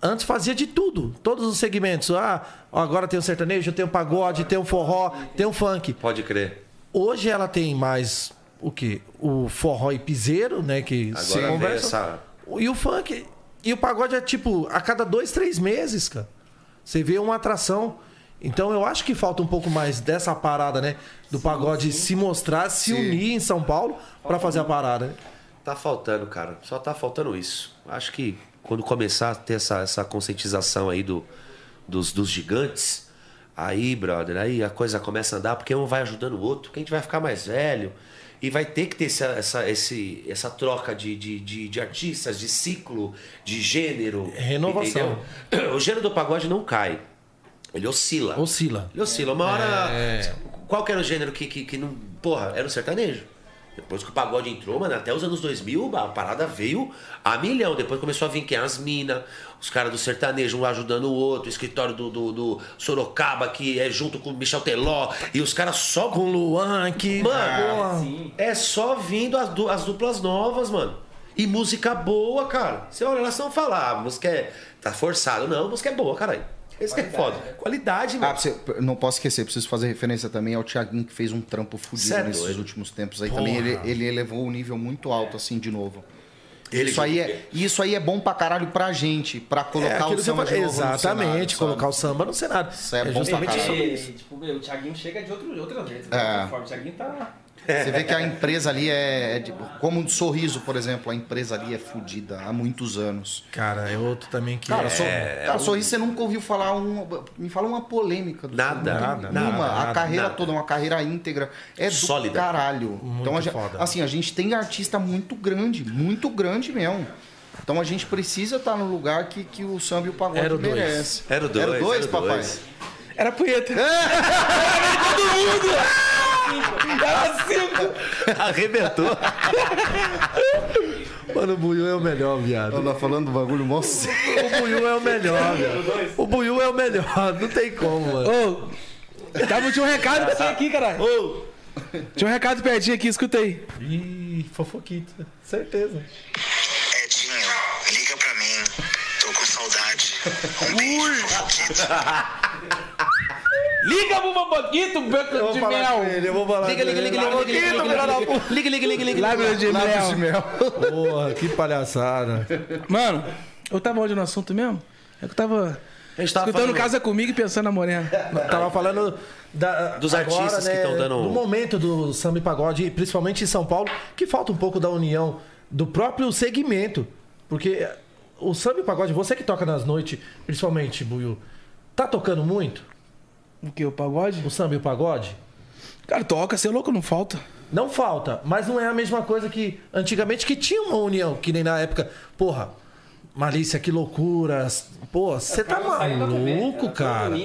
Antes fazia de tudo, todos os segmentos. Ah, agora tem o sertanejo, tem o pagode, tem o forró, tem o funk. Pode crer. Hoje ela tem mais o quê? O forró e piseiro, né? Que se Agora conversam. essa. E o funk. E o pagode é tipo, a cada dois, três meses, cara. Você vê uma atração. Então eu acho que falta um pouco mais dessa parada, né? Do pagode se mostrar, se unir em São Paulo pra fazer a parada. né? Tá faltando, cara. Só tá faltando isso. Acho que quando começar a ter essa, essa conscientização aí do, dos, dos gigantes, aí, brother, aí a coisa começa a andar, porque um vai ajudando o outro, que a gente vai ficar mais velho. E vai ter que ter essa, essa, esse, essa troca de, de, de, de artistas, de ciclo, de gênero. Renovação. entendeu? O gênero do pagode não cai. Ele oscila. Oscila. Ele oscila. Uma hora. É. Qual que era o gênero que, que, que não. Porra, era o sertanejo. Depois que o pagode entrou, mano, até os anos 2000, a parada veio a milhão. Depois começou a vir quem? As minas, os caras do sertanejo, um ajudando o outro, o escritório do, do, do Sorocaba, que é junto com o Michel Teló, e os caras só Com o Luan, que. Mano, sim. é só vindo as, du- as duplas novas, mano. E música boa, cara. Você olha, elas não falar, a música é. tá forçado. Não, a música é boa, caralho. Esse que é foda. Qualidade, Ah, mano. pra você- não posso esquecer, preciso fazer referência também ao Thiaguinho que fez um trampo fudido Cê é nesses últimos tempos aí. Também ele, ele elevou o nível muito alto, assim, de novo. Ele- isso, aí é, isso aí é bom pra caralho pra gente, pra É colocar aquilo o samba de Exatamente, cenário, colocar o samba no cenário. Isso é é bom pra justamente caralho. É, isso. tipo, meu, o Thiaguinho chega de, outro, de outra vez. É. É. O Thiaguinho tá. Você vê que a empresa ali é, é tipo, como um sorriso, por exemplo, a empresa ali é fodida há muitos anos. Cara, é outro também que. Cara, é... sor- cara sorriso você nunca ouviu falar um. Me fala uma polêmica do Nada, nada, Nenhuma. nada, a carreira nada. toda, uma carreira íntegra. É do Sólida. caralho. então, a gente, foda. assim, a gente tem artista muito grande, muito grande mesmo. Então a gente precisa estar no lugar que, que o samba e o pagode Era o dois. merece. Era o dois, Era o dois, era o papai? dois. Era punheta. Arrebentou. Mano, o Buiu é o melhor, viado. Eu tô falando do bagulho mó sério. O Buiu é o melhor, viado. O Buiu é o melhor, não tem como, mano. Ô, tava, tinha um recado pra você aqui, caralho. Ô, Tinha um recado pertinho aqui, escuta aí. Ih, fofoquita. Certeza. Edinho, liga pra mim. Tô com saudade. Um beijo, fofoquito. Liga pro Boboquito, beco de mel. eu vou falar liga, liga, liga, liga, liga, liga, liga, liga, liga, liga, liga, liga. Lábio de mel. Porra, que palhaçada. Mano, eu tava onde no assunto mesmo? É que eu tava A gente tava escutando falando- Casa Comigo e pensando na morena. Tava falando da- Dos artistas que tão dando- Do momento do samba e pagode, principalmente em São Paulo, que falta um pouco da união do próprio segmento. Porque o samba e pagode, você que toca nas noites, principalmente, Buiu, tá tocando muito O que, o pagode? o samba e o pagode? Cara, toca, você é louco, não falta. Não falta, mas não é a mesma coisa que antigamente que tinha uma união, que nem na época, porra, Malícia, que loucura. Pô, você tá maluco, cara.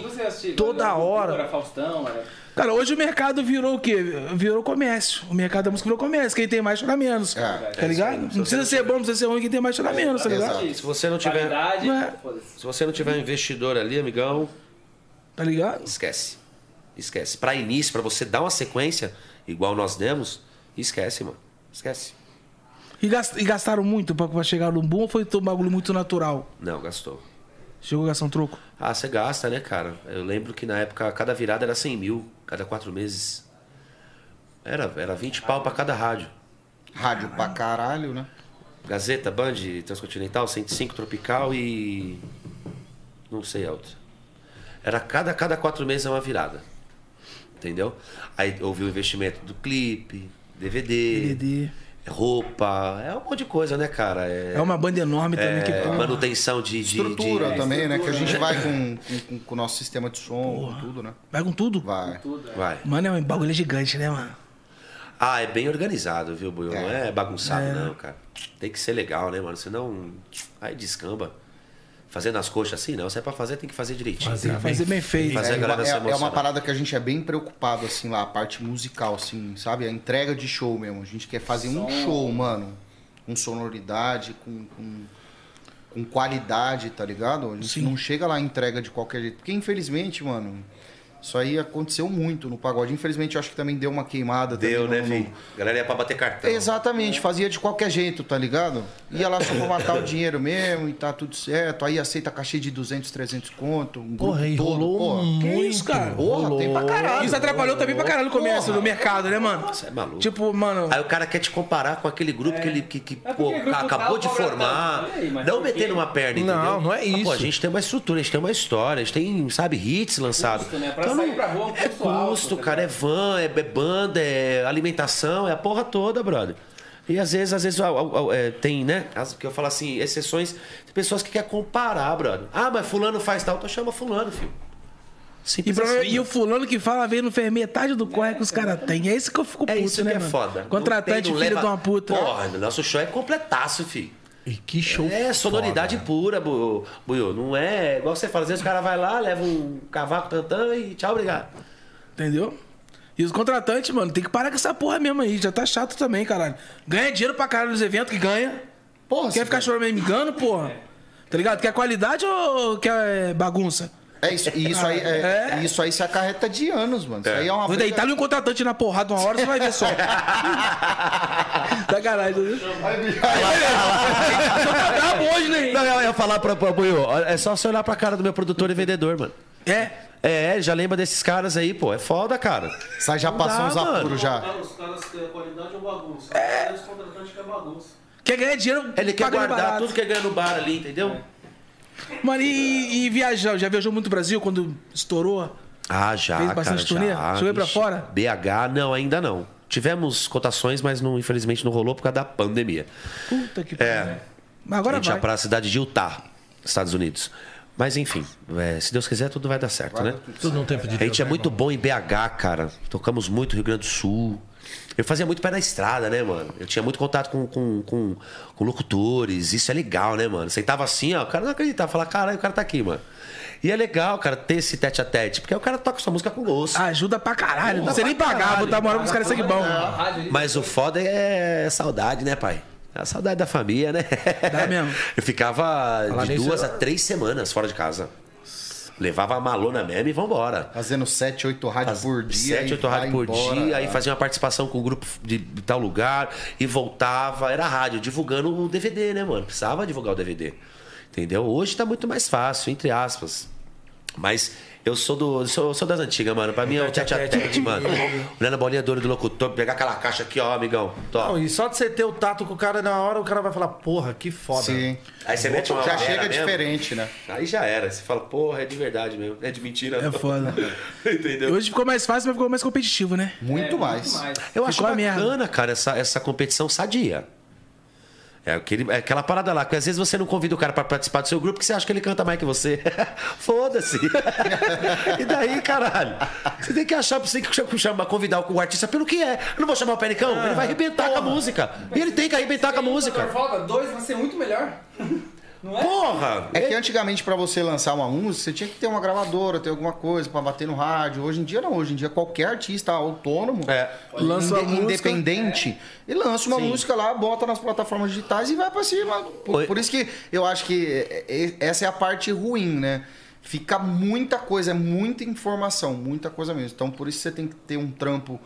Toda hora. Era Faustão, era... Cara, hoje o mercado virou o quê? Virou comércio. O mercado da música virou comércio. Quem tem mais chora menos. É, tá ligado? Não precisa ser bom, não precisa ser ruim, quem tem mais chora menos, tá ligado? Exato. Se você não tiver, Qualidade, é. se você não tiver um investidor ali, amigão, Tá ligado? esquece. Esquece. Pra início, pra você dar uma sequência, igual nós demos, esquece, mano. Esquece. E, gas- gastaram muito pra, pra chegar no boom ou foi um bagulho muito natural? Não, gastou. Chegou a gastar um troco? Ah, você gasta, né, cara? Eu lembro que na época cada virada era 100 mil, cada quatro meses. Era, era 20 pau pra cada rádio. Rádio pra caralho, né? Gazeta, Band, Transcontinental, 105 Tropical e. Não sei a outra. Era cada, cada quatro meses é uma virada. Entendeu? Aí houve o investimento do clipe, DVD, DVD. roupa, é um monte de coisa, né, cara? É, É uma banda enorme também que é, porra. manutenção de. de Estrutura de- também, né? Que a gente vai com, com, com o nosso sistema de som, com tudo, né? Vai com tudo? Vai. Vai. Mano, é um bagulho gigante, né, mano? Ah, é bem organizado, viu, Buiu? Não É. é bagunçado, É. não, cara. Tem que ser legal, né, mano? Senão. Aí descamba. Fazendo as coxas assim, não. Se é pra fazer, tem que fazer direitinho. Fazer cara. Fazer bem feito. Fazer a É, galera é- se é uma parada que a gente é bem preocupado, assim, lá, a parte musical, assim, sabe? A entrega de show mesmo. A gente quer fazer um show, mano. Com sonoridade, com, com, com qualidade, tá ligado? A gente Sim. não chega lá entrega de qualquer jeito. Porque, infelizmente, mano, Isso aí aconteceu muito no pagode. Infelizmente, eu acho que também deu uma queimada. Deu, também né, no- filho? A galera ia pra bater cartão. Exatamente, fazia de qualquer jeito, tá ligado? Ia lá só pra matar o dinheiro mesmo e tá tudo certo. Aí aceita cachê de 200, 300 conto. Um grupo Porra, e todo, rolou porra. Que muito. isso, cara? Porra, tem pra caralho. Isso atrapalhou também pra caralho o comércio do mercado, né, mano? Você é maluco. Tipo, mano. Aí o cara quer te comparar com aquele grupo que ele que, que, É pô, acabou de formar. aí, não metendo uma perna, entendeu? Não, não é Ah, pô, a isso. gente tem uma estrutura, a gente tem uma história, a gente tem, sabe, hits lançados. Né? Sair pra rua é um é custo alto, tá cara, é van, é, é banda, é alimentação, é a porra toda, brother. E às vezes, às vezes é, tem, né? As, que eu falo assim, exceções, tem pessoas que querem comparar, brother. Ah, mas fulano faz tal, então chama fulano, filho. E, Simples prova- assim. e o fulano que fala veio não fez metade do corre que os caras têm. É isso que eu fico puto, É isso né, que é mano? foda. Não Contratante, tem, não filho leva- de uma puta. Porra, nosso show é completaço, filho. E que show. É sonoridade foda. pura, Bu- Buiu. Não é igual você fala. Às vezes o cara vai lá, leva um cavaco tantã e tchau, obrigado. Entendeu? E os contratantes, mano, tem que parar com essa porra mesmo aí. Já tá chato também, caralho. Ganha dinheiro pra caralho nos eventos que ganha. Porra, Quer ficar chorando me engano, porra? Tá ligado? Quer qualidade ou quer bagunça? É isso, e isso aí, é, É. isso aí se acarreta de anos, mano. Isso aí é uma Vou deitar um contratante na porrada uma hora, você vai ver só. Sacanagem, né? Tá bom hoje, né? Não, eu ia falar pra, pra Buiu, é só você olhar pra cara do meu produtor e vendedor, mano. É. É, já lembra desses caras aí, pô. É foda, cara. Sai já Não passou dá, uns apuros já. Os caras querem qualidade ou bagunça? É. Os contratantes querem bagunça. Quer ganhar dinheiro, Ele quer guardar tudo que ganha no bar ali, entendeu? Mano, e, e viajar? Já viajou muito pro Brasil quando estourou? Ah, já, Fez bastante cara, turnê? já. Aí pra fora? BH, não, ainda não. Tivemos cotações, mas não, infelizmente não rolou por causa da pandemia. Puta que É. pariu. Mas agora a gente ia vai. para a cidade de Utah, Estados Unidos. Mas enfim, é, se Deus quiser, tudo vai dar certo, né? Tudo no tempo de A Deus. gente é né, muito bom em BH, cara. Tocamos muito no Rio Grande do Sul. Eu fazia muito pé na estrada, né, mano? Eu tinha muito contato com, com, com, com locutores. Isso é legal, né, mano? Sentava assim, ó, o cara não acreditava. Falava, caralho, o cara tá aqui, mano. E é legal, cara, ter esse tete a tete. Porque o cara toca sua música com gosto. Ajuda pra caralho. Não sei nem pagar, caralho. botar moral pros caras sangue bom. Mas o foda é saudade, né, pai? É a saudade da família, né? Dá mesmo. Eu ficava Falar de nisso, duas eu- a três semanas fora de casa. Levava a malona mesmo e vambora. Fazendo 7, 8 rádios por dia. Sete, e oito vai rádios por embora. dia, aí fazia uma participação com o grupo de, de tal lugar e voltava. Era rádio, divulgando o DVD, né, mano? Precisava divulgar o DVD. Entendeu? Hoje tá muito mais fácil, entre aspas. Mas eu sou do. Sou, sou das antigas, mano. Pra mim é o tete a tete, mano. Olhando a bolinha dura do locutor, pegar aquela caixa aqui, ó, amigão. Tó. Não, e só de você ter o tato com o cara na hora, o cara vai falar, porra, que foda. Sim. Aí você mete uma Já chega mesmo, diferente, né? Aí já era. Você fala, porra, é de verdade mesmo. É de mentira. É foda. Entendeu? Hoje ficou mais fácil, mas ficou mais competitivo, né? Muito mais. Eu acho Ficou a merda. bacana, cara, essa, essa competição sadia. É, aquele, é aquela parada lá, que às vezes você não convida o cara pra participar do seu grupo porque você acha que ele canta mais que você. Foda-se. e daí, caralho? Você tem que achar, você tem que chamar, convidar o artista pelo que é. Eu não vou chamar o Penicão, ele vai arrebentar com a música. E ele tem que arrebentar com a música. Falta dois, vai ser muito melhor. Não é? Porra! É que antigamente, pra você lançar uma música, você tinha que ter uma gravadora, ter alguma coisa pra bater no rádio. Hoje em dia, não. Hoje em dia, qualquer artista autônomo, É. Lança música. independente, e lança uma música lá, bota nas plataformas digitais e vai pra cima. Por, por isso que eu acho que é- é- essa é a parte ruim, né? Fica muita coisa, é muita informação, muita coisa mesmo. Então, por isso você tem que ter um trampo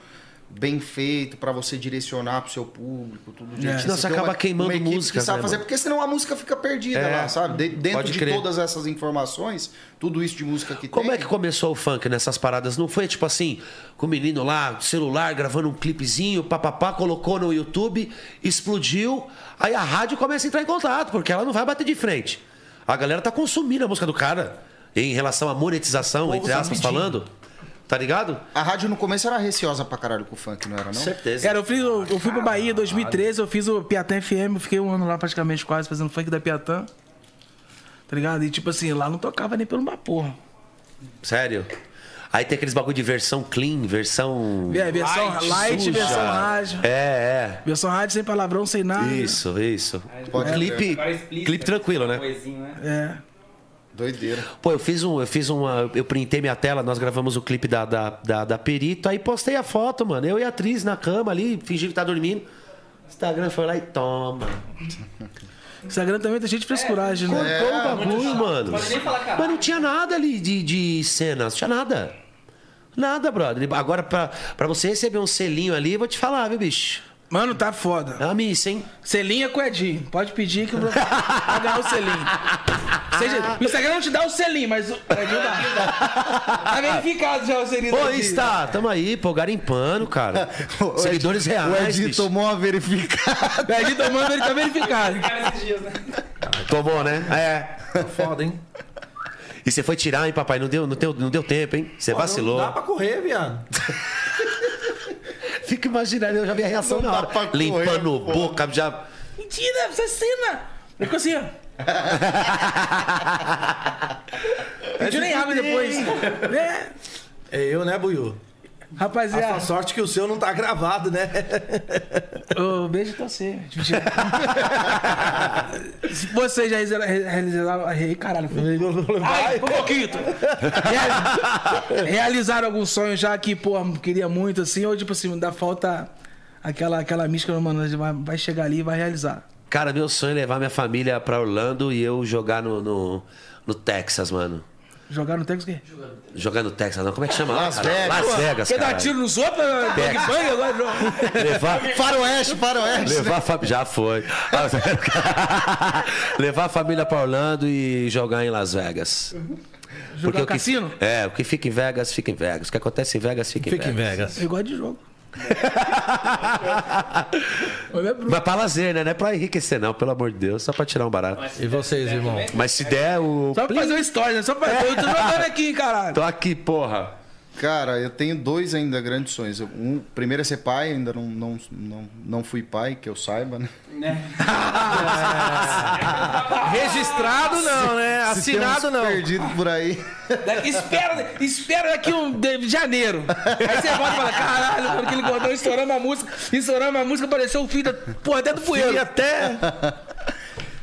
bem feito pra você direcionar pro seu público, tudo direitinho. Senão você tem acaba queimando equipe músicas, que sabe né, fazer, mano? porque senão a música fica perdida É, lá, sabe? De- dentro pode de crer. todas essas informações, tudo isso de música que Como tem. é que começou o funk nessas paradas? Não foi tipo assim, com o menino lá, celular, gravando um clipezinho, papapá, colocou no YouTube, explodiu, aí a rádio começa a entrar em contato, porque ela não vai bater de frente. A galera tá consumindo a música do cara. Em relação à monetização, entre tá aspas, pedindo. falando. Tá ligado? A rádio no começo era receosa pra caralho com o funk, não era não? Certeza. Cara, eu, fiz, eu, eu fui pra Bahia em 2013, eu fiz o Piatã FM, eu fiquei um ano lá praticamente quase fazendo funk da Piatã. Tá ligado? E tipo assim, lá não tocava nem pelo uma porra. Sério. Aí tem aqueles bagulho de versão clean, versão. É, versão light, suja. versão rádio. É, Versão rádio sem palavrão, sem nada. é. Isso, isso. Pode clipe, clipe tranquilo, né? Né? É. Doideira. Pô, eu fiz um, eu fiz uma, eu printei minha tela, nós gravamos o clipe da, da, da, da Perito, aí postei a foto, mano. Eu e a atriz na cama ali, fingindo que tá dormindo. Instagram foi lá e toma. Instagram também tá cheio de frescuragem, né? Cortou o bagulho, mano. Mas não tinha nada ali de, de cenas, não tinha nada. Nada, brother. Agora, pra, pra você receber um selinho ali, eu vou te falar, viu, bicho? Mano, tá foda. É uma missa, hein? Selinho é com o Edinho. Pode pedir que eu vou ganhar o selinho. Seja, o Instagram não te dá o selinho, mas o Edinho dá. Tá verificado já o selinho. Edinho. está, tamo aí, pô, garimpando, cara. O Ed- Seguidores reais, O Edinho bicho. tomou uma verificada. O Edinho tomando, ele tá verificado. Tomou, né? É. Foda, hein? E você foi tirar, hein, papai? Não deu, não deu, não deu tempo, hein? Você vacilou. Não dá pra correr, viado. Fica imaginando, eu já vi a reação Não na hora. correr, Limpando pô. boca, já. Mentira, você cena. Ele ficou assim, ó. Pediu nem água depois. É. É eu, né, Buiu? A Rapaziada, sua sorte que o seu não tá gravado, né? ô, beijo pra você. Se vocês já realizaram. caralho. Ai, um Realizaram algum sonho já que, pô, queria muito assim, ou tipo assim, dá falta aquela, aquela mística, mano, vai, vai chegar ali e vai realizar. Cara, meu sonho é levar minha família pra Orlando e eu jogar no, no, no Texas, mano. Jogar no Texas o quê? Jogar no Texas, não. Como é que chama lá? Las cara? Vegas. Las Vegas, Quer dar cara. tiro nos outros? Bang bang agora? Levar, Faroeste, faroeste. levar a. Já foi. levar a família pra Orlando e jogar em Las Vegas. Jogar o que, cassino? É, o que fica em Vegas, fica em Vegas. O que acontece em Vegas, fica em Fica em Vegas. Vegas. Eu gosto de jogo. Mas pra lazer, né? Não é pra enriquecer, não, pelo amor de Deus. Só pra tirar um barato. E vocês, irmão? Mas se der o. Só pra fazer uma história, né? Só pra. Eu tô jogando aqui, caralho. Tô aqui, porra. Cara, eu tenho dois ainda grandes sonhos. Um, primeiro é ser pai, ainda não, não, não, não fui pai, que eu saiba, né? Registrado não, né? Assinado não. perdido por aí. Da- Espera, espera daqui um de janeiro. Aí você volta e fala, caralho, mano, aquele gordão estourando a música, estourando a música, apareceu o filho da. Porra, até do E poeiro. até.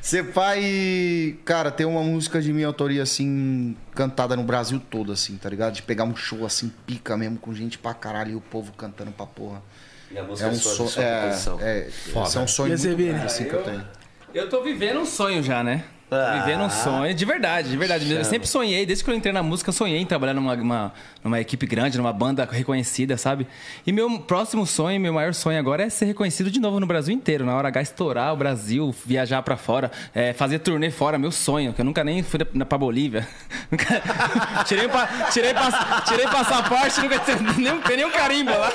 Ser pai, cara, tem uma música de minha autoria, assim, cantada no Brasil todo, assim, tá ligado? De pegar um show, assim, pica mesmo, com gente pra caralho e o povo cantando pra porra. E a É música um sua- sonho. É, é, esse é um sonho muito grande, assim, que eu tenho. Eu tô vivendo um sonho já, né? Ah. Vivendo um sonho, de verdade, de verdade. Eu sempre sonhei, desde que eu entrei na música, eu sonhei em trabalhar numa, uma- numa equipe grande, numa banda reconhecida, sabe? E meu próximo sonho, meu maior sonho agora é ser reconhecido de novo no Brasil inteiro. Na hora H, estourar o Brasil, viajar pra fora, é, fazer turnê fora, meu sonho, que eu nunca nem fui na, pra Bolívia. Nunca- tirei, pa, tirei, pass- tirei passaporte, nunca tive nem, tem nem um carimbo lá.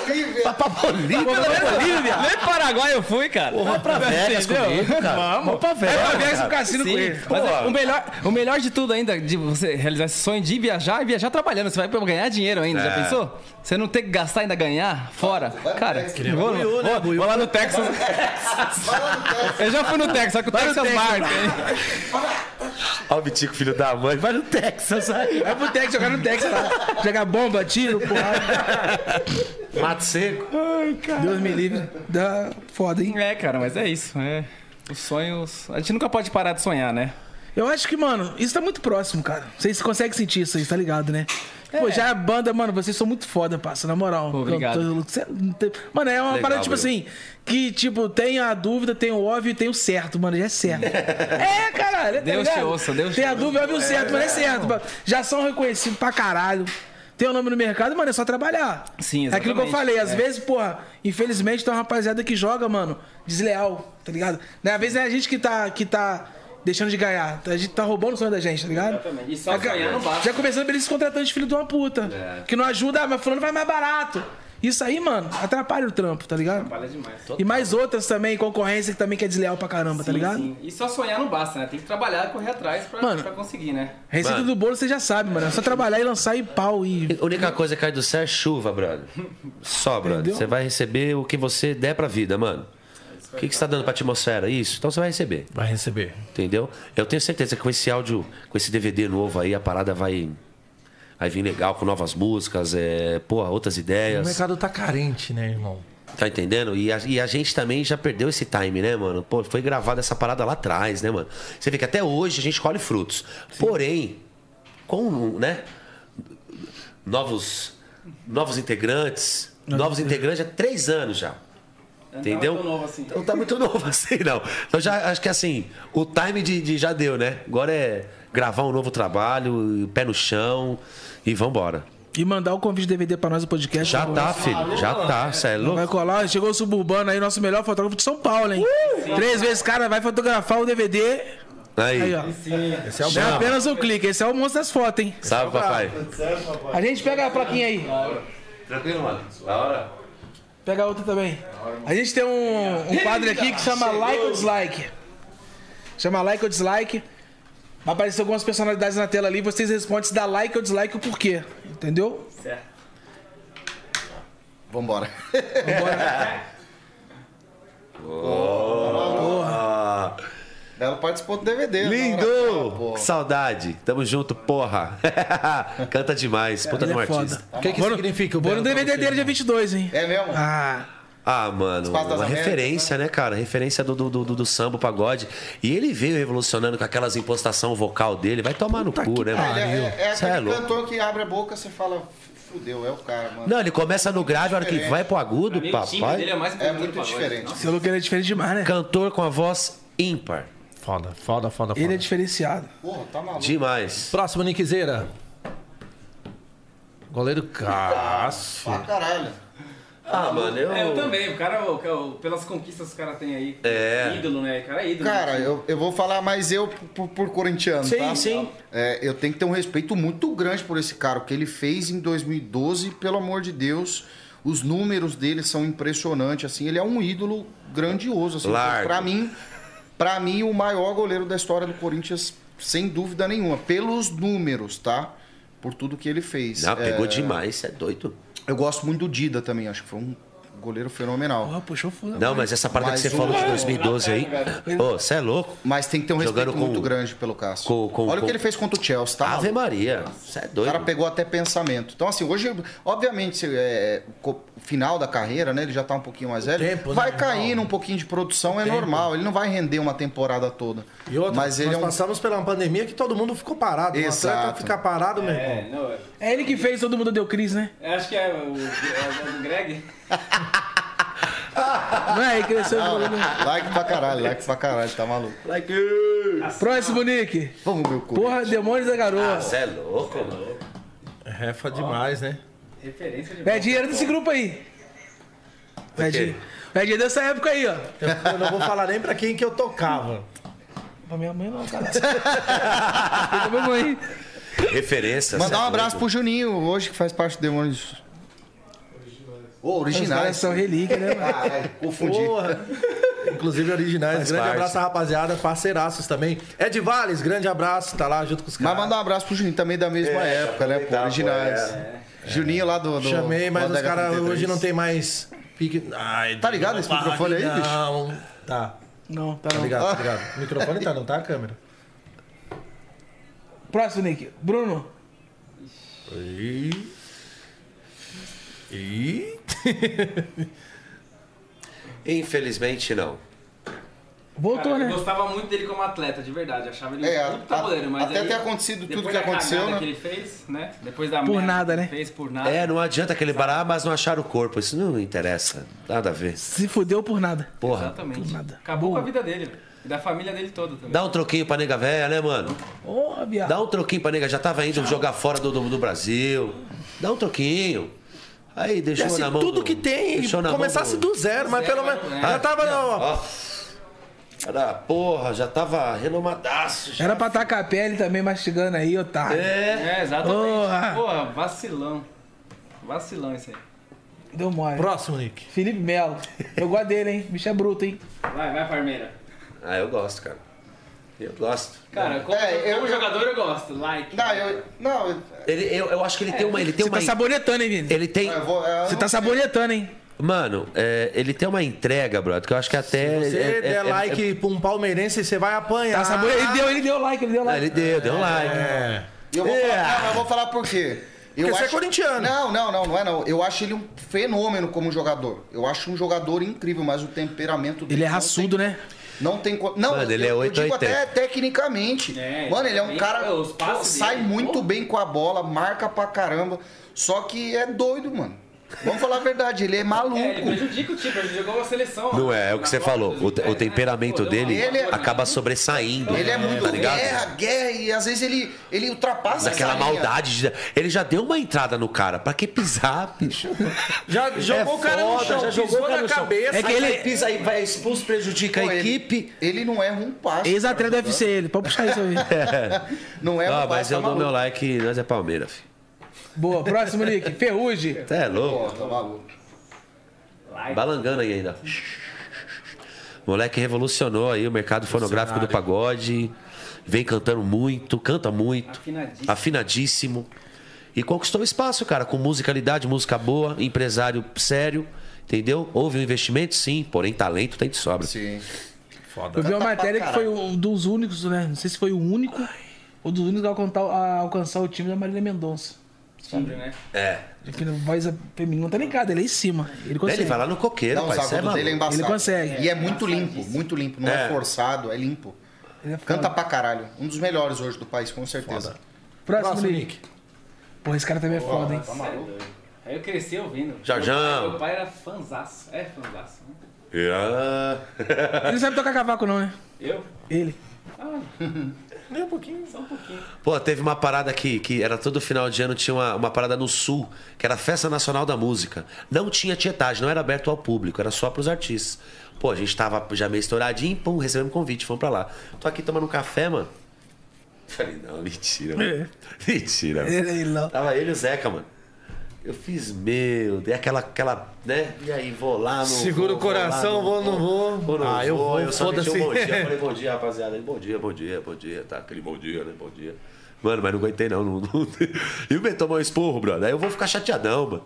Pra Bolívia, Pô, nem, Bolívia? nem Paraguai eu fui, cara. Vamos pra Vegas comigo, cara. Vamos. Vamos pra Vegas. É pra Vegas no cassino Sim, com ele. Mas é, o, melhor, o melhor de tudo ainda, de você realizar esse sonho de viajar e viajar trabalhando. Você vai ganhar dinheiro ainda, já pensou? Você não ter que gastar e ainda ganhar fora? Cara, vou, Buiú, né? vou- vou lá no Texas. Eu já fui no Texas, só que o Vai Texas Texas. Bar tem. Olha o Bitico, filho da mãe. Vai no Texas, aí. Vai pro Texas, jogar no Texas lá. Jogar bomba, tiro, porra. Mato seco. Deus me livre. Dá foda, hein? É, cara, mas é isso. É. Os sonhos. A gente nunca pode parar de sonhar, né? Eu acho que, mano, isso tá muito próximo, cara. Vocês conseguem sentir isso aí, tá ligado, né? Pô, já a banda, mano, vocês são muito foda, parça, na moral. Pô, obrigado. Mano, é uma Legal, parada, tipo Bruno. assim, que, tipo, tem a dúvida, tem o óbvio e tem o certo, mano, já é certo. é, caralho, tá Deus ligado? te ouça, Deus Tem te a dúvida, óbvio e o certo, mas é certo. mano. Já são reconhecidos pra caralho. Tem o nome no mercado, mano, é só trabalhar. Sim, É aquilo que eu exatamente. falei, às É. vezes, porra, infelizmente tem uma rapaziada que joga, mano, desleal, tá ligado? Né? Às vezes é a gente que tá, que tá deixando de ganhar. A gente tá roubando o sonho da gente, tá ligado? Exatamente. E só Já- ganhar não basta. Já começando pelos contratantes filho de uma puta. Que não ajuda, ah, mas fulano vai mais barato. Isso aí, mano, atrapalha o trampo, tá ligado? Atrapalha demais. E mais outras também, concorrência que também que é desleal pra caramba, tá Sim, ligado? sim. E só sonhar não basta, né? Tem que trabalhar e correr atrás pra, Mano. pra conseguir, né? Receita Mano. do bolo você já sabe, mano. É só trabalhar e lançar e pau e. A única coisa que cai do céu é chuva, brother. Só, brother. Entendeu? Você vai receber o que você der pra vida, mano. O que, que você tá dando pra atmosfera? Isso. Então você vai receber. Vai receber. Entendeu? Eu tenho certeza que com esse áudio, com esse DVD novo aí, a parada vai. Vai vir legal, com novas músicas, é, porra, outras O ideias. mercado tá carente, né, irmão? Tá entendendo? E a, e a gente também já perdeu esse time, né, mano? Pô, foi gravada essa parada lá atrás, né, mano? Você vê que até hoje a gente colhe frutos. Porém, com, né? Novos, novos integrantes. Novos integrantes há três anos já. Entendeu? tão novo assim. Não tá muito novo assim, não. Então já acho que assim, o time de, de já deu, né? Agora é gravar um novo trabalho, pé no chão e vambora. E mandar o convite DVD pra nós do podcast. Já tá, favor. filho. Já tá. Cê é Vai louco? colar, chegou o Suburbano aí, nosso melhor fotógrafo de São Paulo, hein? Três vezes, cara, vai fotografar o DVD. Aí. Aí, ó. Esse é o Não é apenas um clique, esse é o monstro das fotos, hein? Salve, papai. A gente pega a plaquinha aí. Tranquilo, mano. Da hora. Pega a outra também. A gente tem um, um quadro aqui que chama Like ou Dislike. Chama Like ou Dislike. Vai aparecer algumas personalidades na tela ali. Vocês respondem se dá like ou dislike o porquê. Entendeu? Certo. Vambora. Ah, Ela participou do DVD. lindo! na hora. Pô. Saudade. Tamo junto, porra. Canta demais. Puta de um é artista. O que, que no- significa o Vou no DVD dele dia irmão? 22, hein? É mesmo? Ah, Ah, mano, uma Américas, referência, né, cara? Referência do, do, do, do samba, o pagode. E ele veio revolucionando com aquelas impostação vocal dele. Vai tomar no cu, né, É, mano? é, é Cê é aquele louco. cantor que abre a boca, você fala, fudeu, é o cara, mano. Não, ele começa no grave, a hora que vai pro agudo, mim, papai. dele é mais É muito diferente. Louco ele é diferente demais, né? Cantor com a voz ímpar. Foda, foda, foda, foda. Ele é diferenciado. Porra, tá maluco. Demais. Próximo, Nickzeira. Goleiro Cássio. Pra caralho. Ah, mano, eu. É, eu também. O cara, o- o- pelas conquistas que o cara tem aí. É. Ídolo, né? O cara é ídolo. Cara, eu, eu vou falar mais eu por, por corintiano, Sim, tá? sim. É, eu tenho que ter um respeito muito grande por esse cara. O que ele fez em 2012, pelo amor de Deus, os números dele são impressionantes, assim. Ele é um ídolo grandioso, assim. Largo. Pra mim, pra mim, o maior goleiro da história do Corinthians, sem dúvida nenhuma. Pelos números, tá? Por tudo que ele fez. Não, pegou É, demais, é doido. Eu gosto muito do Dida também, acho que foi um goleiro fenomenal. Ó, puxou foda. Não, mas essa parada Mas que você o- falou de 2012 aí. Você é louco? Mas tem que ter um Jogando respeito com- muito grande pelo Cássio. com- com- Olha o que ele fez contra o Chelsea, tá? Ave? Maria. Você é O doido. cara pegou até pensamento. Então, assim, hoje, obviamente, se, é, final da carreira, né? Ele já tá um pouquinho mais velho. tempo, vai né, caindo um pouquinho de produção, é tempo. normal. Ele não vai render uma temporada toda. E outra, Mas ele nós é um. passamos pela pandemia que todo mundo ficou parado. Um atleta Exato. ficar parado, meu É, irmão. não, é- É ele que fez, todo mundo deu crise, né? eu acho que é o, é o Greg. Não é? Ele cresceu. Não, like pra caralho, like pra caralho, tá maluco. Próximo, Nick. Vamos, meu cu. Porra, Demônios da Garoa. Você é louco, mano. Refa demais, né? Referência de Pede dinheiro desse grupo aí. Pede dinheiro. Pede dinheiro dessa época aí, ó. Eu, eu não vou falar nem pra quem que eu tocava. Pra minha mãe não, cara. Pra minha mãe. Referência. Mandar é um abraço pro Juninho, hoje que faz parte do Demônios. Ô, Os caras originais. são relíquia, né, mano? Caralho, confundi. Porra. Inclusive originais. Faz grande parte. abraço, rapaziada. Parceiraços também. Ed Vales, grande abraço. Tá lá junto com os Mas caras. mandar um abraço pro Juninho também da mesma É, época, né? Pô, originais. é. Juninho lá do. do Chamei, mas os caras HT3. hoje não tem mais pique. Ai, Tá ligado esse microfone aí, bicho? Não. Tá. Não, tá Tá não. ligado, tá ligado. O microfone tá, não tá a câmera? Próximo, Nick. Bruno. Ih. Infelizmente, não. Voltou, Cara, eu né? gostava muito dele como atleta, de verdade. Achava ele É, puta goleiro, mas até aí, ter acontecido tudo que aconteceu, né? que ele fez, né? Depois da Por nada, né? Fez por nada. É, não adianta aquele parar, mas não achar o corpo. Isso não interessa. Nada a ver. Se fudeu por nada. Porra. Exatamente. Por nada. Acabou Boa. com a vida dele, velho. E da família dele toda também. Dá um troquinho pra nega velha, né, mano? Porra, viado. Dá um troquinho pra nega. Já tava indo jogar fora do, do, do Brasil. Dá um troquinho. Aí, deixou Desse na mão. tudo do- que tem, deixou na mão começasse do zero, mas Zero, pelo menos. né? Já tava no. Ó. Era, porra, já tava renomadaço. Já. Era pra tacar a pele também mastigando aí, otário. É. É, exatamente. Porra. Porra, vacilão. Vacilão isso aí. Deu mole. Próximo, Nick. Felipe Melo. Eu gosto dele, hein? Bicho é bruto, hein? Vai, vai, Parmeira. Ah, eu gosto, cara. Eu gosto. Cara, como, É, eu- como jogador eu gosto. Like. Não, eu. Não, eu, Ele, eu, eu acho que ele tem uma. Ele tem Você uma. tá sabonetando, hein, Vini? Ele tem. eu vou. eu Você tá sei. sabonetando, hein? Mano, é, ele tem uma entrega, brother, que eu acho que até. Se você é- é- der é- like pra um palmeirense, você vai apanhar. Tá sabonetando. Ele deu, ele deu like, ele deu Ah, like. ele deu, deu um like. É. E eu vou, É. falar, eu vou falar por quê. Eu Porque você é corintiano. Não, não, não, não é não. Eu acho ele um fenômeno como jogador. Eu acho um jogador incrível, mas o temperamento dele. Ele é raçudo, tem- né? Não tem. Não, Mano, ele eu, é eu 8 digo ou até 80. tecnicamente. É, Mano, ele é um ele- cara. passes sai dele, muito pô. bem com a bola, marca pra caramba. Só que é doido, mano. Vamos falar a verdade, ele é maluco. É, ele prejudica o time, prejudicou a seleção. Não é, é o que você falou. O, 2010, o temperamento dele Ele é- acaba sobressaindo. Ele é muito tá ligado? guerra, guerra, e às vezes ele, ele ultrapassa Daquela maldade. de- Ele já deu uma entrada no cara. Pra que pisar, bicho? Já jogou o cara no chão, já jogou na cabeça. É que ele- pisa aí, vai expulso, prejudica Pô, a ele- equipe. Ele não erra um passo. Ex-atleta cara, deve ser ele. Pode puxar isso aí. Não erra Ah, um passo. mas tá eu dou meu like, nós é Palmeiras, filho. Boa, próximo, Nick. Ferrugem. Você é louco? Pô, tá maluco. Balangando aí ainda. Moleque revolucionou aí o mercado fonográfico do pagode. Vem cantando muito, canta muito. Afinadíssimo. Afinadíssimo. E conquistou espaço, cara, com musicalidade, música boa, empresário sério, entendeu? Houve um investimento, sim, porém talento tem de sobra. Sim. Eu vi uma pra matéria que foi um dos únicos, né? Não sei se foi o único ou dos únicos a alcançar, a alcançar o time da Marília Mendonça. Sempre, né? É. Aqui na voz feminina não tá ligado, ele é em cima. Ele consegue. Ele vai lá no coqueiro, Não, pai. É dele é embaçado. Ele consegue. E é muito limpo, muito limpo. Não é, É. forçado, é limpo. Ele é. Canta pra caralho. Um dos melhores hoje do país, com certeza. Próximo, Próximo, Nick. Porra, esse cara também é foda, hein? Tá maluco? Aí eu cresci ouvindo. Jorjão. Meu pai era fanzaço. É fanzaço. né? Ah. Ele não sabe tocar cavaco, não, né? Eu? Ele. Nem um pouquinho. Só um pouquinho. Pô, teve uma parada aqui, que era todo final de ano, tinha uma, uma parada no Sul, que era a Festa Nacional da Música. Não tinha tietagem, não era aberto ao público, era só pros artistas. Pô, a gente tava já meio estouradinho, pum, recebemos convite, fomos pra lá. Tô aqui tomando um café, mano. Falei, não, mentira, mano. Mentira, mano. Ele, ele não. Tava ele e o Zeca, mano. Eu fiz, meu, dei aquela, aquela, né? E aí, vou lá, não Segura vou, o coração, lá, vou, não vou. Vou, não Ah, eu vou, eu só meti um bom dia. Eu falei, bom dia, rapaziada. Ele, bom dia, bom dia, bom dia. Tá, aquele bom dia, né? Bom dia. Mano, mas não aguentei não. não, não... E o Ben tomou um esporro, brother. Aí eu vou ficar chateadão, mano.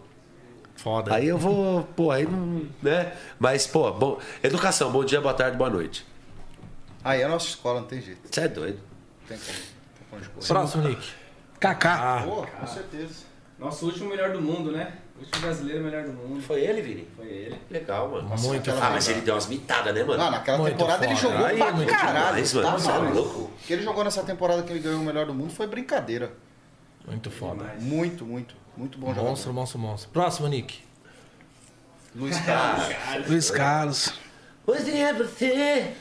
Foda. Aí eu vou, pô, aí não, né? Mas, pô, bom... educação, bom dia, boa tarde, boa noite. Aí é a nossa escola, não tem jeito. Você é doido. Tem como. Tem como de coisa. Próximo, Nick. Kaká. Pô, com certeza. Nosso último melhor do mundo, né? O último brasileiro melhor do mundo. Foi ele, Vini? Foi ele. Legal, mano. Muito Ah, mas ele deu umas mitadas, né, mano? Não, naquela Muito temporada ele foda. jogou Aí, pra muito caralho. demais, mano. tá Você é louco. O que ele jogou nessa temporada que ele ganhou o melhor do mundo foi brincadeira. Muito foda. Muito, muito. Muito bom jogador. Monstro, monstro, monstro. Próximo, Nick. Luiz Carlos. Luiz Carlos. Hoje é você.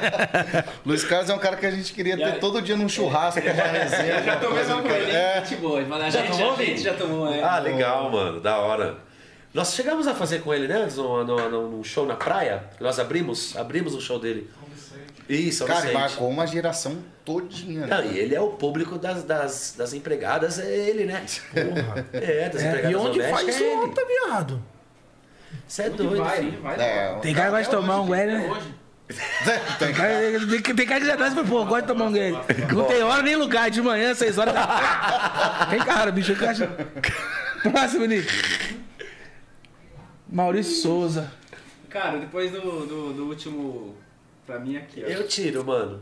Luiz Carlos é um cara que a gente queria ter todo dia num churrasco, uma resenha. Já tomei uma uma É. gente boa. Mas a Já gente, tomou, a gente já tomou, né? Ah, legal, mano. Da hora. Nós chegamos a fazer com ele, né? antes, Num, num, num show na praia. Nós abrimos, abrimos um show dele. Isso, Cara, Vicente. marcou uma geração todinha. né? Não, e ele é o público das, das, das empregadas, é ele, né? Porra. É, das empregadas E onde faz é ele. outra, viado? Você é doido, vai, filho. vai. É, Tem cara que gosta de tomar um guerre, né? Tem Cara, Tem, cara que já nasce e fala, pô, gosta de tomar um guerre. Não tem hora nem lugar, de manhã, seis horas. Tá... Tem cara, bicho. eu acho- Próximo, Nick. Maurício Souza. Cara, depois do, do, do último. Pra mim aqui, ó. Eu tiro, mano.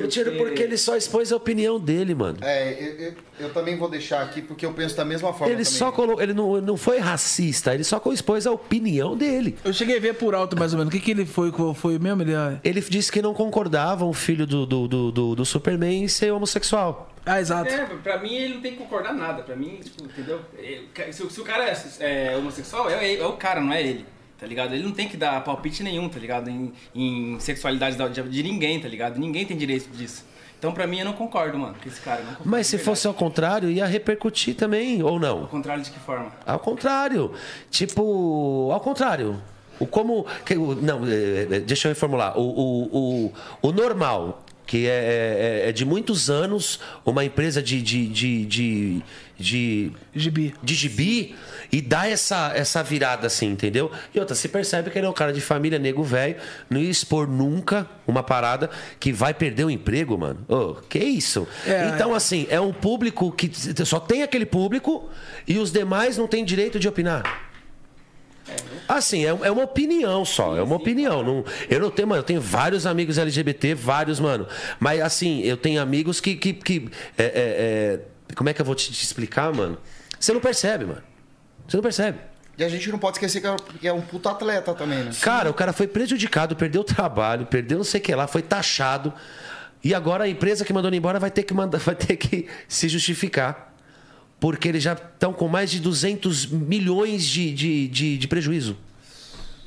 Eu tiro Porque- ele só expôs a opinião dele, mano. É, eu, eu- eu também vou deixar aqui porque eu penso da mesma forma. Ele também. só colocou. Ele não, não foi racista, ele só expôs a opinião dele. Eu cheguei a ver por alto mais ou menos. O que, que ele foi? Foi mesmo? Ele... ah, Ele disse que não concordava o filho do, do, do, do, do Superman em ser homossexual. Ah, exato. É, pra mim ele não tem que concordar nada. Pra mim, tipo, entendeu? É, Se, se o cara é, é homossexual, é, é o cara, não é ele. Tá ligado? Ele não tem que dar palpite nenhum, tá ligado? Em, em sexualidade da- de, de ninguém, tá ligado? Ninguém tem direito disso. Então, pra mim, eu não concordo, mano, com esse cara. Mas se fosse ao contrário, ia repercutir também, ou não? Ao contrário de que forma? Ao contrário. Tipo, ao contrário. O como. que- o- não, é, é, deixa eu reformular. O, o, o, o normal, que é, é- é de muitos anos, uma empresa de. de, de, de, de Gibi. de gibi e dá essa, essa virada assim, entendeu? E outra, se percebe que ele é um cara de família, nego velho, não ia expor nunca uma parada que vai perder o emprego, mano. Ô, que isso? É, então, assim, é um público que só tem aquele público e os demais não têm direito de opinar. Assim, é, é uma opinião só, é uma opinião. Não, eu não tenho, mano, eu tenho vários amigos LGBT, vários, mano. Mas assim, eu tenho amigos que. que, que é, é, é, como é que eu vou te, te explicar, mano? Você não percebe, mano. Você não percebe. E a gente não pode esquecer que é- que é um puta atleta também, né? Cara, o cara foi prejudicado, perdeu o trabalho, perdeu não sei o que lá, foi taxado. E agora a empresa que mandou ele embora vai ter que, mandar, vai ter que se justificar. Porque eles já estão com mais de 200 milhões de, de, de, de prejuízo.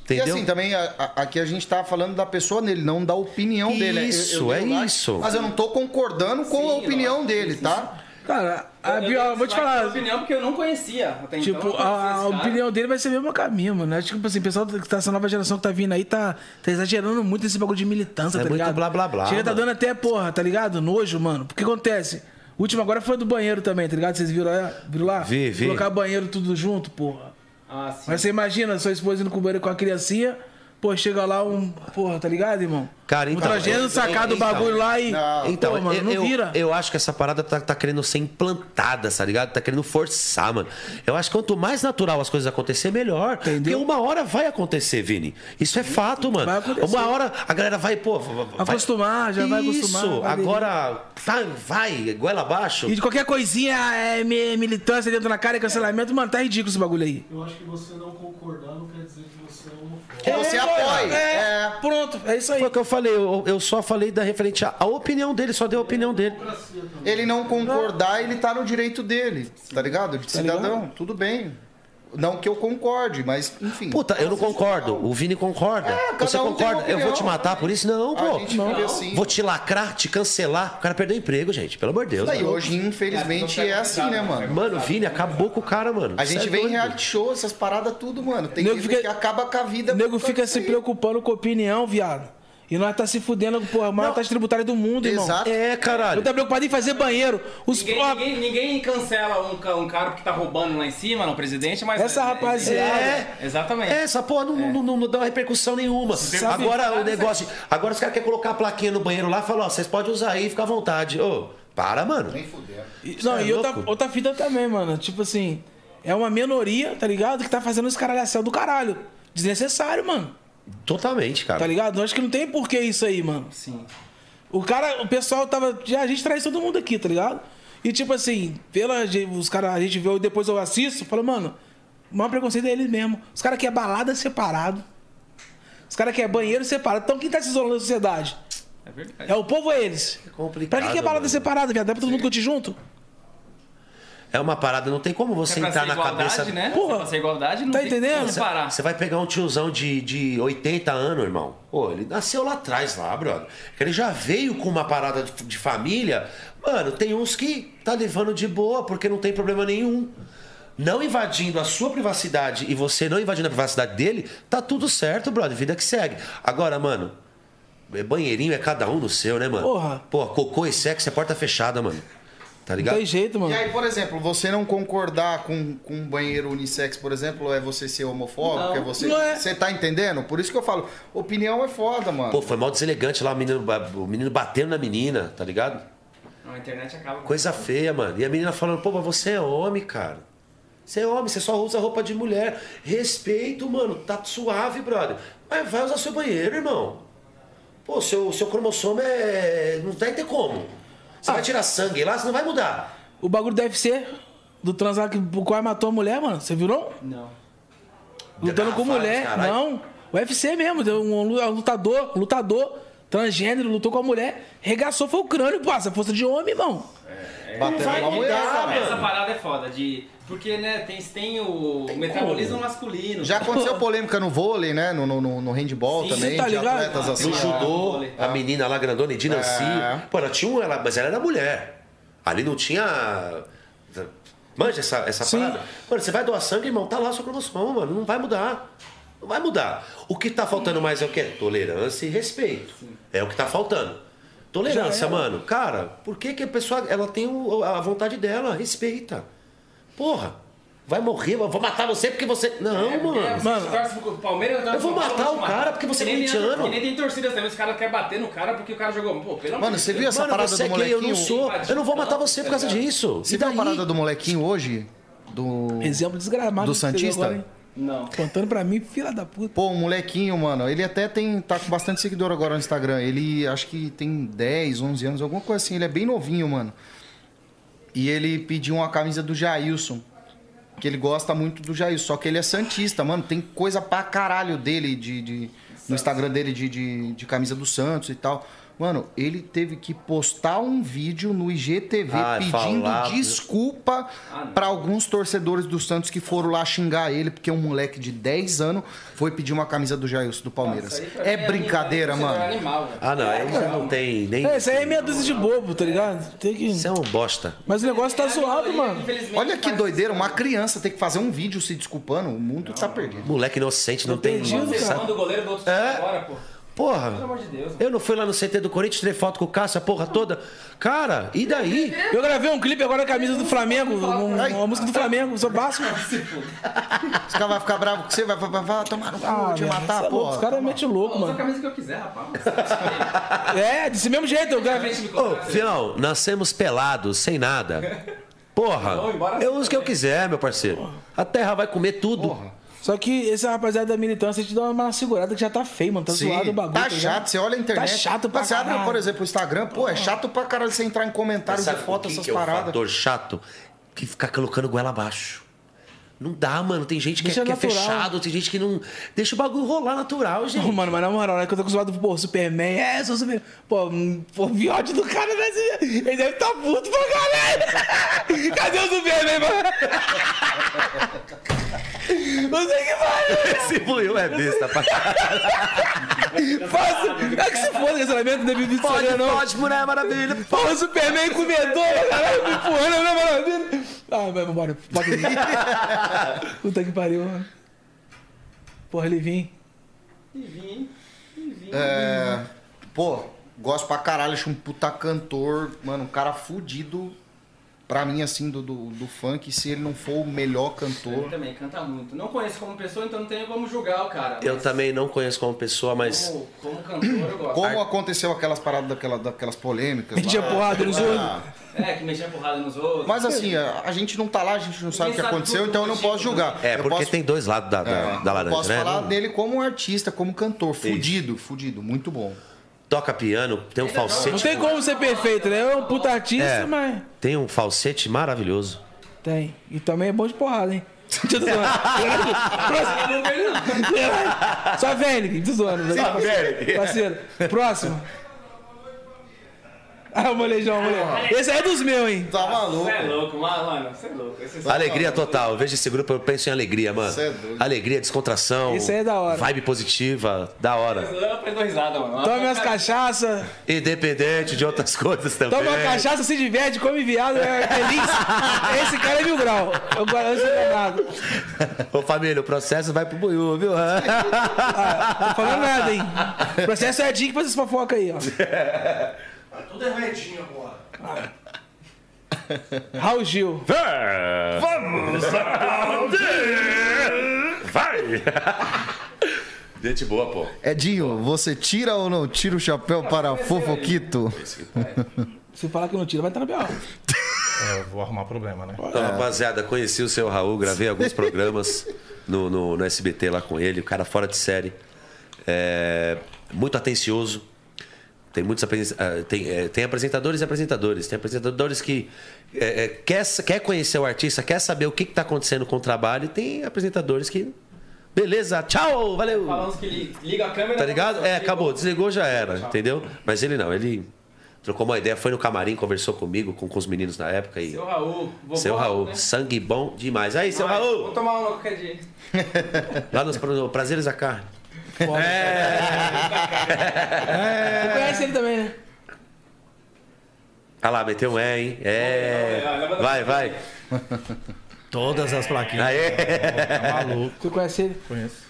Entendeu? E assim, também a- a- aqui a gente tá falando da pessoa dele, não da opinião dele. Eu- eu Isso, é lá, isso. Mas eu não tô concordando com a opinião dele, tá? Cara, a, Eu- eu eu vou te falar. opinião porque eu não conhecia até então. Tipo, eu não conhecia a, a opinião dele vai ser o mesmo caminho, mano. Acho que, tipo assim, o pessoal que tá, essa nova geração que tá vindo aí tá, tá exagerando muito esse bagulho de militância, É tá muito ligado? blá, blá, blá, Chega tá dando até, porra, tá ligado? Nojo, mano. Porque acontece? O último agora foi do banheiro também, tá ligado? Vocês viram lá? Viram lá? Vi, vi. Colocar banheiro tudo junto, porra. Ah, sim. Mas você imagina, sua esposa indo com o banheiro com a criancinha, pô, chega lá um. Porra, tá ligado, irmão? Cara, um então, transgênero eu- sacar do então, bagulho lá e. Então, pô, mano, eu, não eu- vira. eu acho que essa parada tá, tá querendo ser implantada, tá ligado? Tá querendo forçar, mano. Eu acho que quanto mais natural as coisas acontecer, melhor. Porque uma hora vai acontecer, Vini. Isso é fato, mano. Vai acontecer. Uma hora a galera vai, pô. vai- Acostumar, já vai Isso, acostumar, vai agora tá, vai, goela abaixo. E de qualquer coisinha é mi- militância dentro da cara e cancelamento, mano, tá ridículo esse bagulho aí. Eu acho que você não concordar não quer dizer que é. Que você apoia. É, É. pronto, é isso aí. Foi o que eu falei, eu, eu só falei da referente à, opinião dele, só dei a opinião dele. Ele não concordar, ele tá no direito dele, tá ligado? De cidadão, tudo bem. Não que eu concorde, mas enfim. Puta, eu não concordo. O Vini concorda. cada Você um tem concorda? uma Eu vou te matar por isso? Não, A pô. vive assim. Vou te lacrar, te cancelar. O cara perdeu o emprego, gente. Pelo amor de Deus. E mano. hoje, infelizmente, é assim, né, mano? Mano, o Vini acabou com o cara, mano. A gente é vê em reality show essas paradas tudo, mano. Tem Nego fica- que acaba com a vida. O nego fica se aí. preocupando com a opinião, viado. E nós tá se fudendo, porra, a maior taxa tributária do mundo, irmão. Exato. É, caralho. Eu tá preocupado em fazer banheiro. Os Ninguém, ninguém, ninguém cancela um, um cara que tá roubando lá em cima, no presidente, mas. Essa rapaziada- É. Exatamente. É, essa porra não, não, não, não dá uma repercussão nenhuma. Sabe- agora o sabe- negócio. Agora os caras querem colocar a plaquinha no banheiro lá e falam, ó, vocês podem usar aí, fica à vontade. Ô, para, mano. E- Não, é e outra, outra fita também, mano. Tipo assim, é uma minoria, tá ligado? Que tá fazendo esse caralhação do caralho. Desnecessário, mano. Totalmente, cara. Tá ligado? Eu acho que não tem porquê isso aí, mano. Sim. O cara, o pessoal tava. Já, a gente traz todo mundo aqui, tá ligado? E tipo assim, pela, os caras, a gente vê, depois eu assisto, falo, mano, o maior preconceito é eles mesmo. Os caras querem balada separado. Os caras querem banheiro separado. Então quem tá se isolando da sociedade? É verdade. É o povo ou é eles? É complicado. Pra que, que é balada mano. separada, viado? Dá pra todo mundo curtir junto? É uma parada, não tem como você É entrar na igualdade, cabeça. né? Porra. É pra ser igualdade, não Tá tem entendendo? como separar. Você vai pegar um tiozão de, de 80 anos, irmão. Pô, ele nasceu lá atrás, lá, brother. Ele já veio com uma parada de, de família. Mano, tem uns que tá levando de boa, porque não tem problema nenhum. Não invadindo a sua privacidade e você não invadindo a privacidade dele, tá tudo certo, brother. Vida que segue. Agora, mano, é banheirinho é cada um no seu, né, mano? Porra. Pô, cocô e sexo é porta fechada, mano. Tá Não ligado? tem jeito, mano. E aí, por exemplo, você não concordar com, com um banheiro unissex, por exemplo, é você ser homofóbico? Não. é você. Não é. Você tá entendendo? Por isso que eu falo, opinião é foda, mano. Pô, foi mal deselegante lá, o menino, o menino batendo na menina, tá ligado? Não, a internet acaba com Coisa feia, mano. E a menina falando, pô, mas você é homem, cara. Você é homem, você só usa roupa de mulher. Respeito, mano. Tá suave, brother. Mas vai usar seu banheiro, irmão. Pô, seu, seu cromossomo é. Não vai ter como. Você vai tirar sangue lá, você não vai mudar. O bagulho deve ser do transar que o qual matou a mulher, mano. Você viu não? Não. Lutando com mulher. caralho. Não. O UFC mesmo, um lu- lutador, lutador transgênero, lutou com a mulher, regaçou foi o crânio, pô. Essa força de homem, irmão. Batendo vai uma mulher. mudar, Essa, essa parada é foda, de. Porque, né, tem, tem o metabolismo masculino. Já aconteceu polêmica no vôlei, né? No, no, no- handball Sim, também, tá de ligado? atletas assim. No Ah, judô, a menina lá grandona, Edina Nancy. É. Pô, ela tinha um, ela, mas ela era mulher. Ali não tinha. Manja essa, essa Sim. parada? Mano, você vai doar sangue, irmão, tá lá seu cromossomo, mano. Não vai mudar. Não vai mudar. O que tá faltando mais é o quê? Tolerância e respeito. É o que tá faltando. Tolerância, mano. Cara, por que, que a pessoa ela tem o- a vontade dela? Respeita. Porra. Vai morrer, eu vou matar você porque você. Não, É, mano. você Mano, torce pro Palmeiras, eu vou matar o cara porque você é Que nem tem- corintiano. Que nem tem torcidas também, os caras querem bater no cara porque o cara jogou. Pô, pelo amor Mano, você viu essa Mano, parada você do é gay, eu molequinho? não sou. Eu não vou matar você por causa disso. Você viu a parada do molequinho hoje? Do. Exemplo desgramado. Do Santista? Não. Contando pra mim, fila da puta. Pô, um molequinho, mano, ele até tem tá com bastante seguidor agora no Instagram. Ele acho que tem 10, 11 anos, alguma coisa assim. Ele é bem novinho, mano. E ele pediu uma camisa do Jailson. Que ele gosta muito do Jailson. Só que ele é Santista, mano. Tem coisa pra caralho dele de, de- no Instagram dele de, de, de camisa do Santos e tal. Mano, ele teve que postar um vídeo no IGTV Ah, pedindo falar- desculpa pra alguns torcedores do Santos que foram lá xingar ele, porque um moleque de 10 anos foi pedir uma camisa do Jailson do Palmeiras. É brincadeira, mano. Ah, não, aí já não tem nem. É, isso aí é meia dúzia de bobo, tá ligado? Tem que... Isso é um bosta. Mas o negócio tá zoado, mano. Olha que doideira, uma criança tem que fazer um vídeo se desculpando, o mundo tá perdido. Moleque inocente, não tem. perdido, sabe? manda o goleiro do outro É. agora, pô. Porra, Pelo amor de Deus. eu não fui lá no CT do Corinthians, tirei foto com o Cássio, a porra toda. Cara, e daí? Eu gravei um clipe agora com a camisa do Flamengo, um- uma música do Flamengo, sou Vasco. Os caras vão ficar bravos com você, vai, vai, vai, vai tomar no cu, Ah, te matar, é louco, porra. Os caras metem louco, Usa a mano. camisa que eu quiser, rapaz. É, desse mesmo jeito, eu gravei. Ô, fião, nascemos pelados, sem nada. Porra, eu uso o que eu quiser, meu parceiro. A terra vai comer tudo. Só que esse rapaziada da militância te dá uma segurada que já tá feio, mano. Tá Sim, zoado o bagulho. tá ligado? chato, você olha a internet. Tá chato pra Você abre, por exemplo, o Instagram, pô, é chato pra caralho você entrar em comentários de foto, que essas que é o paradas. fator chato? Que ficar colocando goela abaixo. Não dá, mano. Tem gente que, é, que é fechado, tem gente que não. Deixa o bagulho rolar natural, gente. Mano, mas na moral, né? Que eu tô acostumado, pô, Superman, é, sou Superman. Pô, hum, pô, o bigode do cara desse. Ele deve tá puto pra caralho. Cadê o Superman, mano? Não sei o que vai. Esse buiu é besta pra. Faça. É que se foda cancelamento, não deve Pode, não. pode, mulher maravilha. Pô, o Superman comedor, caralho, me empurrando, né, maravilha? Ah, vai, vambora. Puta que pariu, mano. Porra, ele vim. É, pô, gosto pra caralho, acho um puta cantor, mano, um cara fudido. Pra mim, assim, do, do, do funk, se ele não for o melhor Ele cantor. também canta muito. Não conheço como pessoa, então não tenho como julgar o cara. Eu também não conheço como pessoa, mas. Como, como cantor, eu gosto. Como aconteceu aquelas paradas daquela, daquelas polêmicas. Metia lá. porrada nos outros. É, que mexia porrada nos outros. Mas assim, a, a gente não tá lá, a gente não sabe o que sabe aconteceu, tudo então eu não posso julgar. É, Eu porque posso- tem dois lados da, da, é, da eu laranja, posso né? falar Não- dele como artista, como cantor. Fudido, fudido, muito bom. Toca piano, tem um Não falsete. tem como ser perfeito, né? É um puta artista, É. mas. Tem um falsete maravilhoso. Tem. E também é bom de porrada, hein? Tô zoando. Próximo. Só Vênig, tô zoando. velho. Parceiro. Próximo. Ah, o molejão, molejão. Esse aí é dos meus, hein? Tá maluco. Você é louco, mano. Você é louco. Esse Alegria total. Eu vejo esse grupo, eu penso em alegria, mano. Cê é doido. Alegria, descontração. Isso aí é da hora. Vibe positiva, da hora. Eu aprendo risada, mano. Toma minhas cachaças. Independente de outras coisas também. Toma uma cachaça, se diverte, come viado, é feliz. Esse cara é mil grau. Eu garanto danado. Ô família, o processo vai pro buiú, viu? Ah, tô falando nada, hein? O processo é a Dick faz essa fofoca aí, ó. Tudo é redinho agora. Raul Gil. Vamos Vai! Gente boa, pô. Edinho, você tira ou não tira o chapéu para Fofoquito? Se falar que não tira, vai estar na pior. É, eu vou arrumar problema, né? Então, rapaziada, conheci o seu Raul, gravei alguns programas no, no, no SBT lá com ele, o cara fora de série. É, muito atencioso. Tem muitos ah, tem, é, tem apresentadores e apresentadores. Tem apresentadores que é, quer, quer conhecer o artista, quer saber o que está acontecendo com o trabalho, e tem apresentadores que. Beleza, tchau, valeu! Falando que li- liga a câmera. Tá ligado? É, acabou, desligou já era, Tchau. entendeu? Mas ele não, ele trocou uma ideia, foi no camarim, conversou comigo, com, com os meninos na época e. Seu Raul. vovô Seu Raul, né? sangue bom demais. Aí, seu Vai, Raul, Vamos tomar uma qualquer dia. lá nos no Prazeres da Carne. Você conhece ele também, né? Ah lá, meteu um é, hein? É. Vai, vai. Todas as plaquinhas. Aê. Tá maluco. Você conhece ele? Conheço.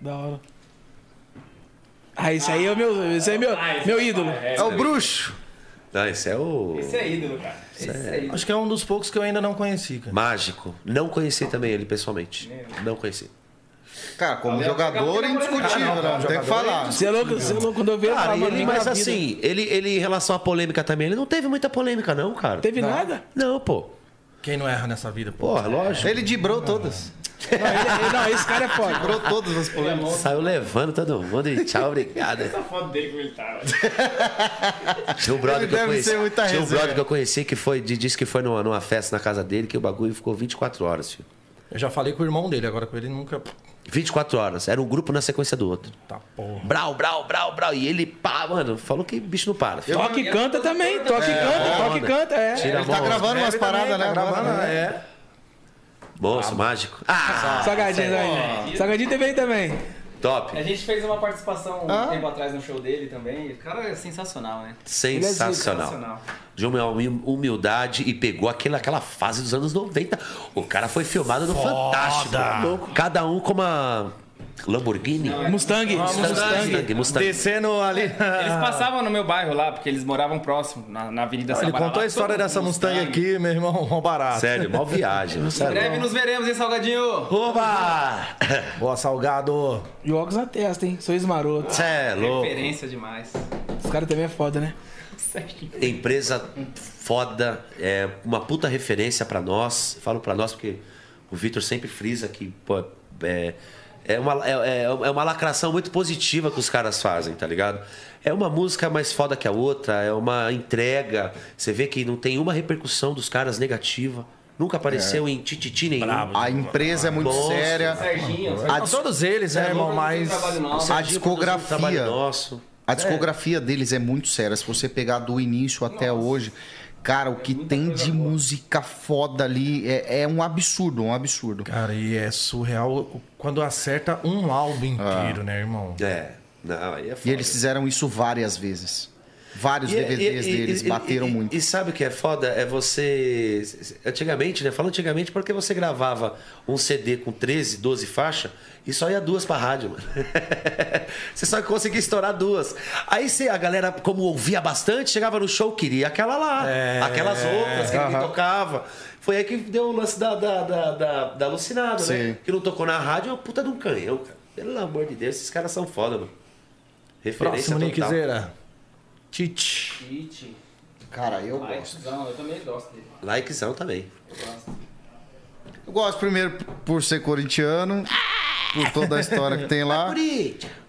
Da hora. Ah, esse aí é o meu, esse aí é meu, meu ídolo. É o bruxo. Não, esse é o. Esse é ídolo, cara. Esse é ídolo. Acho que é um dos poucos que eu ainda não conheci, cara. Mágico. Não conheci também ele pessoalmente. Não conheci. Cara, como jogador, indiscutível, né? Não tem que falar. Você é louco, você é louco quando eu vejo Cara, ele, mas assim, ele, ele em relação à polêmica também, ele não teve muita polêmica, não, cara. Teve nada? Não, pô. Quem não erra nessa vida, pô? Porra, lógico. Ele dibrou todas. Não, ele- ele- não, esse cara é foda. Dibrou todas as polêmicas. Saiu levando todo mundo e tchau, obrigado. Essa foto dele como ele tá. Tinha um brother Ele que eu conheci. Tinha um brother que eu conheci que foi, disse que foi numa, numa festa na casa dele que o bagulho ficou 24 horas, filho. Eu já falei com o irmão dele, agora com ele nunca. 24 horas. Era um grupo na sequência do outro. Tá porra. Brau, brau, brau, brau. E ele, pá, mano, falou que bicho não para. Toque e canta também. Toque e canta, toque e canta, é. Tira Ele tá gravando umas paradas, né? Tá gravando, né? é. Moço, mágico. Ah, Salgadinho também. Salgadinho teve aí também. Top. A gente fez uma participação um Ah. tempo atrás no show dele também. O cara é sensacional, né? Sensacional. Sensacional. De uma humi- humildade e pegou aquela, aquela fase dos anos 90. O cara foi filmado no Fantástico. Cada um com uma Lamborghini. Mustang. Mustang. Mustang, Mustang. Descendo ali. Eles passavam no meu bairro lá, porque eles moravam próximo, na, na Avenida Ele Sabará. contou a Lá, história todo dessa mundo Mustang aqui, meu irmão, mó barato. Sério, mal viagem. Em Sério. breve nos veremos, hein, Salgadinho? Oba! Boa, salgado. E óculos na testa, hein? Sou esmaroto. Cê é louco. Referência demais. Os caras também é foda, né? Empresa foda, é uma puta referência pra nós. Falo pra nós porque o Vitor sempre frisa que pô, é, é, uma, é, é- é uma lacração muito positiva que os caras fazem, tá ligado? É uma música mais foda que a outra, é uma entrega. Você vê que não tem uma repercussão dos caras negativa. Nunca apareceu em tititi nenhum. A empresa é muito Nossa. séria. Serginho, A, todos eles, né, irmão? Mas. a um discografia. nosso. A discografia deles é muito séria. Se você pegar do início até hoje, cara, o que tem de música foda ali é, é um absurdo, um absurdo. Cara, e é surreal quando acerta um álbum inteiro, né, irmão? É, não, aí é foda. E eles fizeram isso várias vezes. Vários E- DVDs e- e- deles e- bateram e- muito. E sabe o que é foda? É você. Antigamente, né? Falo antigamente porque você gravava um CD com 13, 12 faixas e só ia duas pra rádio, mano. você só conseguia estourar duas. Aí você, a galera, como ouvia bastante, chegava no show, queria aquela lá. É. Aquelas outras que ninguém Aham. tocava. Foi aí que deu o lance da, da, da, da, da Alucinado, né? Sim. Que não tocou na rádio, é uma puta de um canhão, cara. Pelo amor de Deus, esses caras são foda, mano. Referência Próximo, total. Tite. Tite. Cara, eu gosto. Likezão, eu também gosto dele. Likezão também. Eu gosto. Eu gosto primeiro por ser corintiano, por toda a história que tem lá.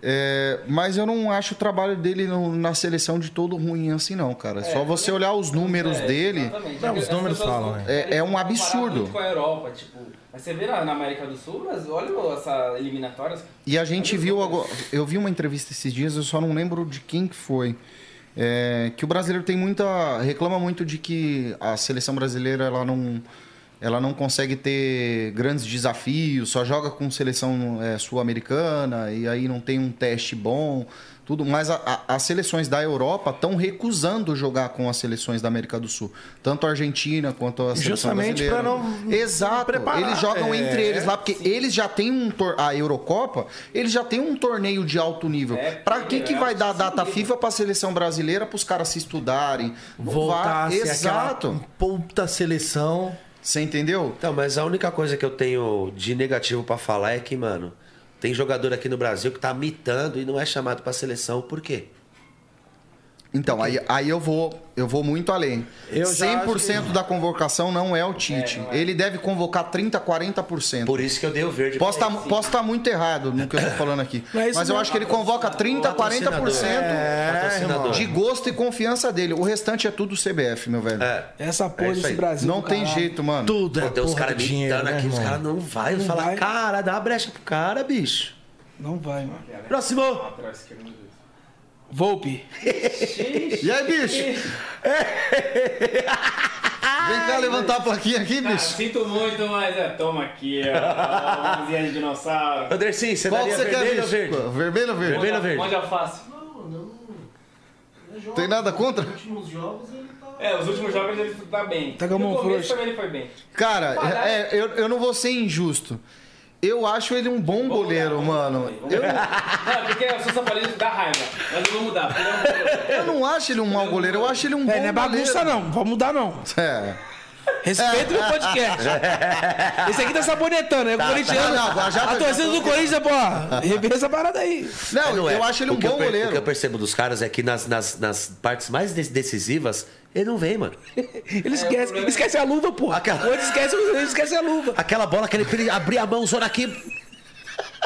É, mas eu não acho o trabalho dele no- na seleção de todo ruim assim, não, cara. Só você olhar os números É, dele. Não, os números falam, né? É- é um absurdo. muito com a Europa, tipo. Mas você vê lá na América do Sul, mas olha essa eliminatórias. E a gente viu agora. Eu vi uma entrevista esses dias, eu só não lembro de quem que foi. É, que o brasileiro tem muita. reclama muito de que a seleção brasileira ela não, ela não consegue ter grandes desafios, só joga com seleção é, sul-americana e aí não tem um teste bom, tudo. Mas a- a- as seleções da Europa estão recusando jogar com as seleções da América do Sul, tanto a Argentina quanto a seleção Justamente brasileira. pra não- Exato. preparar. Eles jogam É, entre eles lá porque eles já têm um tor a Eurocopa, eles já têm um torneio de alto nível. É, Pra que que é, vai dar sim, data nível. FIFA pra seleção brasileira pros caras se estudarem? Voltar a Exato. puta seleção. Você entendeu? Então, mas a única coisa que eu tenho de negativo pra falar é que, mano, tem jogador aqui no Brasil que tá mitando e não é chamado pra seleção. Por quê? Então, aí, aí eu vou eu vou muito além. Eu já 100% da convocação não é o Tite. Ele deve convocar 30, 40%. Por isso que eu dei o verde. Posso pra estar ele. posso tá muito errado no que eu tô falando aqui. Não é Mas eu acho que ele convoca 30, 40% É, de gosto e confiança dele. O restante é tudo CBF, meu velho. É. Essa porra É desse. Brasil. Não tem caralho. jeito, mano. Tudo é Pô, tem os porra caras de dinheiro, mitando né, aqui, os caras não vai. Não falar, vai. cara, dá uma brecha pro cara, bicho. Não vai, mano. Próximo! Deus. Volpe. E aí, bicho? Vem cá levantar a plaquinha aqui, Cara, bicho. sinto muito, mas é, toma aqui, ó. Mãozinha de dinossauro. Anderson, você Qual que daria você quer, vermelho ou bicho? verde? Vermelho ou verde? Vermelho ou verde? Mão de alface. Não, não. É jogos, Tem nada contra? Nos últimos jogos ele tá. É, os últimos jogos ele tá bem. Tá com a mão no começo frouxa. também ele foi bem. Cara, é, eu, eu não vou ser injusto. Eu acho ele um bom goleiro, mano. Eu, Não, porque eu sou São Paulino dá raiva. Mas eu vou mudar. ele é goleiro. eu não acho ele um mau goleiro, eu acho ele um bom É, não é bagunça goleiro. não. Vamos mudar não. É. Respeita o meu podcast. Esse aqui tá sabonetando, é Tá, corintiano. tá, não, agora já- a torcida do Corinthians, pô, revê essa parada aí. Não, Não é. eu acho ele um eu bom per- O que eu goleiro. percebo dos caras é que nas, nas, nas partes mais de- decisivas, ele não vem, mano. Ele esquece, problema é- esquece a luva, pô. Aquela- outro esquece, ele esquece a luva. Aquela bola que ele, ele abrir a mãozona aqui.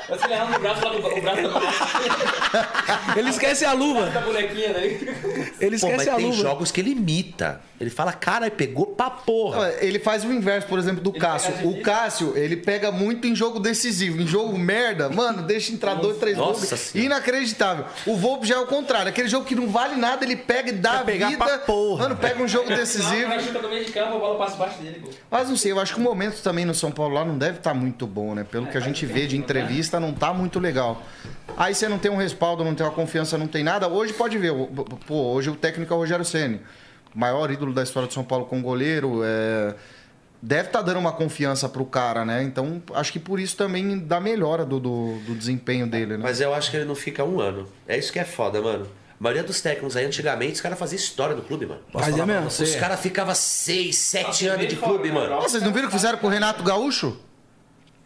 Vai se levando o braço lá do o braço da bonequinha. Ele esquece a luva. da bonequinha, né? Ele Pô, mas esquece a tem luva. jogos que ele imita. Ele fala, cara, pegou pra porra. Ele faz o inverso, por exemplo, do Cássio. pega O. Cássio, ele pega muito em jogo decisivo. Em jogo merda, mano, deixa entrar dois, três Nossa gols. Inacreditável. O Volpe já é o contrário. Aquele jogo que não vale nada, ele pega e dá a pegar vida. pra porra. Mano, pega um jogo decisivo. no. Mas não sei, eu acho que o momento também no São Paulo lá não deve estar muito bom, né? Pelo que a gente vê de entrevista, não tá muito legal. Aí você não tem um respaldo, não tem uma confiança, não tem nada. Hoje pode ver, o- pô, hoje o técnico é o Rogério Ceni, maior ídolo da história de São Paulo com goleiro, é, deve estar dando uma confiança pro cara, né? Então acho que por isso também dá melhora do, do, do desempenho dele, né? Mas eu acho que ele não fica um ano. É isso que é foda, mano. A maioria dos técnicos aí, antigamente, os caras faziam história do clube, mano. Fazia mesmo. Os caras ficavam seis, sete anos de clube, fora, mano. né? Pô, Vocês não viram o que fizeram com o Renato Gaúcho?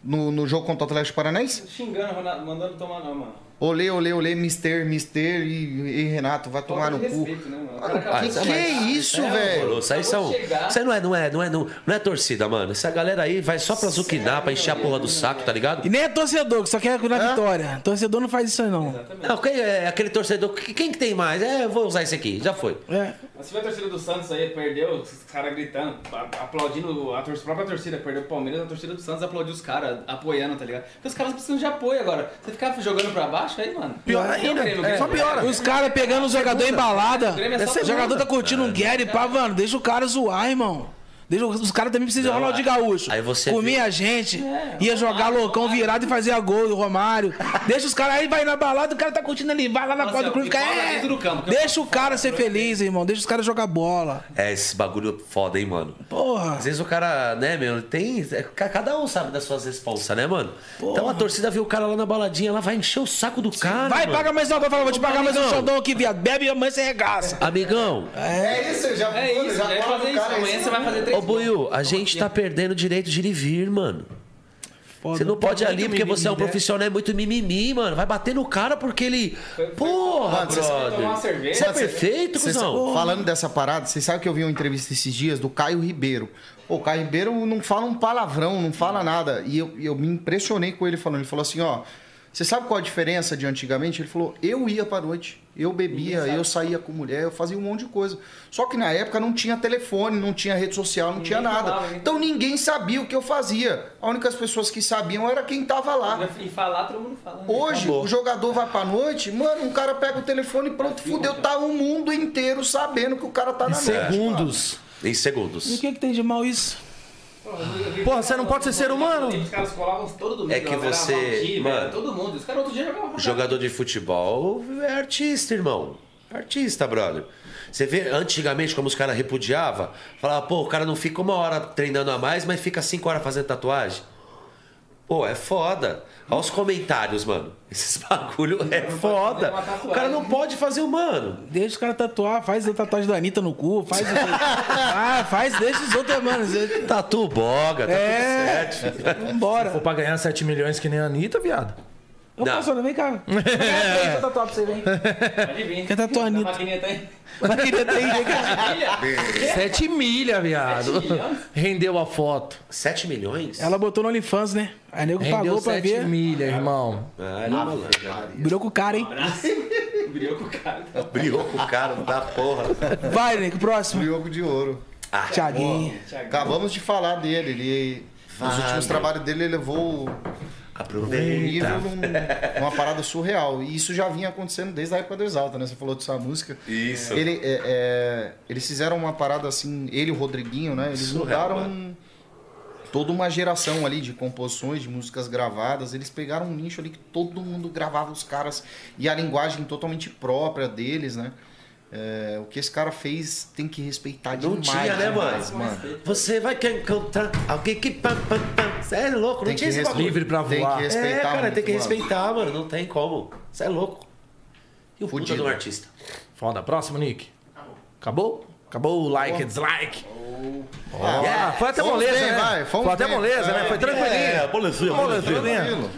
No, no jogo contra o Atlético Paranaense? Xingando, Ronaldo, mandando tomar não, mano. Olê, olê, olê, mister, mister e, e Renato, vai tomar no cu. né, mano? Mano, que, é isso, É, velho? mano, Isso aí são. Acabou de chegar. Isso aí não é, não é, não é, não, não é torcida, mano. Essa galera aí vai só pra zuquinar, pra encher a porra do saco, tá ligado? E nem é torcedor, que só quer na vitória. Torcedor não faz isso aí, não. Não, quem é aquele torcedor? que- Quem que tem mais? É, eu vou usar esse aqui, já foi. É. Mas se vê a torcida do Santos aí, perdeu, os caras gritando, a- aplaudindo a tor- própria torcida, perdeu o Palmeiras, a torcida do Santos aplaudiu os caras, apoiando, tá ligado? Porque os caras precisam de apoio agora. Você ficar jogando pra baixo aí, mano. Pior ainda, é, só piora. Os caras pegando o jogador em balada. Grêmio é O jogador tá curtindo um Gary, pá, mano. Deixa o cara zoar, irmão. Deixa, os caras também precisam de Ronaldinho Gaúcho. aí você Comia viu- a gente, ia jogar loucão virado e fazia gol do Romário. Deixa os caras aí, vai na balada, o cara tá curtindo ali, vai lá na quadra do clube, fica. É, dentro do campo, deixa o cara ser feliz, irmão. Deixa os caras jogar bola. É esse bagulho foda, hein, mano. Porra. Às vezes o cara, né, meu, tem. é, ca- Cada um sabe das suas responsas, né, mano? Então a torcida vê o cara lá na baladinha, ela vai encher o saco do cara. Vai, mano. paga mais uma, vai falar, vou te pagar mais um amigão. xodão aqui, viado. Bebe e amanhã você regaça. Amigão, É isso, já É isso, é fazer isso. Amanhã você vai fazer três ô Buiu, a gente tá perdendo o direito de ir e vir, mano. Você não pode ir ali porque você é um profissional, é muito mimimi, mano. Vai bater no cara porque ele. Porra, Mano, brother. Você é perfeito, Vocês- cuzão. falando dessa parada, vocês sabem que eu vi uma entrevista esses dias do Caio Ribeiro. Pô, o Caio Ribeiro não fala um palavrão, não fala nada. E eu, eu me impressionei com ele falando. Ele falou assim, ó... Você sabe qual a diferença de antigamente? Ele falou, eu ia pra noite, eu bebia, eu saía com mulher, eu fazia um monte de coisa. Só que na época não tinha telefone, não tinha rede social, não tinha nada. falava, Então ninguém sabia o que eu fazia. A única pessoas que sabiam era quem tava lá. E falar, todo mundo fala. né? Hoje, o jogador vai pra noite, mano, um cara pega o telefone e pronto, fudeu. Tá o mundo inteiro sabendo que o cara tá na noite. mano. Segundos. Em E o segundos. que, que tem de mal isso? Porra, você não pode ser ser humano? Os caras colavam todo domingo. É que você- mano. todo mundo. Os caras outro dia jogavam Jogador de futebol é artista, irmão. Artista, brother. Você vê antigamente como os caras repudiavam? Falava, pô, o cara não fica uma hora treinando a mais, mas fica cinco horas fazendo tatuagem. Pô, é foda. Olha os comentários, mano. Esses bagulho é foda. O cara não pode fazer humano. Deixa os caras tatuar, faz a tatuagem da Anitta no cu, faz. o- ah, faz, deixa os outros, mano. Tatu boga, tá É. tudo certo. Vambora. For pra ganhar 7 milhões que nem a Anitta, viado. Ô, Não. pastor, vem cá. Deixa eu tatuar pra você, vem. Pode vir. Quer tatuar a Anitta? maquininha tem. Mas queria ter ido, vem cá. 7 milha, viado. Rendeu a foto. 7 milhões? Ela botou no OnlyFans, né? Aí nego Rendeu pagou pra 7 ver. milha, irmão. Ah, ele é malandro. Virou com o cara, hein? Brilhou com o cara. Brigou com o cara da porra. Vai, nego, próximo. Brioco de ouro. Thiaguinho. Acabamos de falar dele. Ele, nos últimos trabalhos dele, ele levou o nível num- numa parada surreal. E isso já vinha acontecendo desde a época do Exalta, né? Você falou dessa música. Isso. Ele, é, é, eles fizeram uma parada assim, ele e o Rodriguinho, né? Eles Surreal, mudaram toda uma geração ali de composições, de músicas gravadas. Eles pegaram um nicho ali que todo mundo gravava os caras e a linguagem totalmente própria deles, né? É, o que esse cara fez tem que respeitar Não demais. tinha, né, demais, mano? Você vai querer encontrar alguém que. Pam, pam, pam. Você é louco, não Tem tinha que esse bagulho. Livre pra Tem voar. que respeitar É, cara, muito, tem que mano. respeitar, mano. Não tem como. Você é louco. E o puta Fudido. de um artista? Foda. Próximo, Nick. Acabou? Acabou o like e dislike. Ah, Ah, foi até Fomos moleza, bem, né? vai, foi até moleza, né? Foi tranquilinho. É, bolezinha. Tranquilo.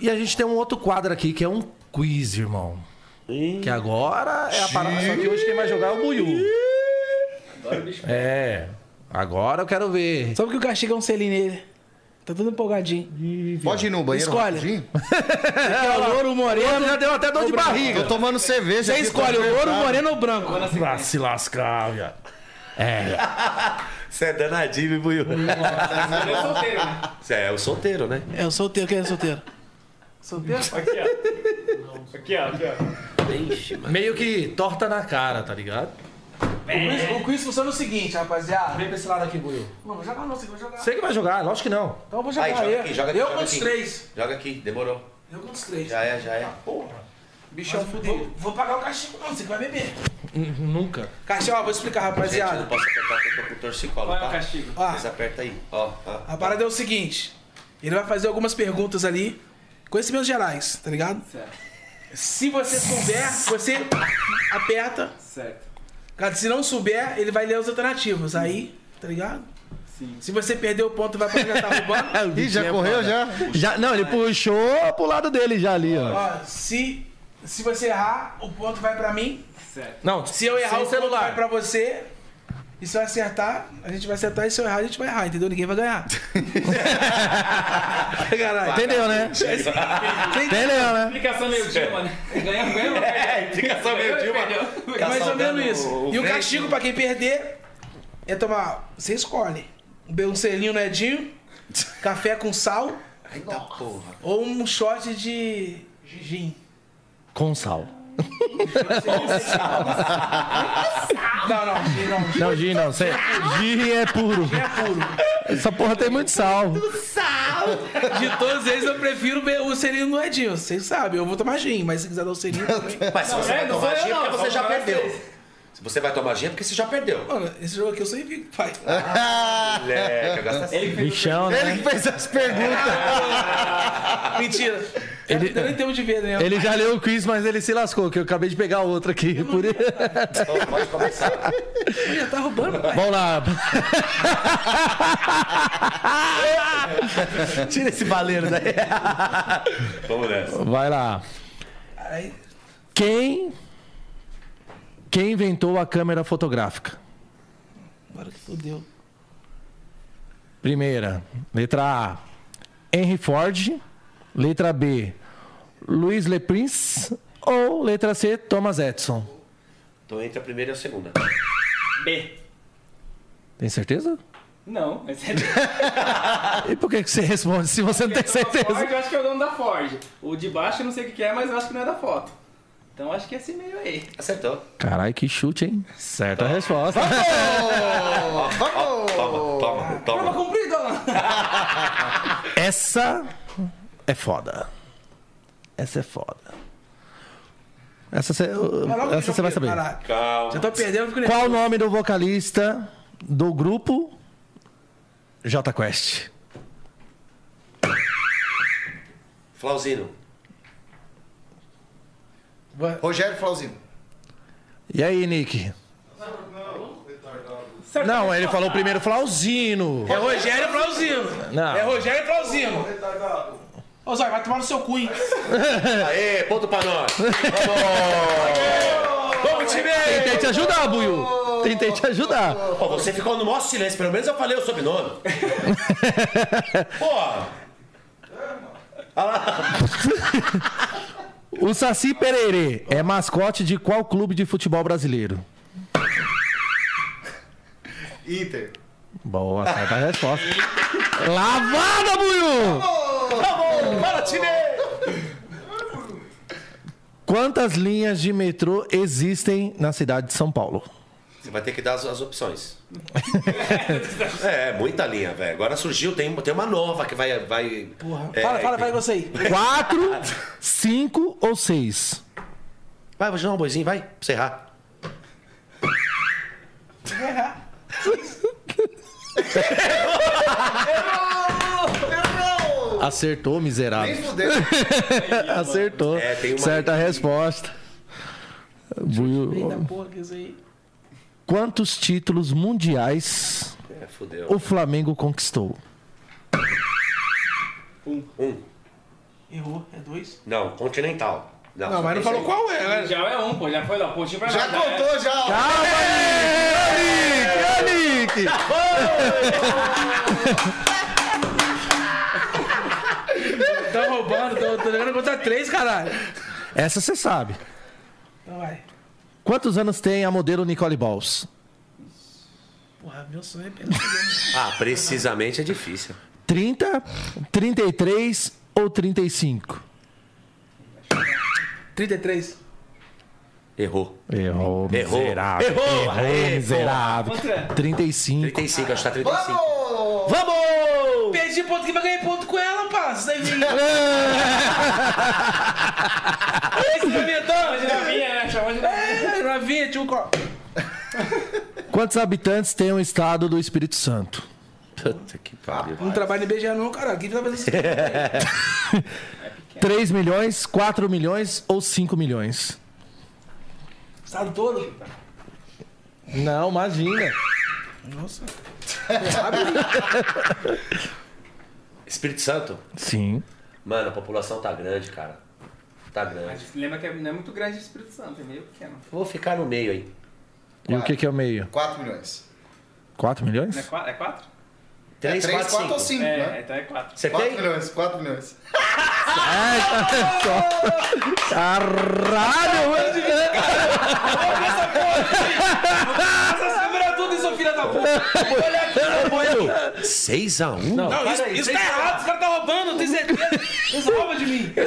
E a gente tem um outro quadro aqui que é um quiz, irmão. Que agora é a parada. Só que hoje quem vai jogar é o Buiu. É. Agora eu quero ver. Só porque o castigo é um selinho nele. Tá tudo empolgadinho. Pode ir no banheiro Escolhe. rapidinho? Aqui, ó, louro, moreno. Já deu até dor de barriga. Tô tomando cerveja. Você aqui, tô escolhe o louro, apertado. moreno ou branco? Vai se lascar, viado. Você é danadinho, Buiu. Ele é solteiro, né? Você é o solteiro, né? É, o solteiro. Quem é solteiro? Solteiro? Aqui, ó. Aqui, ó. Aqui, ó. Ixi, mano. Meio que torta na cara, tá ligado? O quiz, o quiz funciona o seguinte, rapaziada. Vem pra esse lado aqui, Buiu. Não, vou jogar não, você vai jogar. Você que vai jogar, lógico que não. Então eu vou jogar. Aí, joga eu. aqui, joga aqui, eu joga contra os três. Joga aqui, demorou. Eu contra os três. Já é, já é. Bichão fudido. Vou, vou pagar o castigo não, você que vai beber. Nunca. Ó, vou explicar, Gente, eu não rapaziada. posso apertar porque eu tô com torcicolo, Qual é o tá? castigo? Ó, Vocês apertam aí. Ó, ó. a parada é o seguinte. Ele vai fazer algumas perguntas ali. Conhecimentos gerais, tá ligado? Certo. Se você souber, você aperta. Certo. Cara, se não souber, ele vai ler as alternativas. Aí, tá ligado? Sim. Se você perder o ponto, vai pra já tá roubando. Ih, já correu já? Já, não, ele puxou pro lado dele já ali, ó. Ó, se, se você errar, o ponto vai pra mim. Certo. Não, Se eu errar, o ponto vai celular. pra você. E se eu acertar, a gente vai acertar. E se eu errar, a gente vai errar, entendeu? Ninguém vai ganhar. Caralho. Entendeu, né? Entendeu, né? Explicação meio Dilma, né? Ganha, ganha. É, explicação meio Dilma. É mais ou menos isso. o e o vento. castigo pra quem perder é tomar. Você escolhe. Um selinho no Edinho, café com sal Eita porra. ou um shot de gin. Com sal. Não, não, gin não. Gin Não, Gin não. Cê, Gin é puro. é puro. Essa porra tem muito sal. De todos eles, eu prefiro be- o selinho no Edinho. Vocês sabem, eu vou tomar gin, mas se quiser dar o selinho também. Mas se você é, vai não tomar sou eu, gin é porque não, você já perdeu. vocês. Se você vai tomar gin é porque você já perdeu. Mano, esse jogo aqui eu sou invicto, pai. Moleque, gasta assim. Ele fez Bichão, né? Ele que fez as perguntas. Mentira. Ele- tenho de ver, né? Ele já leu o quiz, mas ele se lascou, que eu acabei de pegar outro aqui. Por... Então, pode começar. Já tá roubando, pai. Vamos lá. Tira esse baleiro daí. Vamos nessa. Vai lá. Quem. Quem inventou a câmera fotográfica? agora que fodeu. Primeira, letra A, Henry Ford. Letra B, Louis Le Prince. Ou letra C, Thomas Edison. Então entre a primeira e a segunda. B. Tem certeza? Não, mas é E por que que você responde se você não tem Ford, certeza? eu acho que é o dono da Ford. O de baixo eu não sei o que é, mas eu acho que não é da foto. Então acho que é esse meio aí. Acertou. Caralho, que chute, hein? Certa resposta. Toma, toma, Prova toma. cumprida, Alan. Essa é foda. Essa é foda. Essa você essa você vai saber. Calma. Já tô perdendo, fico Qual o nome do vocalista do grupo J Quest? Flauzino. Rogério Flauzino. E aí, Nick? Certo. Não, ele falou primeiro Flauzino. É Rogério Flauzino. Não. É Rogério Flauzino. Ô, Zóio, vai tomar no seu cu, hein? Aê, ponto pra nós. Vamos, time! Tentei te ajudar, Buiu. Tentei te ajudar. Pô, você ficou no maior silêncio, pelo menos eu falei o sobrenome. Porra! O Saci Pererê é mascote de qual clube de futebol brasileiro? Inter. Boa, certa resposta. Lavada, Buiu! Quantas linhas de metrô existem na cidade de São Paulo? Você vai ter que dar as, as opções. é, muita linha, velho. Agora surgiu, tem, tem uma nova que vai. vai Porra. é, fala, fala, fala você aí. Quatro, cinco ou seis? Vai, vou jogar um boizinho, vai, pra você errar. Vai errar. Acertou, miserável. Nem fudeu. Acertou. É, tem uma- Certa resposta. Porra, aí. Quantos títulos mundiais É, o Flamengo conquistou? Um. Errou, é dois. Não, continental. Não, só mas não falou seis. qual é, né? Já é um, pô. Já foi lá, pra Já lá. é. contou, já. ó. Calma aí! Nick! Ô, roubando, tô, tô jogando contra três, caralho. Essa você sabe. Então vai. Quantos anos tem a modelo Nicole Balls? Porra, meu sonho é pegar. Ah, precisamente é difícil. 30, 33 ou 35? 33. Errou. Errou, Errou. miserável. Errou. Errou, Aê, miserável. Quanto é? 35. 35, acho que tá 35. Vamos! Vamos! Perdi ponto que vai ganhar ponto com ela, parça. Daí vem. Esse pimentão. De novinha, né? Chamou de novinha. É, novinha, tinha um copo. Quantos habitantes tem o estado do Espírito Santo? Puta que pariu. Não trabalha em beijar não, caralho. Quem tá fazendo isso? 3 milhões, 4 milhões ou 5 milhões? Estado todo? Não, imagina. Nossa. Espírito Santo? Sim. Mano, a população tá grande, cara. Tá grande. Mas lembra que é- não é muito grande o Espírito Santo, é meio pequeno. Vou ficar no meio aí. E o que, que é o meio? 4 milhões. 4 milhões? Não é quatro? É quatro? 3, é 3, 4, 4 ou 5. 5, É, né? então é quatro. Você 4 tem? milhões, 4 milhões. Caralho! Nossa, segura tudo isso, filha da puta. Olha aqui. 6x1? Não, Não, isso, isso tá errado. Os caras tá roubando, eu tenho certeza. Eles roubam de mim.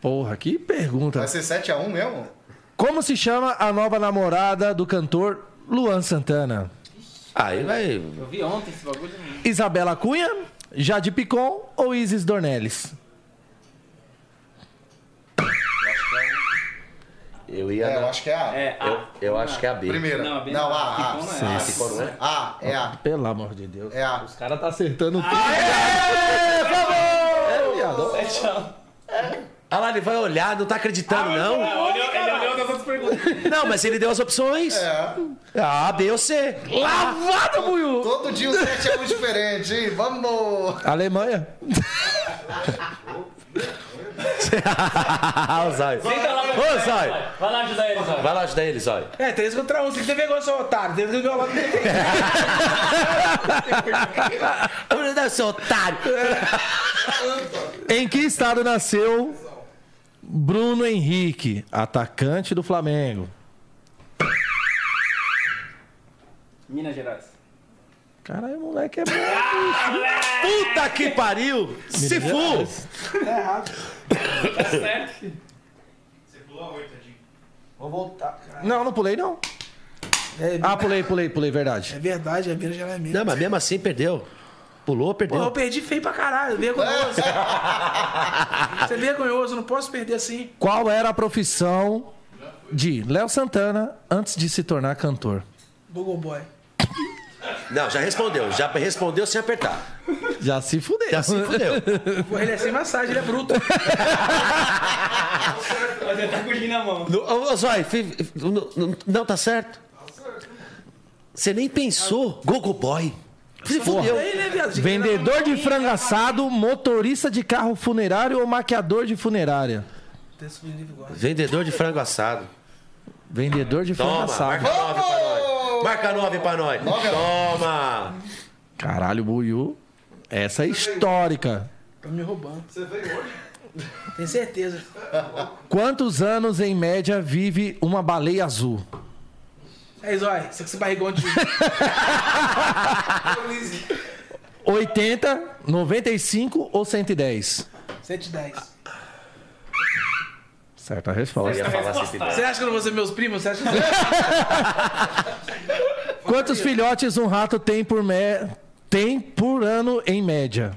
Porra, que pergunta. Vai ser 7x1 mesmo? Como se chama a nova namorada do cantor Luan Santana? Aí vai. Eu vi ontem esse bagulho. Isabela Cunha, Jade Picon ou Isis Dornelles? Eu ia. É, eu acho que é A. É, Eu, A. eu acho que é a B. Primeira. Não, a B não, não. A, Picon não é. A. Ah, ficou, não é? A, é A. Pelo amor de Deus. É A. Os caras tá acertando tudo. Ah lá, ele vai olhar, não tá acreditando, não. Ele olhou, ele olhou das outras perguntas. Não, mas ele deu as opções. É. A, B ou C. Lavada, Buiu! Todo dia um 7x1 diferente, hein? Vamos! Alemanha. o Zóio. Senta lá pra Ô, Zóio. Vai lá ajudar eles, ó. Vai lá ajudar ele, Zóio. É, 3 contra 1. Você tem que ter vergonha, seu otário. Tem que ter vergonha. Não, seu otário. Em que estado nasceu Bruno Henrique, atacante do Flamengo? Minas Gerais. Caralho, moleque é bom. Puta que pariu. Se fu. Tá certo, filho. Vou voltar, cara. Não, não pulei, não. É, Ah, pulei, pulei, pulei, verdade. é verdade, a Minas já é mesmo. Não, mas mesmo assim perdeu. Pulou, Pô, eu perdeu. perdi feio pra caralho. Vergonhoso. Você é vergonhoso, não posso perder assim. Qual era a profissão de Léo Santana antes de se tornar cantor? Google Boy. Não, já respondeu. Já respondeu sem apertar. Já se fudeu. Já se fudeu. Ele é sem massagem, ele é bruto. Mas ele tá com o na mão. Ô, fi- não, tá certo? Você nem pensou. Gogo Boy. Se fudeu. Né? Vendedor de frango assado, motorista de carro funerário ou maquiador de funerária? Vendedor de frango assado. Vendedor de frango Toma, assado. marca nove pra nós. Marca nove pra nós. Nove a Toma. Caralho, Buiu. Essa é histórica. Tá me roubando. Você veio hoje? Tenho certeza. Quantos anos, em média, vive uma baleia azul? Aí, Zói, você com esse barrigão de. 80, 95 ou 110? 110. Certa resposta. ia falar assim, Você acha que eu não vou ser meus primos? Você acha que. Quantos filhotes um rato tem por, me... tem por ano em média?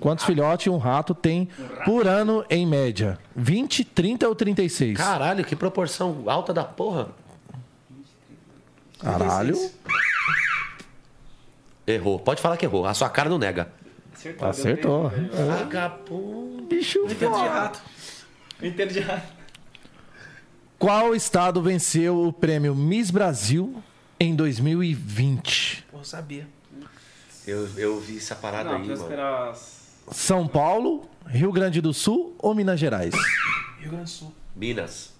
Quantos filhotes um rato tem por ano em média? 20, 30 ou 36? Caralho, que proporção alta da porra. Caralho. Errou. Pode falar que errou. A sua cara não nega. Acertou. Acertou. Vagabundo. Bicho Entendo de rato. Entendo de rato. Qual estado venceu o prêmio Miss Brasil em 2020? Pô, eu sabia. Eu, eu vi essa parada Não, aí, mano. esperar as... São Paulo, Rio Grande do Sul ou Minas Gerais? Rio Grande do Sul. Minas.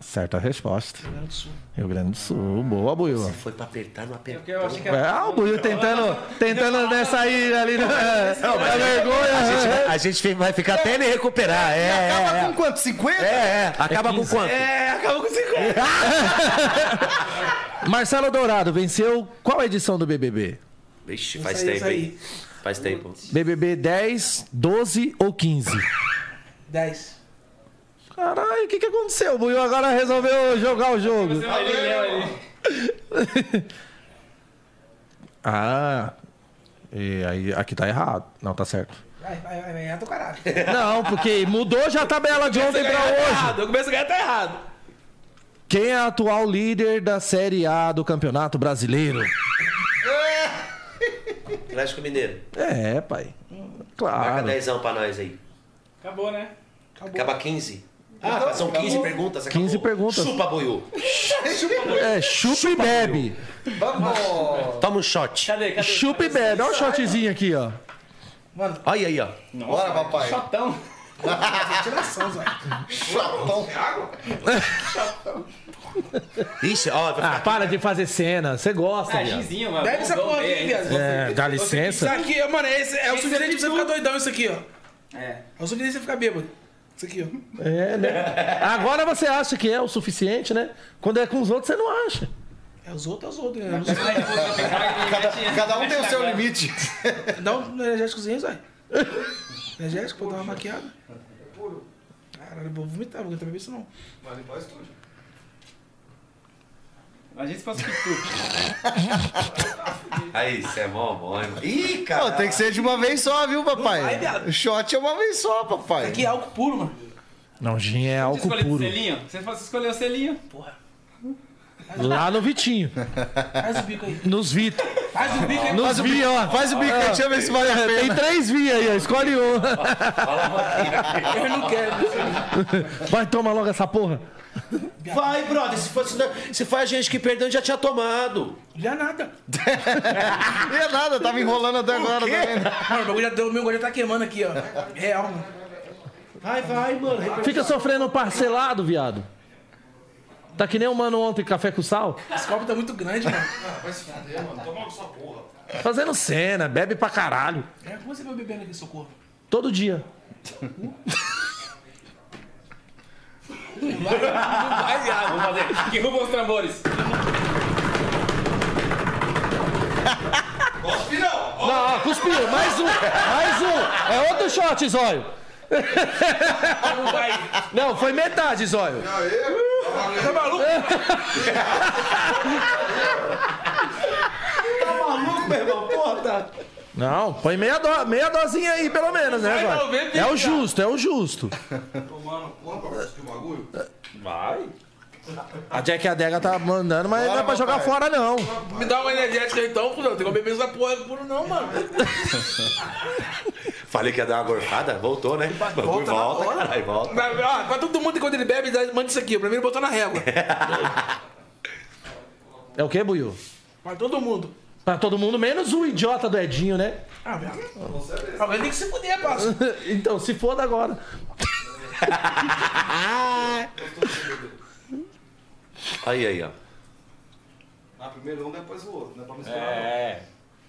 Certa resposta. Rio Grande do Sul. Rio Grande do Sul. Boa, Buiu. Foi pra apertar, não apertou. Porque eu achei que É, era. ah, o Buiu tentando, tentando nessa aí ali na, na vergonha. A gente vai ficar até nem recuperar. É, Acaba é, com quanto? 50? é. é. Acaba com quanto? É, acabou com 50. Marcelo Dourado venceu qual edição do BBB? Vixe, faz tempo, isso aí. Faz tempo. BBB 10, 12 ou 15? 10. Caralho, o que, que aconteceu? O Buiu agora resolveu jogar o jogo. Ali. Ah, e aí aqui tá errado. Não, tá certo. Vai, vai, vai, vai, é do caralho. Não, porque mudou já a tabela de ontem pra hoje. errado. Eu começo a ganhar, tá errado. Quem é a atual líder da Série A do Campeonato Brasileiro? Atlético Mineiro. É, pai. Marca Claro. dezão pra nós aí. Acabou, né? Acaba 15. Ah, são 15 perguntas. acabou. 15 perguntas. Chupa, Buiu. É, chupa e bebe. Vamos! Toma um shot. Cadê? Cadê? Chupa e bebe. Olha o shotzinho aqui, ó. Olha aí, ó. Bora, papai. Chotão. Tiração, Zé. Ixi, ó. Ah, para de fazer cena. Você gosta, Ah, mano. Bebe essa Vamos porra aqui, viado. É, dá Isso licença. aqui, mano, esse é o suficiente pra você ficar doidão, isso aqui, ó. É. É o suficiente pra você ficar bêbado. Isso aqui, ó. É, né? Agora você acha que é o suficiente, né? Quando é com os outros, você não acha. É os outros, é os outros. Né? Cada, cada um tem o seu limite. Dá um energéticozinho, Zé. Energético pra dar uma maquiada. Caralho, eu vou vomitar, vou também isso não. Imagina se fosse pitu. Aí, você é mó bom, hein? Ih, Pô, cara. tem que ser de uma vez só, viu, Vai, papai? viado. O shot é uma vez só, papai. Aqui é álcool puro, mano. Não, gin é Você álcool escolheu o puro. selinho? Você fosse escolher o selinho. Porra. Lá no Vitinho. Faz o bico aí. Nos Vitor. Faz o bico aí. Nos Vi, ó. Faz o bico aí, deixa eu ver se vale a Tem pena. três vi aí, ó. Escolhe um. Eu não quero. Vai, toma logo essa porra. Vai, brother. Se, fosse, se foi a gente que perdeu, já tinha tomado. Já nada. Não é nada, tava enrolando até agora, tá vendo? Mano, o bagulho já deu, o meu bagulho já tá queimando aqui, ó. Real, mano. Vai, vai, mano. Fica sofrendo parcelado, viado. Tá que nem o mano ontem, café com sal. Esse copo tá muito grande, mano. Fazendo cena, bebe pra caralho. É, como você vai bebendo aqui, socorro? Todo dia. Não vai, viado. Vamos fazer. Que rufam os tambores. Não, ó, cuspiu. Mais um. Mais um. É outro shot, Zóio. Não vai. Não, foi metade, Zóio. Tá maluco? Meu irmão, porra, tá. Não, põe meia, do, meia dosinha aí, pelo menos, né, Vai, É o justo, é o justo. Vai. A Jack e a Dega tá mandando, mas não é Bora, pra jogar papai. fora, não. Me dá uma energética aí, então, não tem como beber essa porra puro não, mano. Falei que ia dar uma gorfada, voltou, né? Volta, Volta volta, caralho, volta. Vai, ó, pra todo mundo, quando ele bebe, manda isso aqui. Pra mim, ele botou na régua. É o que, Buiu? Pra todo mundo. Pra todo mundo, menos o idiota do Edinho, né? Ah, viado. Alguém tem que se fuder, parça. Então, se foda agora. Aí, aí, ó. Ah, primeiro um, depois o outro, não é pra misturar. É.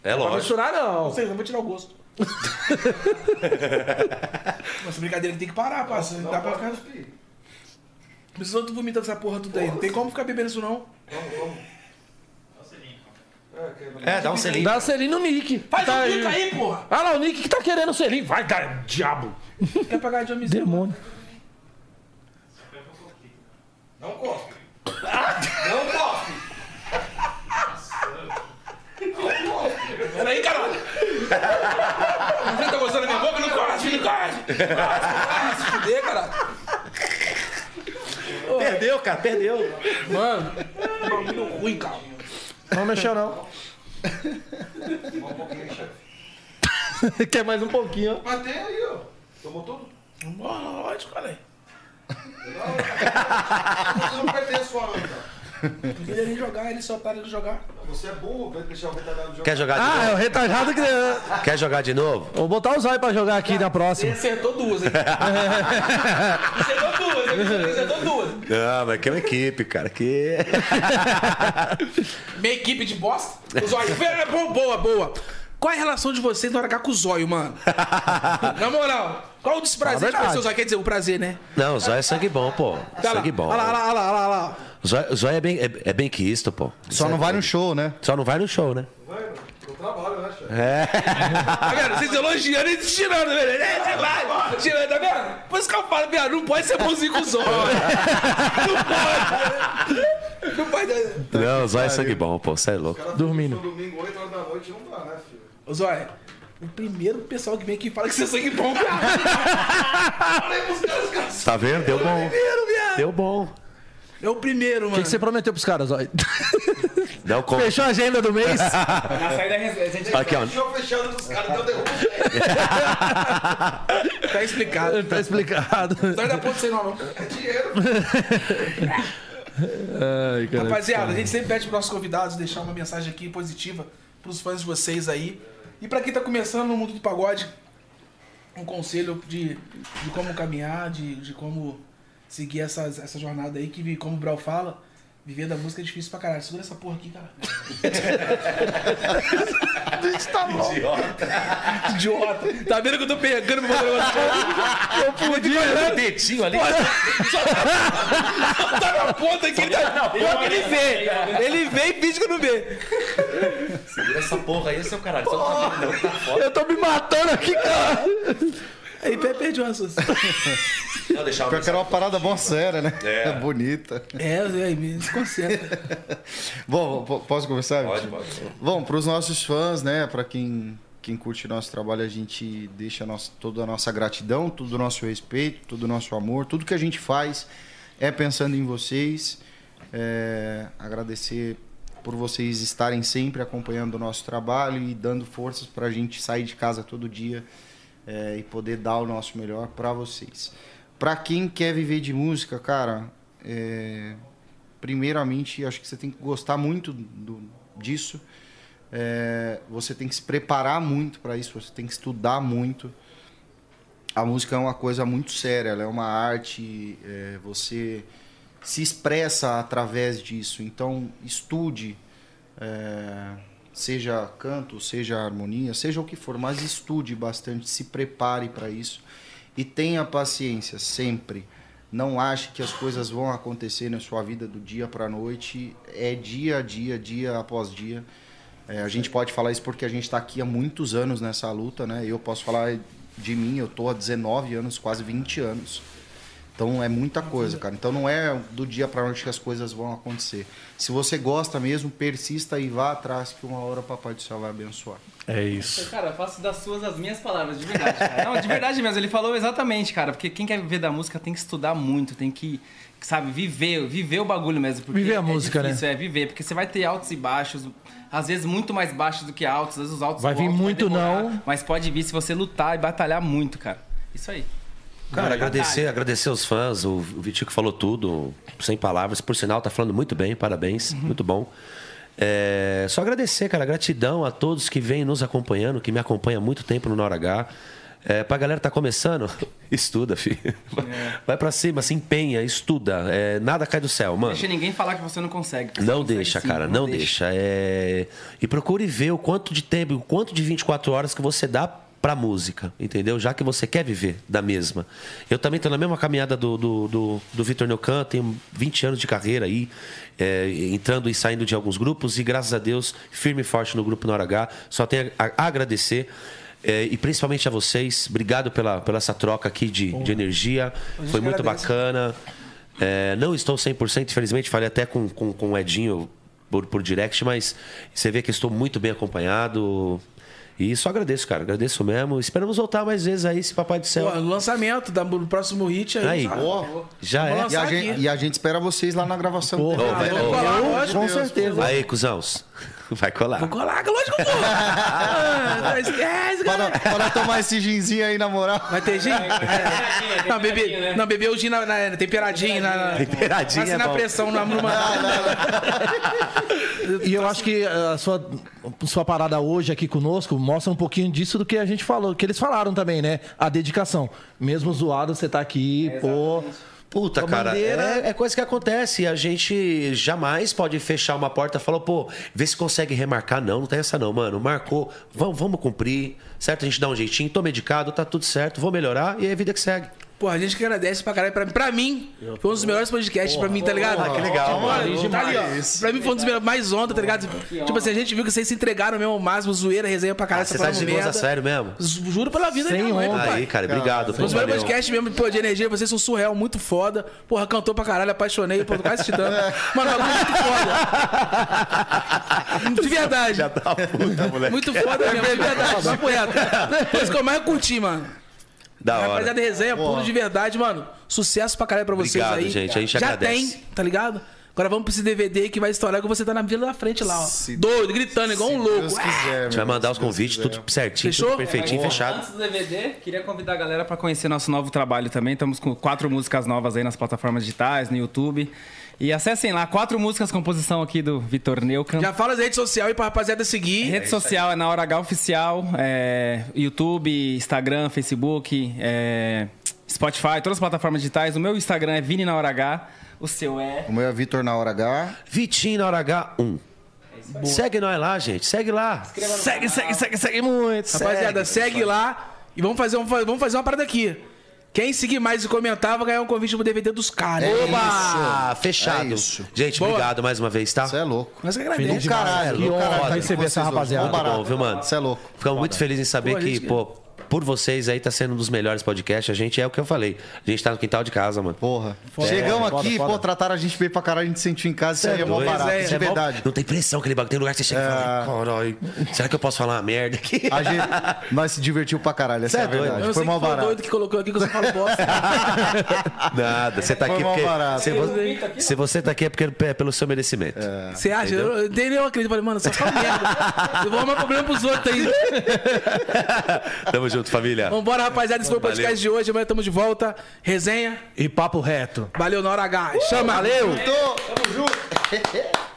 É Não vai lógico. misturar, não. Não sei, não vou tirar o gosto. Essa brincadeira tem que parar, parça. Não dá pra ficar... Precisa tu vomitando essa porra tudo aí. Não tem como ficar bebendo isso, não. É, dá um selinho. Dá selinho no Nick. Faz Tá o bico aí, porra. Ah lá, o Nick que tá querendo selinho. Vai dar diabo. Quer pagar de homicídio? Demônio. Não cospe. Não, pô. Peraí, caralho. Você tá gostando da minha boca? Não corte, não corte. Ah, se fuder, caralho. Perdeu, cara, perdeu. Mano, bagulho ruim, cara. Não mexeu, não. Um pouquinho, chefe. Quer mais um pouquinho, ó. Mas tem aí, ó. Tomou tudo? Lógico, cara. Você não perder a sua anda. Não queria nem jogar, ele só tá de jogar. Você é burro, vai deixar o retardado jogar. Quer jogar de Ah, é o novo? retardado que. Quer jogar de novo? Vou botar o zóio pra jogar aqui na Você próxima. acertou duas, hein? acertou duas, hein? acertou duas. Não, mas que é uma equipe, cara. Que. Minha equipe de bosta. O Zóio. É, boa, boa, boa. Qual é a relação de vocês na hora H com o Zóio, mano? Na moral, qual o desprazer de conhecer verdade. o Zóio? Quer dizer, o prazer, né? Não, o Zóio é sangue bom, pô. Tá lá. Sangue bom. Olha lá, olha lá, olha lá, olha lá. O Zóio, Zóio é, bem, é, é bem quisto, pô. Só não vai no show, né? Só não vai no show, né? Eu trabalho, né, chefe? É. Tá vendo? Vocês elogiando e tirando, velho. É, você vai, tirando, tá vendo? Por isso que eu falo, viado, não pode ser bonzinho com o Zóio. Não pode. Não pode. Não, o Zóio é sangue bom, pô. Você é louco. Dormindo. No domingo, 8 horas da noite, não dá, né, filho? Ô, Zóio, o primeiro pessoal que vem aqui fala que você é sangue bom, viado. Falei pros caras, cara. Tá vendo? Deu bom. Primeiro, viado. Deu bom. É o primeiro, O mano. que, que você prometeu pros caras, zóio? Não, como? Fechou a agenda do mês? Na saída a gente Aqui, ó. Show fechado dos caras, deu derrubo. Tá explicado. tá explicado. Não dá ponto sem não. É dinheiro. Ai, cara. Rapaziada, a gente sempre pede pros nossos convidados deixar uma mensagem aqui positiva pros fãs de vocês aí. E pra quem tá começando no mundo do pagode, um conselho de, de como caminhar, de, de como seguir essa, essa jornada aí, que como o Brau fala, viver da música é difícil pra caralho. Segura essa porra aqui, cara. Idiota. Tá vendo que eu tô pegando meu negócio? Eu podia. dedinho ali. Tá na ponta aqui, ele tá. Pior que ele vê. Ele vê e finge que não vê. Segura essa porra aí, seu caralho. Não tá vendo, não. Tá. Eu tô me matando aqui, cara. Aí Pé perdeu o raciocínio. Não, que era uma parada mó séria, né? É. bonita. É, aí me desconcentra. Bom, po- posso começar? Pode, pode. Bom, para os nossos fãs, né? Para quem, quem curte nosso trabalho, a gente deixa nosso, toda a nossa gratidão, todo o nosso respeito, todo o nosso amor, tudo que a gente faz é pensando em vocês. É, agradecer por vocês estarem sempre acompanhando o nosso trabalho e dando forças para a gente sair de casa todo dia é, e poder dar o nosso melhor para vocês. Para quem quer viver de música, cara, é, primeiramente acho que você tem que gostar muito do, disso. É, você tem que se preparar muito para isso, você tem que estudar muito. A música é uma coisa muito séria, ela é uma arte, é, você se expressa através disso. Então, estude, é, seja canto, seja harmonia, seja o que for, mas estude bastante, se prepare para isso e tenha paciência sempre. Não ache que as coisas vão acontecer na sua vida do dia para a noite, é dia a dia, dia após dia. É, a gente pode falar isso porque a gente está aqui há muitos anos nessa luta, né? Eu posso falar de mim, eu tô há 19 anos, quase 20 anos. Então é muita coisa, cara. Então não é do dia para noite que as coisas vão acontecer. Se você gosta mesmo, persista e vá atrás que uma hora o papai do céu vai abençoar. É isso. Cara, eu faço das suas as minhas palavras, de verdade. Cara. Não, de verdade mesmo, ele falou exatamente, cara. Porque quem quer viver da música tem que estudar muito, tem que, sabe, viver, viver o bagulho mesmo. porque Viver a é música, né? difícil, É, viver, porque você vai ter altos e baixos, às vezes muito mais baixos do que altos, às vezes os altos Vai vir alto muito demorar, não. Mas pode vir se você lutar e batalhar muito, cara. Isso aí. Cara, agradecer, agradecer aos fãs. O, Vitico falou tudo, sem palavras. Por sinal, tá falando muito bem, parabéns, muito bom. É, só agradecer, cara, gratidão a todos que vêm nos acompanhando, que me acompanham há muito tempo no Nora H. É, pra galera que tá começando, estuda, filho. Vai, vai pra cima, se empenha, estuda. É, nada cai do céu, mano. Deixa ninguém falar que você não consegue. Você Não deixa, cara, não, deixa. É... E procure ver o quanto de tempo, o quanto de 24 horas que você dá pra música, entendeu? Já que você quer viver da mesma. Eu também tô na mesma caminhada do, do, do, do Vitor Neucan, tenho 20 anos de carreira aí, é, entrando e saindo de alguns grupos, e graças a Deus, firme e forte no Grupo Nora H. Só tenho a agradecer. é, e principalmente a vocês, obrigado pela, pela essa troca aqui de, de energia. Foi muito agradece. bacana. É, não estou 100%, infelizmente, falei até com, com, com o Edinho por, por direct, mas você vê que estou muito bem acompanhado. E só agradeço, cara. Agradeço mesmo. Esperamos voltar mais vezes aí, se Papai do Céu. Pô, lançamento da- do próximo hit aí. Aí. já- Ó, Já é. E a, gente, e a gente espera vocês lá na gravação. Porra, TV. velho, com certeza. Aí, cuzãos. Vai colar. Vou colar, lógico que eu vou. Ah, não esquece, cara. Para, para tomar esse ginzinho aí, na moral. Vai ter gin? É. Não, beber, não, beber o gin na, na, temperadinho. Na, Temperadinho assim é na bom. pressão, na. E eu acho que a sua, sua parada hoje aqui conosco mostra um pouquinho disso do que a gente falou, que eles falaram também, né? A dedicação. Mesmo zoado, você tá aqui, pô. Puta, A cara, é, é coisa que acontece. A gente jamais pode fechar uma porta e falar, pô, vê se consegue remarcar. Não, não tem essa não, mano. Marcou, vamos, vamos cumprir, certo? A gente dá um jeitinho, tô medicado, tá tudo certo, vou melhorar e é a vida que segue. Pô, a gente que agradece pra caralho. Pra, pra mim, foi um dos melhores podcasts pra mim, tá ligado? Ah, que legal, mano. Tá ali, ó. Pra mim foi um dos melhores, mais onda, tá ligado? Tipo assim, a gente viu que vocês se entregaram mesmo ao máximo, zoeira, resenha pra caralho, Você tá tá de merda. sério mesmo? Juro pela vida Sem onda. papai. Aí, cara, obrigado. Foi um dos melhores podcasts mesmo, pô, de energia, vocês são surreal, muito foda. Porra, cantou pra caralho, apaixonei, pô, tô quase te dando. Mano, bagulho muito foda. De verdade. Já tá puta, moleque. Muito foda mesmo, de verdade. Papo reto. Foi isso que eu mais curti, mano. Da hora. Rapaziada, resenha puro de verdade, mano. Sucesso pra caralho pra vocês Obrigado, aí. gente, a gente Já agradece. tem, tá ligado? Agora vamos pra esse DVD que vai estourar que você tá na vila da frente lá, ó. Doido, gritando, igual um louco. Deus Ah, quiser, A gente vai mandar os convites, tudo certinho, Fechou? tudo perfeitinho, fechado. Antes do DVD, queria convidar a galera para conhecer nosso novo trabalho também. Estamos com quatro músicas novas aí nas plataformas digitais, no YouTube. E acessem lá, quatro músicas, composição aqui do Vitor Neucan. Já fala as redes sociais aí pra rapaziada seguir. Rede social é na Hora H Oficial, é, YouTube, Instagram, Facebook, é, Spotify, todas as plataformas digitais. O meu Instagram é Vini na Hora H, o seu é... O meu é Vitor na hora H. Vitinho na hora H1. Segue nós lá, gente. Segue lá. Segue, segue, segue, segue muito. Rapaziada, segue lá e vamos fazer, um- vamos fazer uma parada aqui. Quem seguir mais e comentar vai ganhar um convite pro DVD dos caras. Oba! Fechado. É isso. Gente, Boa. obrigado mais uma vez, tá? Você é louco. Mas que Feliz agradece. demais. caralho, que do honra caralho. receber essa rapaziada. Bom barato. Bom, viu, mano? Você é louco. Ficamos muito felizes em saber Pô, que, gente- pô, por vocês aí tá sendo um dos melhores podcasts. A gente é o que eu falei. A gente tá no quintal de casa, mano. Porra. Chegamos foda, aqui, foda. pô, trataram a gente bem pra caralho, a gente sentiu em casa. Isso aí é mó doido. barato, É, de é verdade. Não tem pressão aquele bagulho. Tem lugar que você chega e fala, caralho, será que eu posso falar uma merda aqui? A gente, nós se divertiu pra caralho, essa é é verdade. Eu Foi mó que foi barato. doido que colocou aqui que eu só falo bosta. Nada, você tá Foi aqui mó porque. barato. Se, vo- se você tá aqui é porque é pelo seu merecimento. Você acha? Eu, eu, nem eu acredito. Eu Falei, mano, só fala merda. Eu vou arrumar problema pros outros aí. Tamo junto, família. Vambora, rapaziada. Esse foi o podcast Valeu. de hoje. Amanhã tamo de volta. Resenha. E papo reto. Valeu na hora H. Chama. Valeu. Tamo junto.